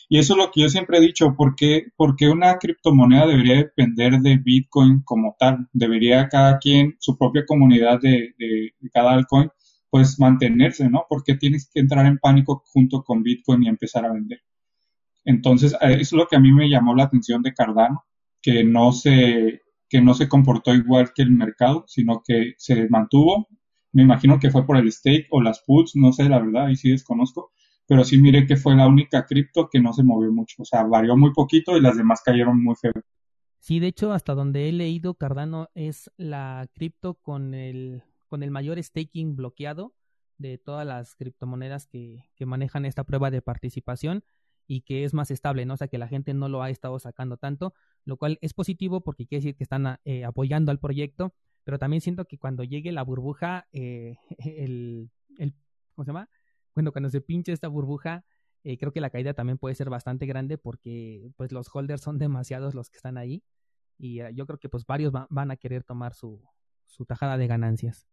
Y eso es lo que yo siempre he dicho, porque, porque una criptomoneda debería depender de Bitcoin como tal. Debería cada quien, su propia comunidad de, de, cada altcoin, pues mantenerse, ¿no? Porque tienes que entrar en pánico junto con Bitcoin y empezar a vender. Entonces, eh, eso es lo que a mí me llamó la atención de Cardano, que no se, que no se comportó igual que el mercado, sino que se mantuvo. Me imagino que fue por el stake o las puts, no sé, la verdad, ahí sí desconozco pero sí miré que fue la única cripto que no se movió mucho, o sea, varió muy poquito y las demás cayeron muy feo. Sí, de hecho, hasta donde he leído, Cardano es la cripto con el, con el mayor staking bloqueado de todas las criptomonedas que, que manejan esta prueba de participación y que es más estable, ¿no? O sea, que la gente no lo ha estado sacando tanto, lo cual es positivo porque quiere decir que están eh, apoyando al proyecto, pero también siento que cuando llegue la burbuja, eh, el, el, ¿cómo se llama? Bueno, cuando se pinche esta burbuja, eh, creo que la caída también puede ser bastante grande porque pues los holders son demasiados los que están ahí y eh, yo creo que pues varios van a querer tomar su, su tajada de ganancias.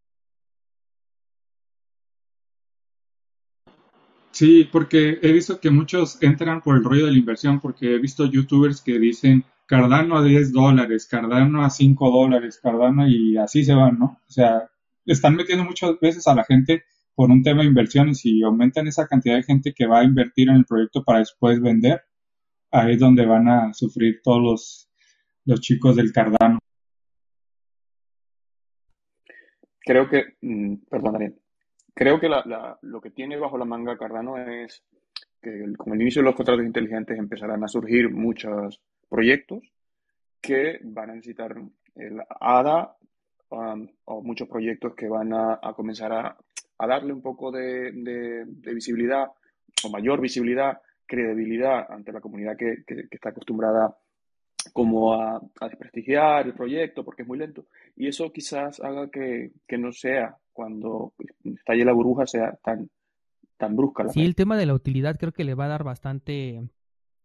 Sí, porque he visto que muchos entran por el rollo de la inversión, porque he visto youtubers que dicen Cardano a 10 dólares, Cardano a 5 dólares, Cardano y así se van, ¿no? O sea, están metiendo muchas veces a la gente por un tema de inversiones y aumentan esa cantidad de gente que va a invertir en el proyecto para después vender, ahí es donde van a sufrir todos los, los chicos del Cardano. Creo que, mm, perdón Daniel, creo que la, lo que tiene bajo la manga Cardano es que con el inicio de los contratos inteligentes empezarán a surgir muchos proyectos que van a necesitar el ADA um, o muchos proyectos que van a comenzar a a darle un poco de, visibilidad o mayor visibilidad, credibilidad ante la comunidad que, está acostumbrada como a, desprestigiar el proyecto porque es muy lento. Y eso quizás haga que, no sea, cuando estalle la burbuja, sea tan, tan brusca. sí, el tema de la utilidad creo que le va a dar bastante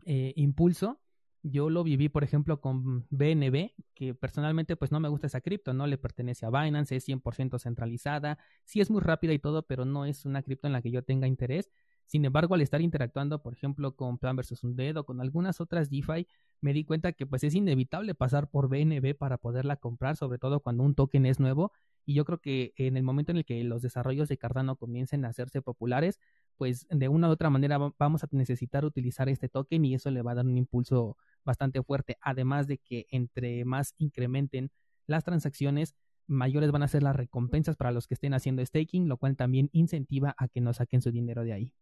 eh, impulso yo lo viví, por ejemplo, con BNB, que personalmente pues no me gusta esa cripto, no le pertenece a Binance, es 100% centralizada, sí es muy rápida y todo, pero no es una cripto en la que yo tenga interés. Sin embargo, al estar interactuando, por ejemplo, con Plan versus Undead o con algunas otras DeFi, me di cuenta que pues es inevitable pasar por BNB para poderla comprar, sobre todo cuando un token es nuevo. Y yo creo que en el momento en el que los desarrollos de Cardano comiencen a hacerse populares, pues de una u otra manera vamos a necesitar utilizar este token y eso le va a dar un impulso bastante fuerte, además de que entre más incrementen las transacciones, mayores van a ser las recompensas para los que estén haciendo staking, lo cual también incentiva a que no saquen su dinero de ahí.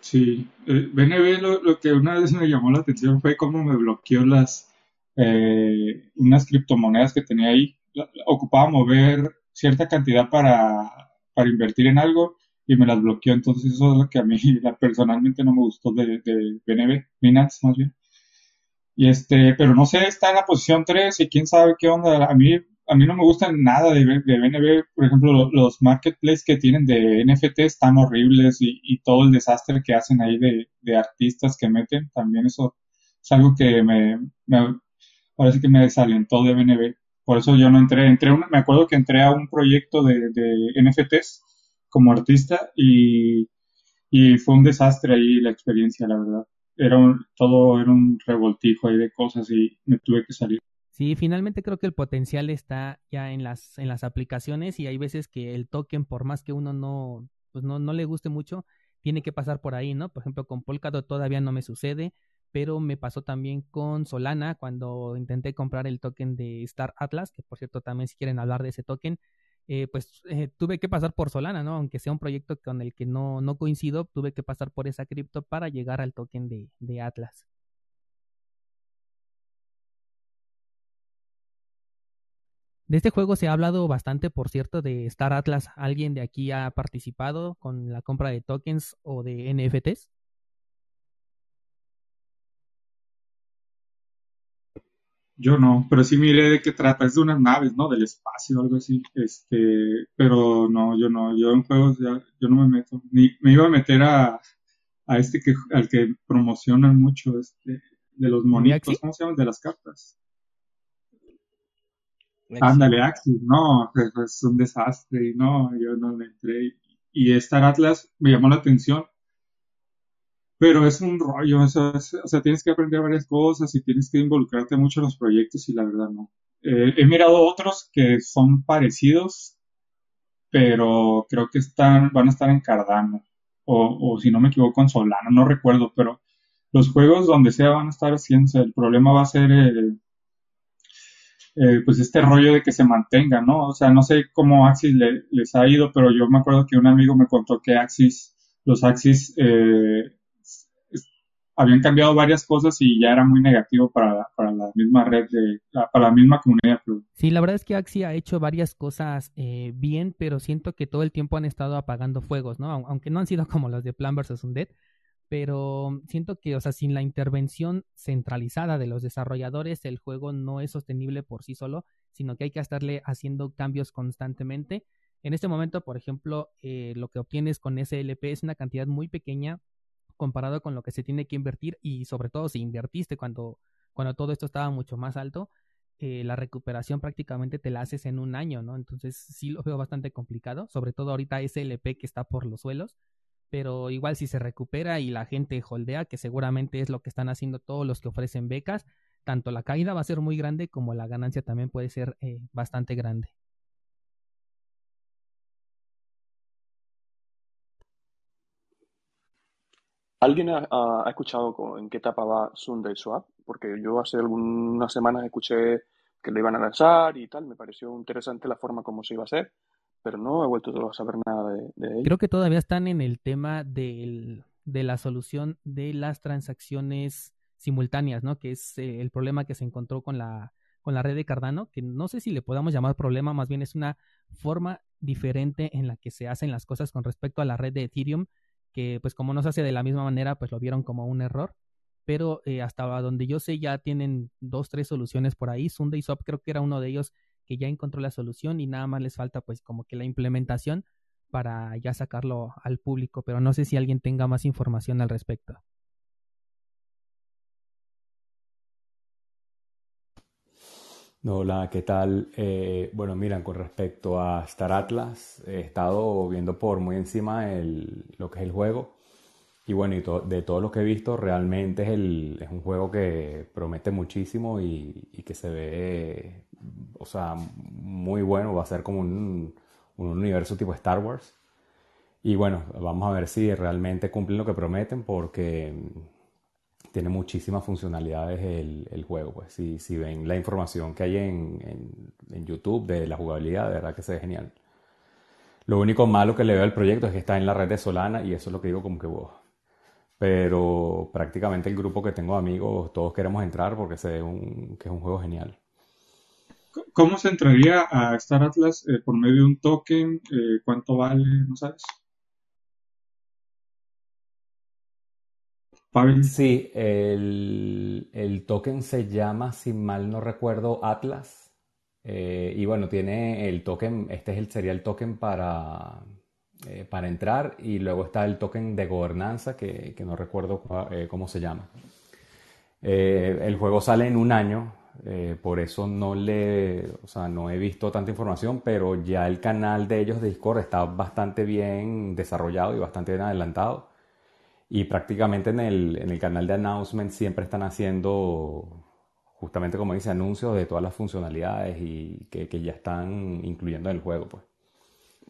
Sí, BNB eh, lo, que una vez me llamó la atención fue cómo me bloqueó las eh, unas criptomonedas que tenía ahí. Ocupaba mover cierta cantidad para, para invertir en algo y me las bloqueó. Entonces eso es lo que a mí personalmente no me gustó de, de BNB, Binance más bien. Y este, pero no sé, está en la posición 3 y quién sabe qué onda. A mí, a mí no me gustan nada de, de BNB. Por ejemplo, los marketplaces que tienen de NFT están horribles y, todo el desastre que hacen ahí de, de, artistas que meten, también eso es algo que me, me parece que me desalentó de BNB. Por eso yo no entré. entré me acuerdo que entré a un proyecto de, NFTs como artista y, fue un desastre ahí la experiencia, la verdad. Era todo era un revoltijo ahí de cosas y me tuve que salir. Sí, finalmente creo que el potencial está ya en las, en las aplicaciones y hay veces que el token, por más que uno no, pues no, no le guste mucho, tiene que pasar por ahí, ¿no? Por ejemplo, con Polkadot todavía no me sucede, pero me pasó también con Solana cuando intenté comprar el token de Star Atlas, que por cierto también si quieren hablar de ese token, eh, pues eh, tuve que pasar por Solana, ¿no? Aunque sea un proyecto con el que no, no coincido, tuve que pasar por esa cripto para llegar al token de, de Atlas. De este juego se ha hablado bastante, por cierto, de Star Atlas. ¿Alguien de aquí ha participado con la compra de tokens o de NFTs? Yo no, pero sí miré de qué trata. Es de unas naves, ¿no? Del espacio o algo así. Este, pero no, yo no. Yo en juegos ya, yo no me meto. Ni, me iba a meter a, a este que, al que promocionan mucho, este, de los monitos, ¿cómo se llaman? De las cartas. Ándale, Axis, no, es un desastre, y no, yo no le entré. Y Star Atlas me llamó la atención pero es un rollo, o sea, tienes que aprender varias cosas y tienes que involucrarte mucho en los proyectos y la verdad no. Eh, he mirado otros que son parecidos, pero creo que están, van a estar en Cardano, o, si no me equivoco en Solano, no recuerdo, pero los juegos donde sea van a estar haciendo, el problema va a ser eh, eh, pues este rollo de que se mantenga, ¿no? O sea, no sé cómo Axis les ha ido, pero yo me acuerdo que un amigo me contó que Axis, los Axis eh, habían cambiado varias cosas y ya era muy negativo para, para la misma red, de, para la misma comunidad. Sí, la verdad es que Axi ha hecho varias cosas eh, bien, pero siento que todo el tiempo han estado apagando fuegos, ¿no? Aunque no han sido como los de Plan vs. Undead, pero siento que, o sea, sin la intervención centralizada de los desarrolladores, el juego no es sostenible por sí solo, sino que hay que estarle haciendo cambios constantemente. En este momento, por ejemplo, eh, lo que obtienes con SLP es una cantidad muy pequeña comparado con lo que se tiene que invertir y sobre todo si invertiste cuando, cuando todo esto estaba mucho más alto, eh, la recuperación prácticamente te la haces en un año, ¿no? Entonces sí lo veo bastante complicado, sobre todo ahorita SLP que está por los suelos, pero igual si se recupera y la gente holdea, que seguramente es lo que están haciendo todos los que ofrecen becas, tanto la caída va a ser muy grande como la ganancia también puede ser eh, bastante grande. ¿Alguien ha, escuchado en qué etapa va Sunday Swap? Porque yo hace algunas semanas escuché que lo iban a lanzar y tal, me pareció interesante la forma como se iba a hacer, pero no he vuelto a saber nada de, de ello. Creo que todavía están en el tema de la solución de las transacciones simultáneas, ¿no? Que es eh, el problema que se encontró con la, con la red de Cardano, que no sé si le podamos llamar problema, más bien es una forma diferente en la que se hacen las cosas con respecto a la red de Ethereum que pues como no se hace de la misma manera, pues lo vieron como un error. Pero eh, hasta donde yo sé ya tienen dos, tres soluciones por ahí. Sunday Swap creo que era uno de ellos que ya encontró la solución y nada más les falta pues como que la implementación para ya sacarlo al público. Pero no sé si alguien tenga más información al respecto. Hola, ¿qué tal? Eh, bueno, miran, con respecto a Star Atlas, he estado viendo por muy encima lo que es el juego. Y bueno, de todo lo que he visto, realmente es, un juego que promete muchísimo y, y, que se ve, o sea, muy bueno. Va a ser como un, un universo tipo Star Wars. Y bueno, vamos a ver si realmente cumplen lo que prometen porque tiene muchísimas funcionalidades el, el juego. Pues si, si, ven la información que hay en, en, YouTube de la jugabilidad, de verdad que se ve genial. Lo único malo que le veo al proyecto es que está en la red de Solana y eso es lo que digo como que wow. Pero prácticamente el grupo que tengo de amigos, todos queremos entrar porque se ve un, que es un juego genial. ¿Cómo se entraría a Star Atlas eh, por medio de un token? Eh, ¿Cuánto vale? ¿No sabes? Sí, el, token se llama, si mal no recuerdo, Atlas. Eh, y bueno, tiene el token, este es el, sería el token para, eh, para entrar y luego está el token de gobernanza que, no recuerdo eh, cómo se llama. el juego sale en un año, por eso no le, o sea, no he visto tanta información, pero ya el canal de ellos de Discord está bastante bien desarrollado y bastante bien adelantado. Y prácticamente en el, en el canal de announcement siempre están haciendo, justamente como dice, anuncios de todas las funcionalidades y que, que ya están incluyendo en el juego. Pues.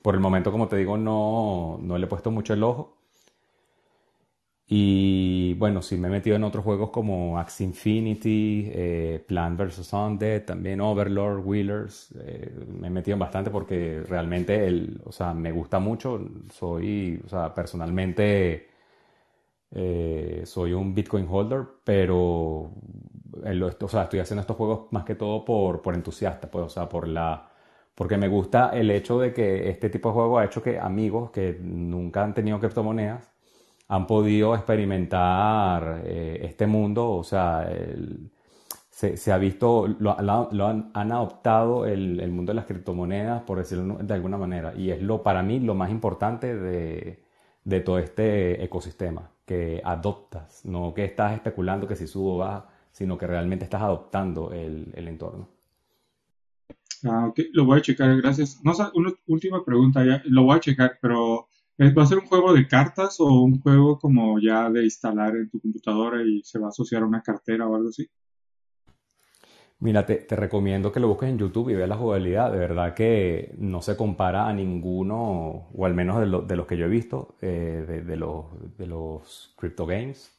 Por el momento, como te digo, no, no le he puesto mucho el ojo. Y bueno, sí me he metido en otros juegos como Axe Infinity, eh, Plant vs. Undead, también Overlord, Wheelers. Eh, me he metido bastante porque realmente el, o sea, me gusta mucho. Soy, o sea, personalmente eh, soy un Bitcoin holder, pero estoy haciendo estos juegos más que todo por, por entusiasta, pues, o sea, por la, porque me gusta el hecho de que este tipo de juego ha hecho que amigos que nunca han tenido criptomonedas han podido experimentar eh, este mundo, o sea, se, ha visto, lo, lo han, han, adoptado el, el, mundo de las criptomonedas, por decirlo de alguna manera, y es lo, para mí lo más importante de, de todo este ecosistema que adoptas, no que estás especulando que si subo o baja, sino que realmente estás adoptando el, entorno. Ah, ok, lo voy a checar, gracias. No, una última pregunta, ya, lo voy a checar, pero eh, ¿va a ser un juego de cartas o un juego como ya de instalar en tu computadora y se va a asociar a una cartera o algo así? Mira, te, recomiendo que lo busques en YouTube y veas la jugabilidad. De verdad que no se compara a ninguno, o al menos de, los que yo he visto, eh, de, los, de los Crypto Games.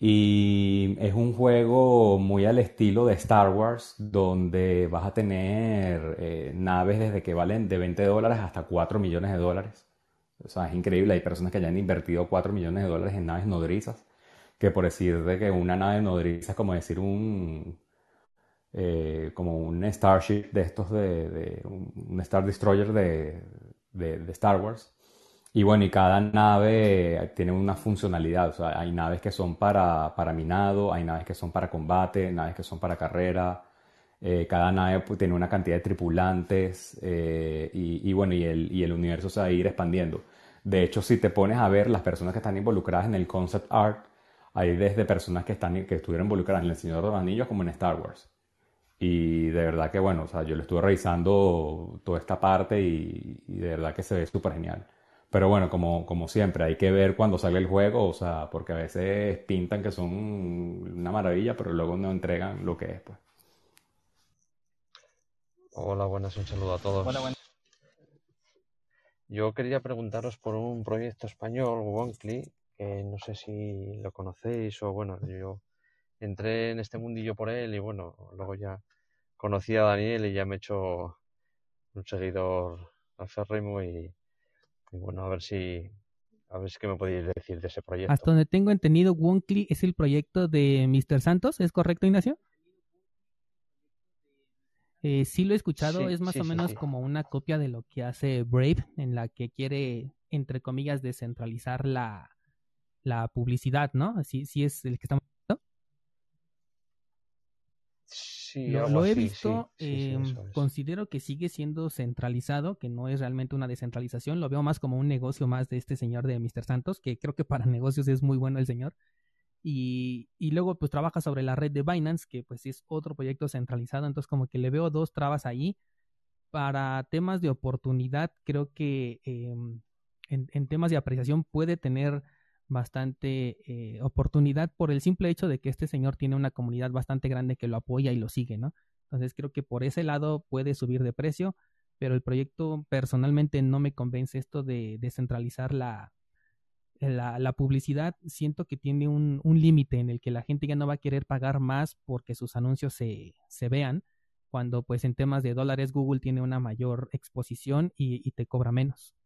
Y es un juego muy al estilo de Star Wars, donde vas a tener eh, naves desde que valen de 20 dólares hasta 4 millones de dólares. O sea, es increíble. Hay personas que ya han invertido 4 millones de dólares en naves nodrizas, que por decir de que una nave nodriza es como decir un eh, como un Starship de estos de, un Star Destroyer de, de, Star Wars. Y bueno, y cada nave tiene una funcionalidad. O sea, hay naves que son para, para minado, hay naves que son para combate, naves que son para carrera. Eh, cada nave pues, tiene una cantidad de tripulantes eh, y, y, bueno, y el, y el universo se va a ir expandiendo. De hecho, si te pones a ver las personas que están involucradas en el concept art, hay desde personas que, están, que estuvieron involucradas en El Señor de los Anillos como en Star Wars. Y de verdad que, bueno, o sea, yo le estuve revisando toda esta parte y, de verdad que se ve súper genial. Pero bueno, como, como siempre, hay que ver cuando sale el juego, o sea, porque a veces pintan que son una maravilla, pero luego no entregan lo que es, pues. Hola, buenas, un saludo a todos. Hola, buenas. Yo quería preguntaros por un proyecto español, Wonkly, que no sé si lo conocéis o bueno, yo entré en este mundillo por él y bueno, luego ya conocí a Daniel y ya me he hecho un seguidor aférrimo y, y bueno, a ver si a ver si qué me podéis decir de ese proyecto. Hasta donde tengo entendido, Wonkly es el proyecto de Mr. Santos, ¿es correcto, Ignacio? Eh, sí lo he escuchado, es más o menos como una copia de lo que hace Brave, en la que quiere, entre comillas, descentralizar la, la publicidad, ¿no? Sí, sí es el que estamos lo, he visto, em, considero que sigue siendo centralizado, que no es realmente una descentralización, lo veo más como un negocio más de este señor de Mr. Santos, que creo que para negocios es muy bueno el señor. Y, y luego pues trabaja sobre la red de Binance, que pues es otro proyecto centralizado, entonces como que le veo dos trabas ahí. Para temas de oportunidad, creo que em, en, en temas de apreciación puede tener bastante eh, oportunidad por el simple hecho de que este señor tiene una comunidad bastante grande que lo apoya y lo sigue, ¿no? Entonces creo que por ese lado puede subir de precio, pero el proyecto personalmente no me convence esto de descentralizar la, la, publicidad. Siento que tiene un, límite en el que la gente ya no va a querer pagar más porque sus anuncios se, se vean, cuando pues en temas de dólares Google tiene una mayor exposición y, y te cobra menos.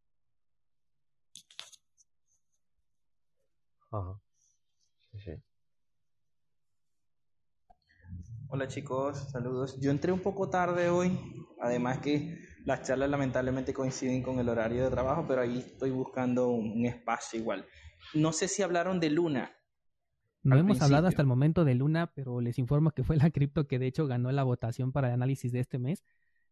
Ajá. Sí, sí. Hola chicos, saludos. Yo entré un poco tarde hoy, además que las charlas lamentablemente coinciden con el horario de trabajo, pero ahí estoy buscando un, espacio igual. No sé si hablaron de Luna. No hemos hablado hasta el momento de Luna, pero les informo que fue la cripto que de hecho ganó la votación para el análisis de este mes.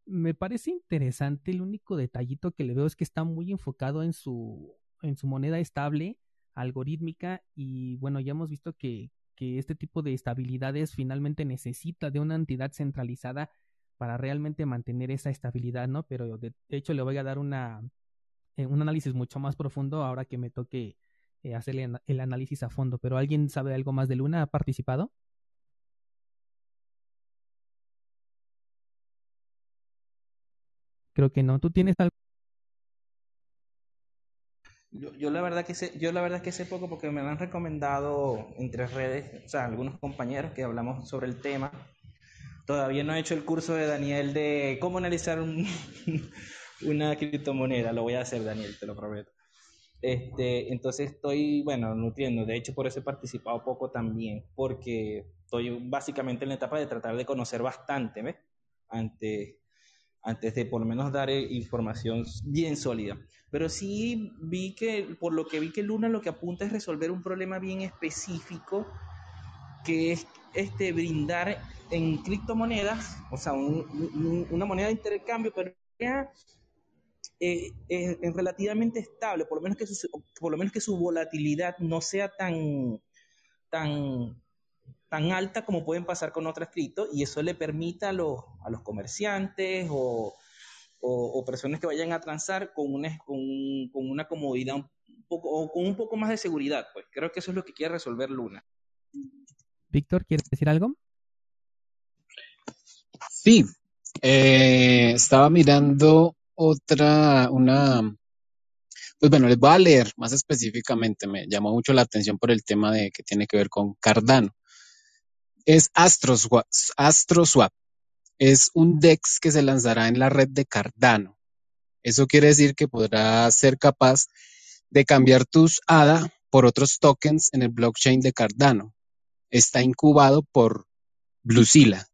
Me parece interesante, el único detallito que le veo es que está muy enfocado en su, en su moneda estable, algorítmica, y bueno, ya hemos visto que, que este tipo de estabilidades finalmente necesita de una entidad centralizada para realmente mantener esa estabilidad, ¿no? Pero de, hecho le voy a dar una, eh, un análisis mucho más profundo ahora que me toque eh, hacer el, análisis a fondo. Pero ¿alguien sabe algo más de Luna? ¿Ha participado? Creo que no. ¿Tú tienes algo? Yo, la verdad que sé, yo la verdad que sé poco porque me lo han recomendado entre redes, o sea, algunos compañeros que hablamos sobre el tema. Todavía no he hecho el curso de Daniel de cómo analizar una criptomoneda. Lo voy a hacer, Daniel, te lo prometo. Este, entonces estoy, bueno, nutriendo. De hecho, por eso he participado poco también, porque estoy básicamente en la etapa de tratar de conocer bastante, ¿ves? Antes de por lo menos dar eh, información bien sólida. Pero sí vi que, por lo que vi que Luna lo que apunta es resolver un problema bien específico, que es este, brindar en criptomonedas, o sea, una moneda de intercambio, pero eh, eh, relativamente estable, por lo, menos que su, por lo menos que su volatilidad no sea tan, tan tan alta como pueden pasar con otras cripto y eso le permita a los, a los comerciantes o, o, personas que vayan a transar con una, con, con una comodidad un poco, o con un poco más de seguridad. Pues creo que eso es lo que quiere resolver Luna. Víctor, ¿quieres decir algo? Sí, eh, estaba mirando otra, una, pues bueno, les voy a leer más específicamente, me llamó mucho la atención por el tema de que tiene que ver con Cardano es AstroSwap. Es un DEX que se lanzará en la red de Cardano. Eso quiere decir que podrás ser capaz de cambiar tus ADA por otros tokens en el blockchain de Cardano. Está incubado por Bluezilla.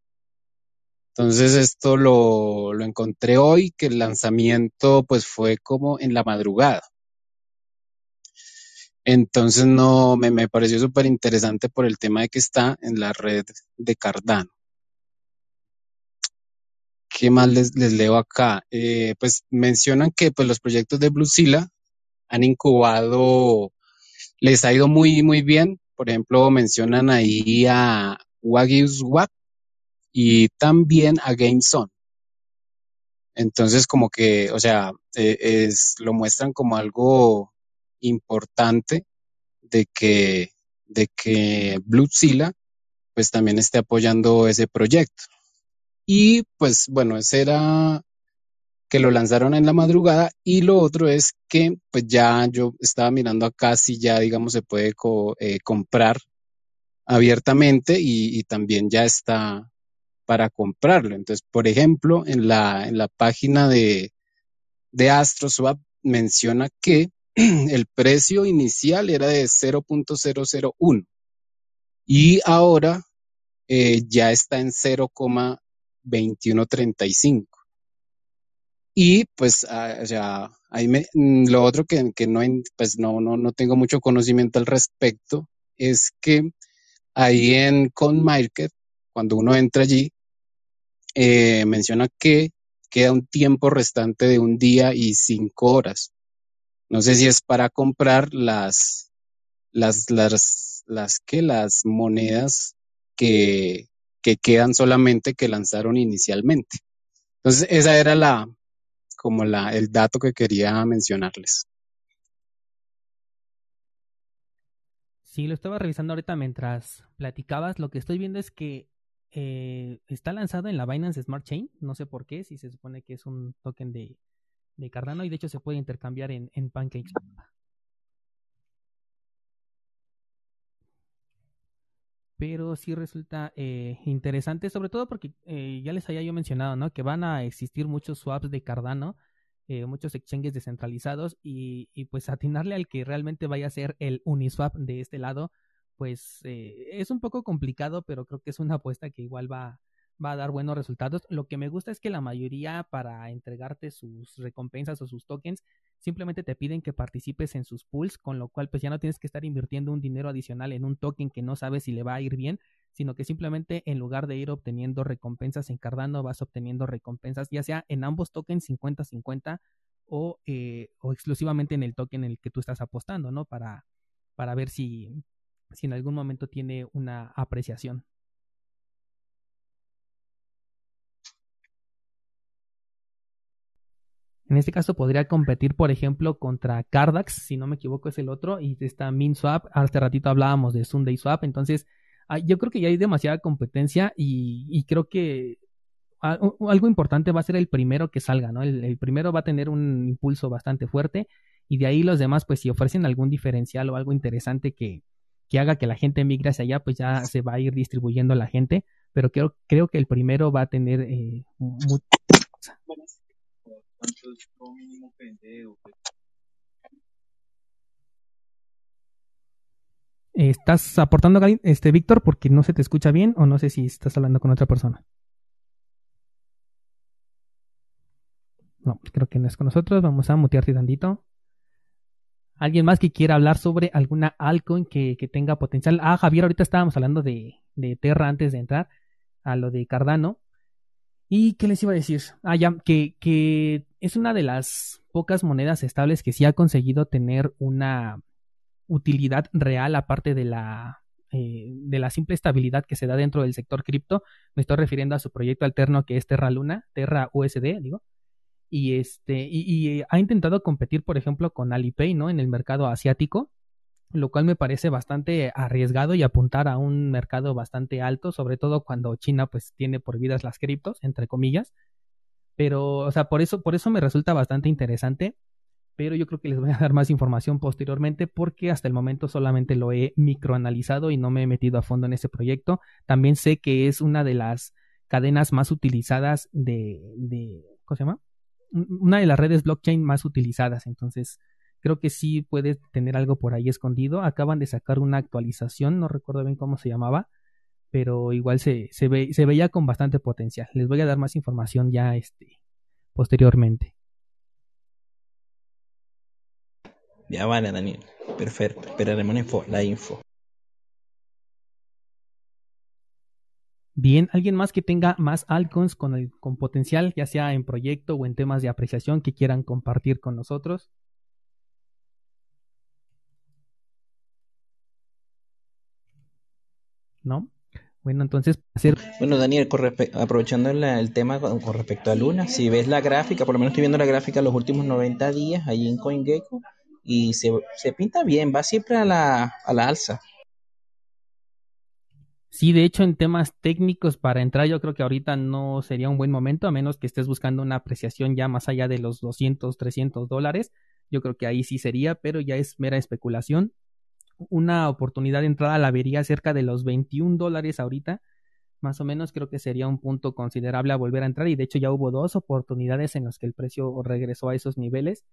Entonces esto lo, lo encontré hoy, que el lanzamiento pues fue como en la madrugada. Entonces no me, me pareció súper interesante por el tema de que está en la red de Cardano. ¿Qué más les, les leo acá? Eh, pues mencionan que pues, los proyectos de Bluezilla han incubado, les ha ido muy, muy bien. Por ejemplo, mencionan ahí a Wagyu Swap y también a GameZone. Entonces, como que, o sea, eh, es, lo muestran como algo importante de que, de que Bluezilla pues también esté apoyando ese proyecto. Y pues bueno, ese era que lo lanzaron en la madrugada y lo otro es que pues ya yo estaba mirando acá si ya digamos se puede eh, comprar abiertamente y, también ya está para comprarlo. Entonces, por ejemplo, en la, en la página de, de AstroSwap menciona que el precio inicial era de 0.001 y ahora eh, ya está en 0,2135. Y pues, ah, ahí me, mm, lo otro que, no, pues no, no, no tengo mucho conocimiento al respecto es que ahí en CoinMarket, cuando uno entra allí, eh, menciona que queda un tiempo restante de un día y cinco horas. No sé si es para comprar las, las, las, las que las monedas que, que quedan solamente que lanzaron inicialmente. Entonces, esa era la, como la, el dato que quería mencionarles. Sí, lo estaba revisando ahorita mientras platicabas. Lo que estoy viendo es que eh, está lanzado en la Binance Smart Chain, no sé por qué, si se supone que es un token de, Cardano y de hecho se puede intercambiar en, en pero sí resulta eh, interesante, sobre todo porque eh, ya les había yo mencionado, ¿no? Que van a existir muchos swaps de Cardano, eh, muchos exchanges descentralizados y, y, pues atinarle al que realmente vaya a ser el Uniswap de este lado, pues es un poco complicado, pero creo que es una apuesta que igual va, va a dar buenos resultados. Lo que me gusta es que la mayoría para entregarte sus recompensas o sus tokens simplemente te piden que participes en sus pools, con lo cual pues ya no tienes que estar invirtiendo un dinero adicional en un token que no sabes si le va a ir bien, sino que simplemente en lugar de ir obteniendo recompensas en Cardano, vas obteniendo recompensas ya sea en ambos tokens 50-50 o, eh, o exclusivamente en el token en el que tú estás apostando, ¿no? Para, para ver si, si en algún momento tiene una apreciación. En este caso podría competir, por ejemplo, contra Cardax, si no me equivoco es el otro, y está MinSwap, hace ratito hablábamos de Sunday Swap, entonces ah, yo creo que ya hay demasiada competencia y, creo que algo importante va a ser el primero que salga, ¿no? El, primero va a tener un impulso bastante fuerte y de ahí los demás, pues si ofrecen algún diferencial o algo interesante que, haga que la gente migre hacia allá, pues ya se va a ir distribuyendo la gente, pero creo, que el primero va a tener eh, ¿Estás aportando, este Víctor, porque no se te escucha bien o no sé si estás hablando con otra persona? No, creo que no es con nosotros. Vamos a mutearte tantito. ¿Alguien más que quiera hablar sobre alguna altcoin que, tenga potencial? Ah, Javier, ahorita estábamos hablando de, de Terra antes de entrar a lo de Cardano. ¿Y qué les iba a decir? Ah, ya, que, que es una de las pocas monedas estables que sí ha conseguido tener una utilidad real aparte de la, eh, de la simple estabilidad que se da dentro del sector cripto. Me estoy refiriendo a su proyecto alterno que es Terra Luna, Terra USD, digo. Y este, y, ha intentado competir, por ejemplo, con Alipay, ¿no? En el mercado asiático lo cual me parece bastante arriesgado y apuntar a un mercado bastante alto, sobre todo cuando China pues tiene por vidas las criptos, entre comillas. Pero, o sea, por eso, por eso me resulta bastante interesante. Pero yo creo que les voy a dar más información posteriormente porque hasta el momento solamente lo he microanalizado y no me he metido a fondo en ese proyecto. También sé que es una de las cadenas más utilizadas de, de ¿cómo se llama? Una de las redes blockchain más utilizadas. Entonces, Creo que sí puede tener algo por ahí escondido. Acaban de sacar una actualización, no recuerdo bien cómo se llamaba, pero igual se, se, ve, se veía con bastante potencial. Les voy a dar más información ya este, posteriormente. Ya vale, Daniel. Perfecto. Esperaremos info, la info. Bien, ¿alguien más que tenga más altcoins con, el, con potencial, ya sea en proyecto o en temas de apreciación que quieran compartir con nosotros? ¿no? Bueno, entonces hacer... Bueno, Daniel, aprovechando el, tema con, respecto a Luna, si ves la gráfica, por lo menos estoy viendo la gráfica los últimos 90 días ahí en CoinGecko y se, pinta bien, va siempre a la, a la alza. Sí, de hecho, en temas técnicos para entrar, yo creo que ahorita no sería un buen momento, a menos que estés buscando una apreciación ya más allá de los 200, 300 dólares. Yo creo que ahí sí sería, pero ya es mera especulación una oportunidad de entrada la vería cerca de los 21 dólares ahorita. Más o menos creo que sería un punto considerable a volver a entrar y de hecho ya hubo dos oportunidades en las que el precio regresó a esos niveles.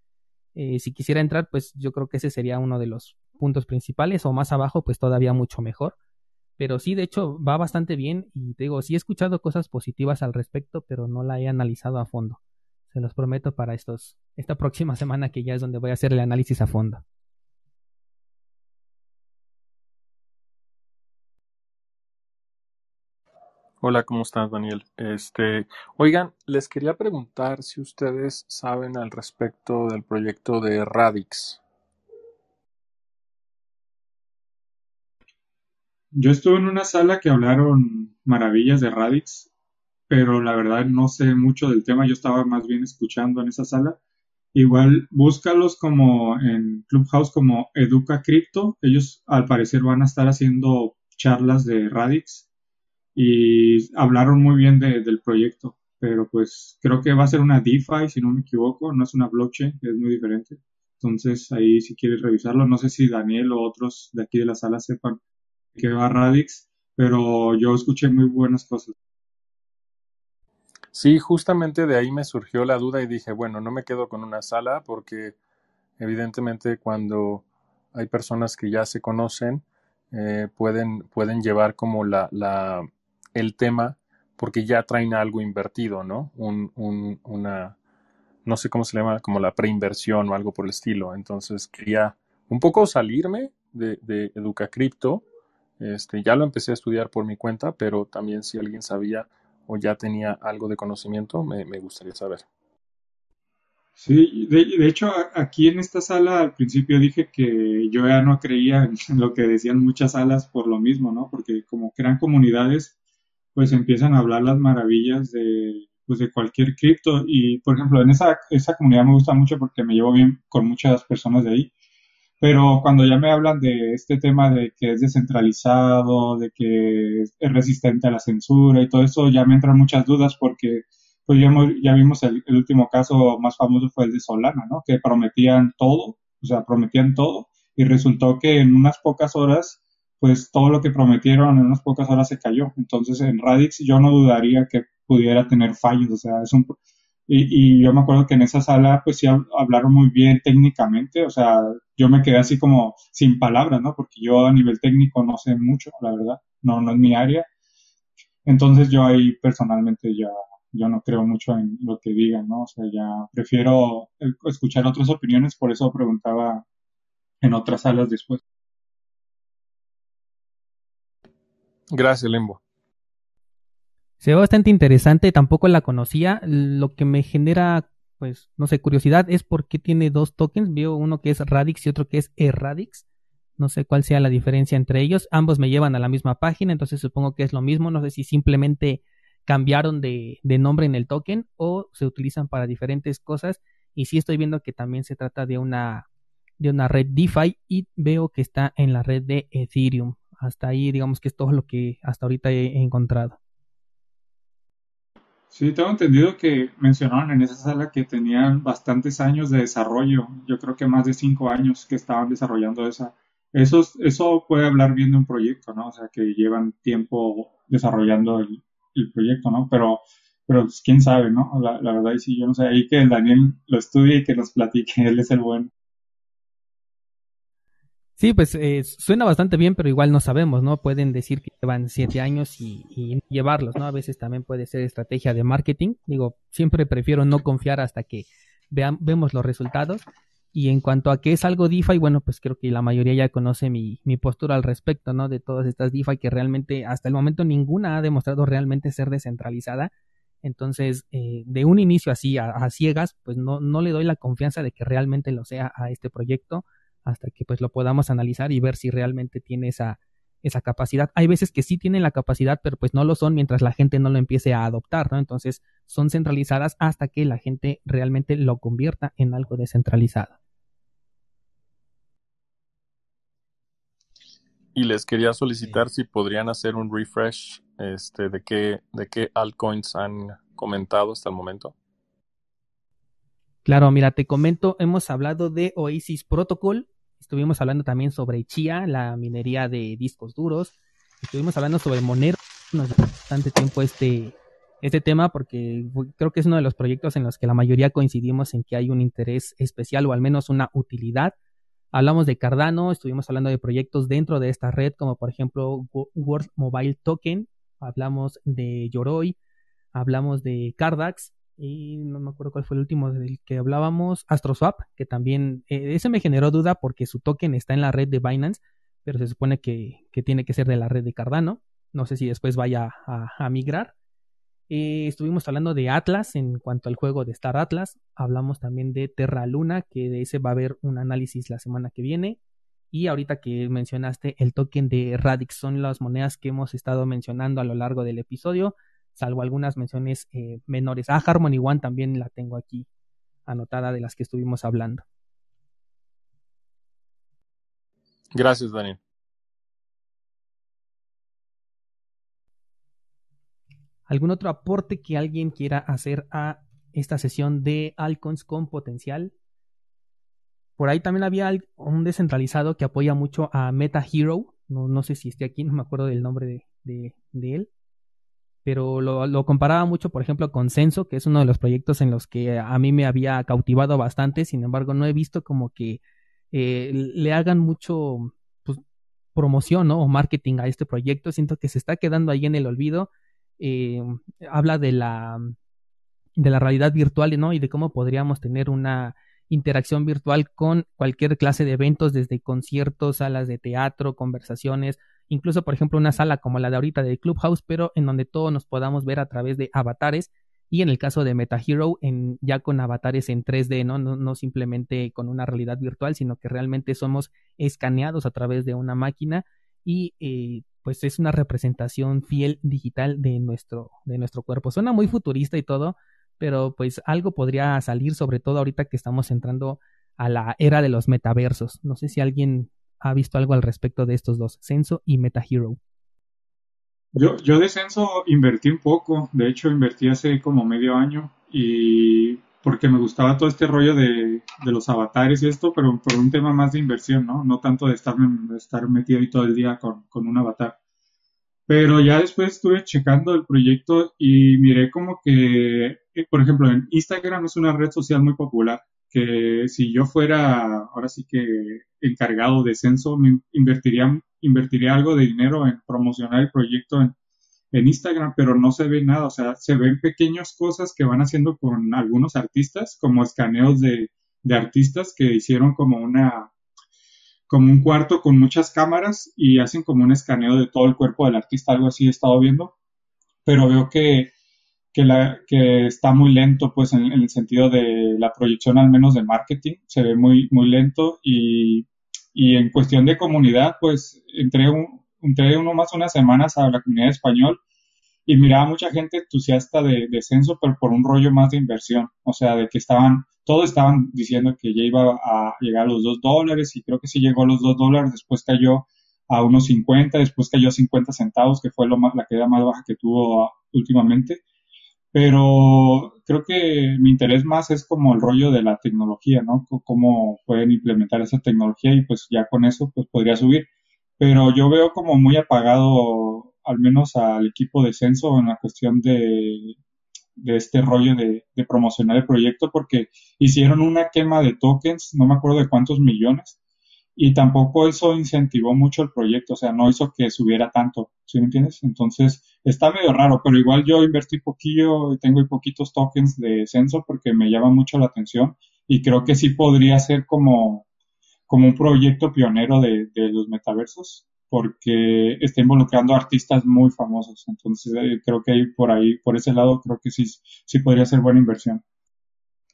Eh, si quisiera entrar, pues yo creo que ese sería uno de los puntos principales o más abajo, pues todavía mucho mejor. Pero sí, de hecho, va bastante bien y digo, sí he escuchado cosas positivas al respecto, pero no la he analizado a fondo. Se los prometo para estos, esta próxima semana que ya es donde voy a hacer el análisis a fondo. Hola, ¿cómo estás, Daniel? Este, oigan, les quería preguntar si ustedes saben al respecto del proyecto de Radix. Yo estuve en una sala que hablaron maravillas de Radix, pero la verdad no sé mucho del tema. Yo estaba más bien escuchando en esa sala. Igual búscalos como en Clubhouse como Educa Crypto. Ellos al parecer van a estar haciendo charlas de Radix y hablaron muy bien del proyecto, pero pues creo que va a ser una DeFi, si no me equivoco, no es una blockchain, es muy diferente. Entonces ahí si quieres revisarlo, no sé si Daniel o otros de aquí de la sala sepan que va Radix, pero yo escuché muy buenas cosas. Sí, justamente de ahí me surgió la duda y dije, bueno, no me quedo con una sala porque evidentemente cuando hay personas que ya se conocen, eh, pueden, pueden llevar como la, la, el tema porque ya traen algo invertido, ¿no? Un, un, una, no sé cómo se llama, como la preinversión o algo por el estilo. Entonces quería un poco salirme de, de EducaCrypto. Este, ya lo empecé a estudiar por mi cuenta, pero también si alguien sabía o ya tenía algo de conocimiento, me, me gustaría saber. Sí, de, hecho aquí en esta sala al principio dije que yo ya no creía en lo que decían muchas salas por lo mismo, ¿no? Porque como crean comunidades, pues empiezan a hablar las maravillas de, pues de cualquier cripto y por ejemplo en esa, esa comunidad me gusta mucho porque me llevo bien con muchas personas de ahí pero cuando ya me hablan de este tema de que es descentralizado, de que es resistente a la censura y todo eso, ya me entran muchas dudas porque pues ya, ya vimos el, último caso más famoso fue el de Solana, ¿no? Que prometían todo, o sea, prometían todo y resultó que en unas pocas horas, pues todo lo que prometieron en unas pocas horas se cayó. Entonces en Radix yo no dudaría que pudiera tener fallos, o sea, es un, y, yo me acuerdo que en esa sala pues sí hablaron muy bien técnicamente, o sea, yo me quedé así como sin palabras, ¿no? Porque yo a nivel técnico no sé mucho, la verdad, no, no es mi área. Entonces yo ahí personalmente ya, yo no creo mucho en lo que digan, ¿no? O sea, ya prefiero escuchar otras opiniones, por eso preguntaba en otras salas después. Gracias, Limbo. Se ve bastante interesante, tampoco la conocía. Lo que me genera, pues, no sé, curiosidad es por qué tiene dos tokens. Veo uno que es Radix y otro que es Erradix. No sé cuál sea la diferencia entre ellos. Ambos me llevan a la misma página, entonces supongo que es lo mismo. No sé si simplemente cambiaron de, nombre en el token o se utilizan para diferentes cosas. Y sí estoy viendo que también se trata de una, de una red DeFi y veo que está en la red de Ethereum. Hasta ahí, digamos que es todo lo que hasta ahorita he encontrado. Sí, tengo entendido que mencionaron en esa sala que tenían bastantes años de desarrollo. Yo creo que más de cinco años que estaban desarrollando esa. Eso, eso puede hablar bien de un proyecto, ¿no? O sea, que llevan tiempo desarrollando el, proyecto, ¿no? Pero, pero pues, quién sabe, ¿no? La, verdad, sí, yo no sé. Ahí que el Daniel lo estudie y que nos platique, él es el bueno. Sí, pues eh, suena bastante bien, pero igual no sabemos, ¿no? Pueden decir que llevan siete años y, llevarlos, ¿no? A veces también puede ser estrategia de marketing. Digo, siempre prefiero no confiar hasta que vean, vemos los resultados. Y en cuanto a qué es algo DeFi, bueno, pues creo que la mayoría ya conoce mi, postura al respecto, ¿no? De todas estas DeFi que realmente hasta el momento ninguna ha demostrado realmente ser descentralizada. Entonces, eh, de un inicio así, a, a, ciegas, pues no, no le doy la confianza de que realmente lo sea a este proyecto hasta que pues lo podamos analizar y ver si realmente tiene esa, esa capacidad. Hay veces que sí tienen la capacidad, pero pues no lo son mientras la gente no lo empiece a adoptar, ¿no? Entonces son centralizadas hasta que la gente realmente lo convierta en algo descentralizado. Y les quería solicitar si podrían hacer un refresh este, de qué, de qué altcoins han comentado hasta el momento. Claro, mira, te comento, hemos hablado de Oasis Protocol, Estuvimos hablando también sobre Chia, la minería de discos duros. Estuvimos hablando sobre Monero. Nos llevó bastante tiempo este, este tema porque creo que es uno de los proyectos en los que la mayoría coincidimos en que hay un interés especial o al menos una utilidad. Hablamos de Cardano, estuvimos hablando de proyectos dentro de esta red, como por ejemplo World Mobile Token, hablamos de Yoroi, hablamos de Cardax, y no me acuerdo cuál fue el último del que hablábamos, AstroSwap, que también, eh, ese me generó duda porque su token está en la red de Binance, pero se supone que, tiene que ser de la red de Cardano. No sé si después vaya a, migrar. Eh, estuvimos hablando de Atlas en cuanto al juego de Star Atlas. Hablamos también de Terra Luna, que de ese va a haber un análisis la semana que viene. Y ahorita que mencionaste el token de Radix, son las monedas que hemos estado mencionando a lo largo del episodio salvo algunas menciones eh, menores. Ah, Harmony One también la tengo aquí anotada de las que estuvimos hablando. Gracias, Daniel. ¿Algún otro aporte que alguien quiera hacer a esta sesión de Alcons con potencial? Por ahí también había un descentralizado que apoya mucho a Meta Hero. No, no sé si esté aquí, no me acuerdo del nombre de, él. Pero lo, comparaba mucho, por ejemplo, con Censo, que es uno de los proyectos en los que a mí me había cautivado bastante. Sin embargo, no he visto como que eh, le hagan mucho pues, promoción o marketing a este proyecto. Siento que se está quedando ahí en el olvido. Eh, habla de la, de la realidad virtual ¿no? y de cómo podríamos tener una interacción virtual con cualquier clase de eventos, desde conciertos, salas de teatro, conversaciones, incluso por ejemplo una sala como la de ahorita de Clubhouse, pero en donde todos nos podamos ver a través de avatares y en el caso de MetaHero en, ya con avatares en 3D, ¿no? ¿no? No, simplemente con una realidad virtual, sino que realmente somos escaneados a través de una máquina y eh, pues es una representación fiel digital de nuestro, de nuestro cuerpo. Suena muy futurista y todo, pero pues algo podría salir, sobre todo ahorita que estamos entrando a la era de los metaversos. No sé si alguien ha visto algo al respecto de estos dos, Censo y MetaHero. Yo, yo de Censo invertí un poco, de hecho invertí hace como medio año y porque me gustaba todo este rollo de, los avatares y esto, pero por un tema más de inversión, ¿no? No tanto de estar, estar metido ahí todo el día con, con un avatar. Pero ya después estuve checando el proyecto y miré como que, eh, por ejemplo, en Instagram es una red social muy popular, que si yo fuera ahora sí que encargado de censo, me invertiría, invertiría algo de dinero en promocionar el proyecto en, en Instagram, pero no se ve nada, o sea, se ven pequeñas cosas que van haciendo con algunos artistas, como escaneos de, de artistas que hicieron como una, como un cuarto con muchas cámaras y hacen como un escaneo de todo el cuerpo del artista, algo así he estado viendo, pero veo que, que, la, que está muy lento, pues en, el sentido de la proyección al menos de marketing, se ve muy, muy lento y, y en cuestión de comunidad, pues entré, un, entré uno más unas semanas a la comunidad español y miraba mucha gente entusiasta de, de censo, pero por un rollo más de inversión, o sea, de que estaban todos estaban diciendo que ya iba a llegar a los 2 dólares y creo que sí llegó a los 2 dólares, después cayó a unos 50, después cayó a 50 centavos, que fue lo más, la queda más baja que tuvo últimamente. Pero creo que mi interés más es como el rollo de la tecnología, ¿no? cómo pueden implementar esa tecnología y pues ya con eso pues podría subir. Pero yo veo como muy apagado al menos al equipo de censo en la cuestión de, de este rollo de, promocionar el proyecto porque hicieron una quema de tokens, no me acuerdo de cuántos millones, y tampoco eso incentivó mucho el proyecto, o sea, no hizo que subiera tanto, ¿sí me entiendes? Entonces, está medio raro, pero igual yo invertí poquillo y tengo poquitos tokens de censo porque me llama mucho la atención y creo que sí podría ser como, como un proyecto pionero de, de los metaversos porque está involucrando artistas muy famosos. Entonces, eh, creo que ahí por ahí, por ese lado, creo que sí, sí podría ser buena inversión.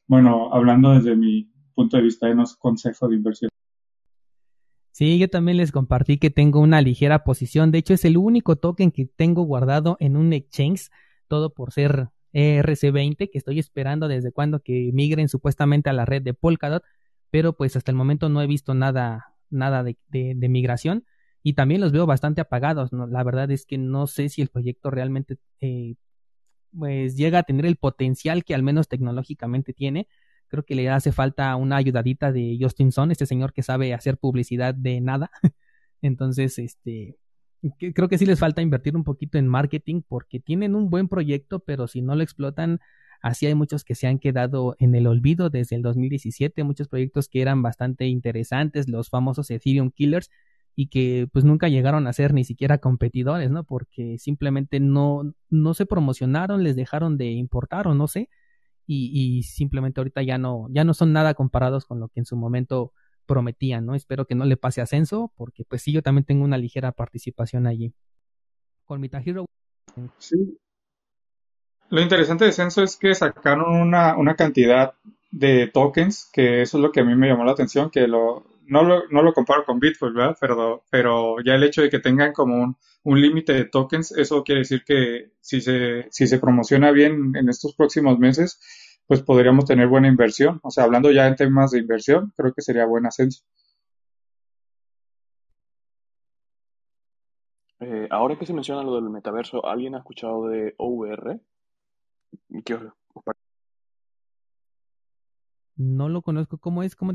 Bueno, hablando desde mi punto de vista, no es consejo de inversión. Sí, yo también les compartí que tengo una ligera posición. De hecho, es el único token que tengo guardado en un exchange, todo por ser ERC20, que estoy esperando desde cuando que migren supuestamente a la red de Polkadot, pero pues hasta el momento no he visto nada, nada de, de migración y también los veo bastante apagados. La verdad es que no sé si el proyecto realmente eh, pues llega a tener el potencial que al menos tecnológicamente tiene. Creo que le hace falta una ayudadita de Justin Son, este señor que sabe hacer publicidad de nada. Entonces, este, creo que sí les falta invertir un poquito en marketing porque tienen un buen proyecto, pero si no lo explotan, así hay muchos que se han quedado en el olvido desde el 2017, muchos proyectos que eran bastante interesantes, los famosos Ethereum Killers, y que pues nunca llegaron a ser ni siquiera competidores, ¿no? Porque simplemente no, no se promocionaron, les dejaron de importar o no sé, y, y simplemente ahorita ya no, ya no son nada comparados con lo que en su momento prometían, ¿no? Espero que no le pase ascenso, porque pues sí, yo también tengo una ligera participación allí. Con mi Sí. Lo interesante de Censo es que sacaron una, una cantidad de tokens, que eso es lo que a mí me llamó la atención, que lo, no lo, no lo comparo con Bitcoin, ¿verdad? Pero, pero ya el hecho de que tengan como un, un límite de tokens, eso quiere decir que si se, si se promociona bien en estos próximos meses, pues podríamos tener buena inversión. O sea, hablando ya en temas de inversión, creo que sería buen ascenso. Eh, ahora que se menciona lo del metaverso, ¿alguien ha escuchado de OVR? ¿Qué os, No lo conozco. ¿Cómo es? ¿Cómo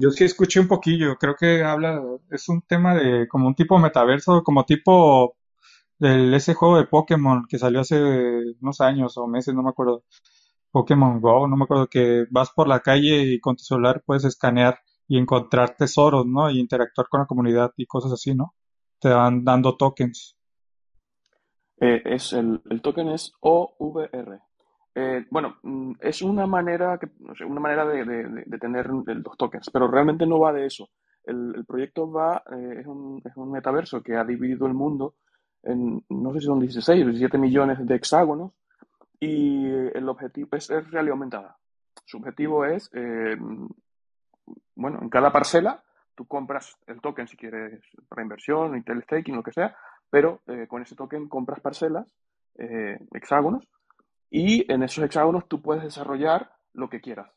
Yo sí escuché un poquillo, creo que habla, es un tema de como un tipo metaverso, como tipo del ese juego de Pokémon que salió hace unos años o meses, no me acuerdo. Pokémon Go, no me acuerdo que vas por la calle y con tu celular puedes escanear y encontrar tesoros, ¿no? Y interactuar con la comunidad y cosas así, ¿no? Te van dando tokens. Eh, es el, el token es OVR. Eh, bueno, mm, es una manera, que, no una manera de, tener los tokens, pero realmente no va de eso. El, proyecto va, eh, es, un, es, metaverso que ha dividido el mundo en, no sé si son 16 o 17 millones de hexágonos y el objetivo es, realidad aumentada. Su objetivo es, eh, bueno, en cada parcela tú compras el token si quieres para inversión, Intel staking, lo que sea, pero con ese token compras parcelas, hexágonos, y en esos hexágonos tú puedes desarrollar lo que quieras,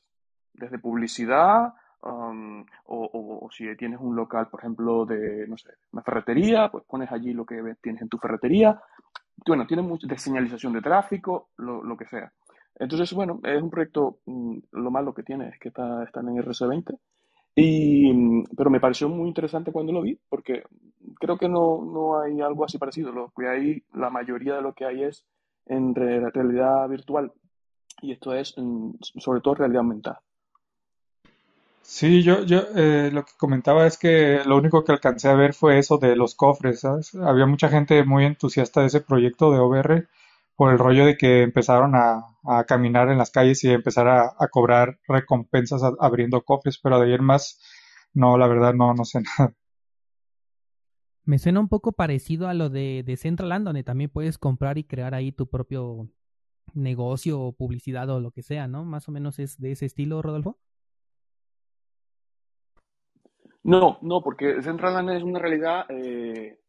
desde publicidad um, o, si tienes un local, por ejemplo, de, no sé, una ferretería, pues pones allí lo que tienes en tu ferretería. Bueno, tiene mucho de señalización de tráfico, lo, que sea. Entonces, bueno, es un proyecto, mm, lo malo que tiene es que está, están en RC20, y, mm, pero me pareció muy interesante cuando lo vi, porque creo que no, no hay algo así parecido. Lo que hay, la mayoría de lo que hay es en realidad virtual y esto es sobre todo realidad aumentada. Sí, yo, yo eh, lo que comentaba es que lo único que alcancé a ver fue eso de los cofres. Había mucha gente muy entusiasta de ese proyecto de OBR por el rollo de que empezaron a, caminar en las calles y empezar a, cobrar recompensas abriendo cofres, pero de ayer más, no, la verdad no, no sé nada. Me suena un poco parecido a lo de, de Centraland, donde también puedes comprar y crear ahí tu propio negocio o publicidad o lo que sea, ¿no? Más o menos es de ese estilo, Rodolfo. No, no, porque Centraland es una realidad, eh,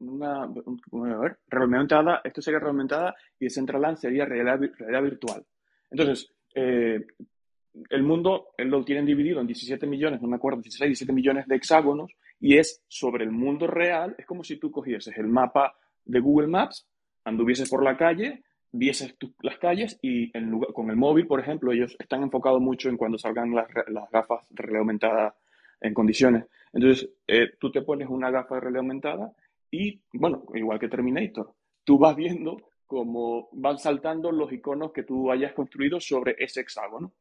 una, a ver, realmente esto sería realmente y Centraland sería realidad, realidad virtual. Entonces, eh, el mundo lo tienen dividido en 17 millones, no me acuerdo, 16, 17 millones de hexágonos y es sobre el mundo real. Es como si tú cogieses el mapa de Google Maps, anduvieses por la calle, vieses las calles y con el móvil, por ejemplo, ellos están enfocados mucho en cuando salgan las, gafas de realidad aumentada en condiciones. Entonces, eh, tú te pones una gafa de realidad aumentada y, bueno, igual que Terminator, tú vas viendo cómo van saltando los iconos que tú hayas construido sobre ese hexágono.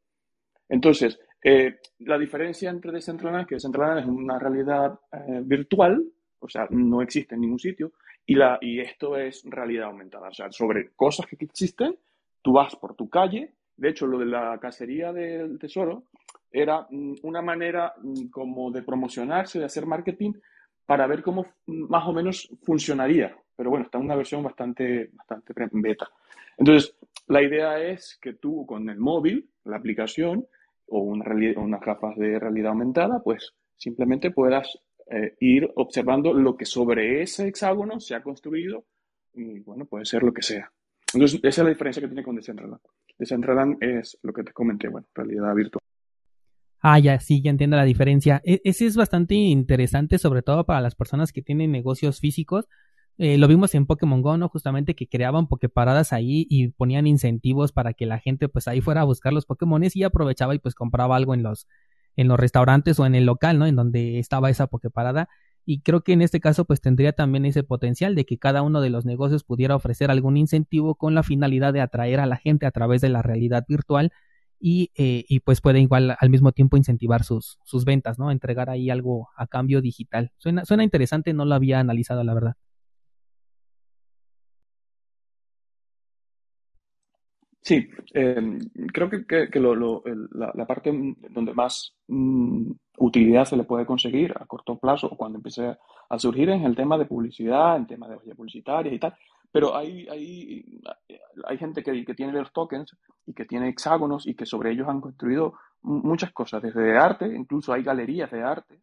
Entonces, eh, la diferencia entre Decentraland es que Decentraland es una realidad eh, virtual, o sea, no existe en ningún sitio, y, la, y esto es realidad aumentada. O sea, sobre cosas que existen, tú vas por tu calle. De hecho, lo de la cacería del tesoro era mm, una manera mm, como de promocionarse, de hacer marketing, para ver cómo mm, más o menos funcionaría. Pero bueno, está en una versión bastante, bastante beta. Entonces, la idea es que tú con el móvil, la aplicación, o una unas gafas de realidad aumentada, pues simplemente puedas eh, ir observando lo que sobre ese hexágono se ha construido y bueno, puede ser lo que sea. Entonces, esa es la diferencia que tiene con Decentraland. Decentraland es lo que te comenté, bueno, realidad virtual. Ah, ya, sí, ya entiendo la diferencia. E ese es bastante interesante, sobre todo para las personas que tienen negocios físicos, eh, lo vimos en Pokémon Go, ¿no? Justamente que creaban Poképaradas ahí y ponían incentivos para que la gente pues ahí fuera a buscar los Pokémones y aprovechaba y pues compraba algo en los, en los restaurantes o en el local, ¿no? En donde estaba esa Poképarada. Y creo que en este caso pues tendría también ese potencial de que cada uno de los negocios pudiera ofrecer algún incentivo con la finalidad de atraer a la gente a través de la realidad virtual y, eh, y pues puede igual al mismo tiempo incentivar sus, sus ventas, ¿no? Entregar ahí algo a cambio digital. Suena, suena interesante, no lo había analizado la verdad. Sí, em, creo que, que, lo, la, parte donde más mm, utilidad se le puede conseguir a corto plazo o cuando empiece a surgir es el tema de publicidad, el tema de vallas publicitarias y tal. Pero hay, hay, hay gente que, que tiene los tokens y que tiene hexágonos y que sobre ellos han construido muchas cosas, desde arte, incluso hay galerías de arte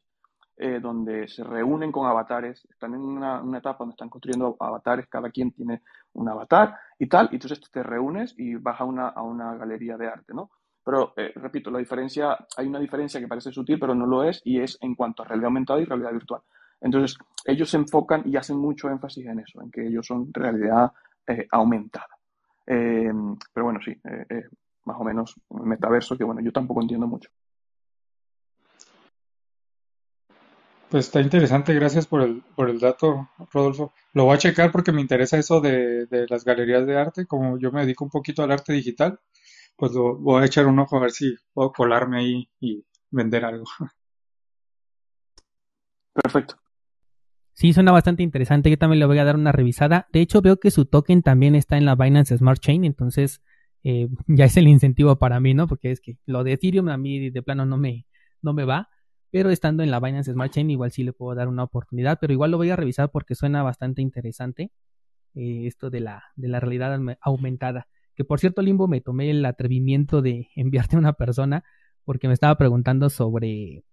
eh, donde se reúnen con avatares, están en una, etapa donde están construyendo avatares, cada quien tiene un avatar y tal, y entonces te reúnes y vas a una, a una galería de arte, ¿no? Pero, eh, repito, la diferencia, hay una diferencia que parece sutil, pero no lo es, y es en cuanto a realidad aumentada y realidad virtual. Entonces, ellos se enfocan y hacen mucho énfasis en eso, en que ellos son realidad eh, aumentada. Eh, pero bueno, sí, más o menos metaverso, que bueno, yo tampoco entiendo mucho. Pues está interesante, gracias por el, por el dato, Rodolfo. Lo voy a checar porque me interesa eso de, de las galerías de arte, como yo me dedico un poquito al arte digital, pues lo, voy a echar un ojo a ver si puedo colarme ahí y vender algo. Perfecto. Sí, suena bastante interesante. Yo también le voy a dar una revisada. De hecho, veo que su token también está en la Binance Smart Chain, entonces eh, ya es el incentivo para mí, ¿no? Porque es que lo de Ethereum a mí de plano no me, no me va. Pero estando en la Binance Smart Chain, igual sí le puedo dar una oportunidad. Pero igual lo voy a revisar porque suena bastante interesante eh, esto de la, de la realidad aumentada. Que por cierto, Limbo, me tomé el atrevimiento de enviarte a una persona porque me estaba preguntando sobre,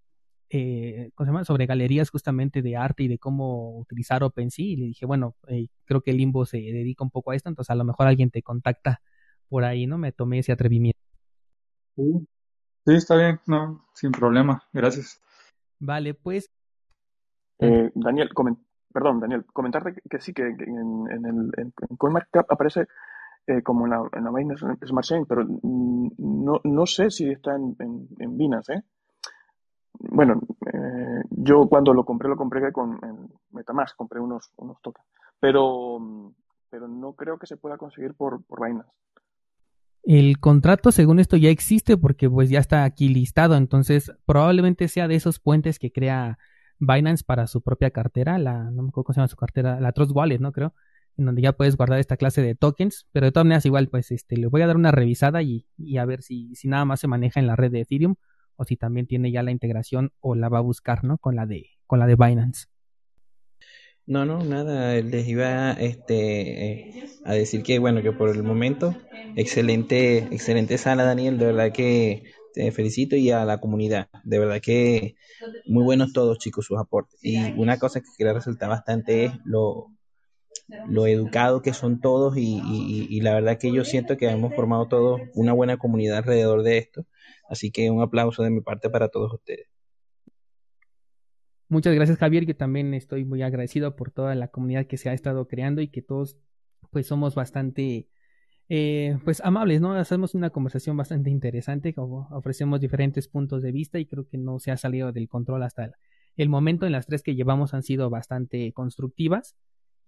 eh, ¿cómo se llama? sobre galerías justamente de arte y de cómo utilizar OpenSea. Y le dije, bueno, eh, creo que Limbo se dedica un poco a esto, entonces a lo mejor alguien te contacta por ahí, ¿no? Me tomé ese atrevimiento. Sí, está bien, no, sin problema, gracias. Vale, pues. Eh, Daniel, perdón, Daniel, comentarte que, sí, que, en, en, el en CoinMarketCap aparece eh, como en la, en la Binance Smart Chain, pero no, no sé si está en, en, en Binance, ¿eh? Bueno, eh, yo cuando lo compré, lo compré con Metamask, compré unos, unos tokens, pero, pero no creo que se pueda conseguir por, por Binance. El contrato, según esto, ya existe porque pues ya está aquí listado, entonces probablemente sea de esos puentes que crea Binance para su propia cartera, la, no me acuerdo cómo se llama su cartera, la Trust Wallet, ¿no? Creo, en donde ya puedes guardar esta clase de tokens, pero de todas maneras igual, pues este, le voy a dar una revisada y, y a ver si, si nada más se maneja en la red de Ethereum o si también tiene ya la integración o la va a buscar, ¿no? Con la de, con la de Binance. No, no, nada, les iba este, a decir que, bueno, que por el momento, excelente, excelente sala, Daniel, de verdad que te felicito y a la comunidad, de verdad que muy buenos todos, chicos, sus aportes. Y una cosa que quería resaltar bastante es lo, lo educado que son todos y, y la verdad que yo siento que hemos formado todos una buena comunidad alrededor de esto. Así que un aplauso de mi parte para todos ustedes. Muchas gracias Javier, que también estoy muy agradecido por toda la comunidad que se ha estado creando y que todos pues somos bastante eh, pues amables, ¿no? Hacemos una conversación bastante interesante, ofrecemos diferentes puntos de vista y creo que no se ha salido del control hasta el momento. En las tres que llevamos han sido bastante constructivas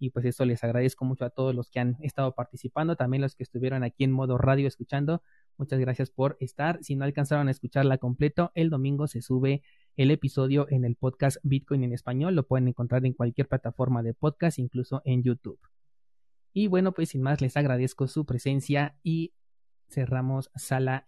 y pues eso les agradezco mucho a todos los que han estado participando, también los que estuvieron aquí en modo radio escuchando. Muchas gracias por estar. Si no alcanzaron a escucharla completo, el domingo se sube el episodio en el podcast Bitcoin en español. Lo pueden encontrar en cualquier plataforma de podcast, incluso en YouTube. Y bueno, pues sin más, les agradezco su presencia y cerramos sala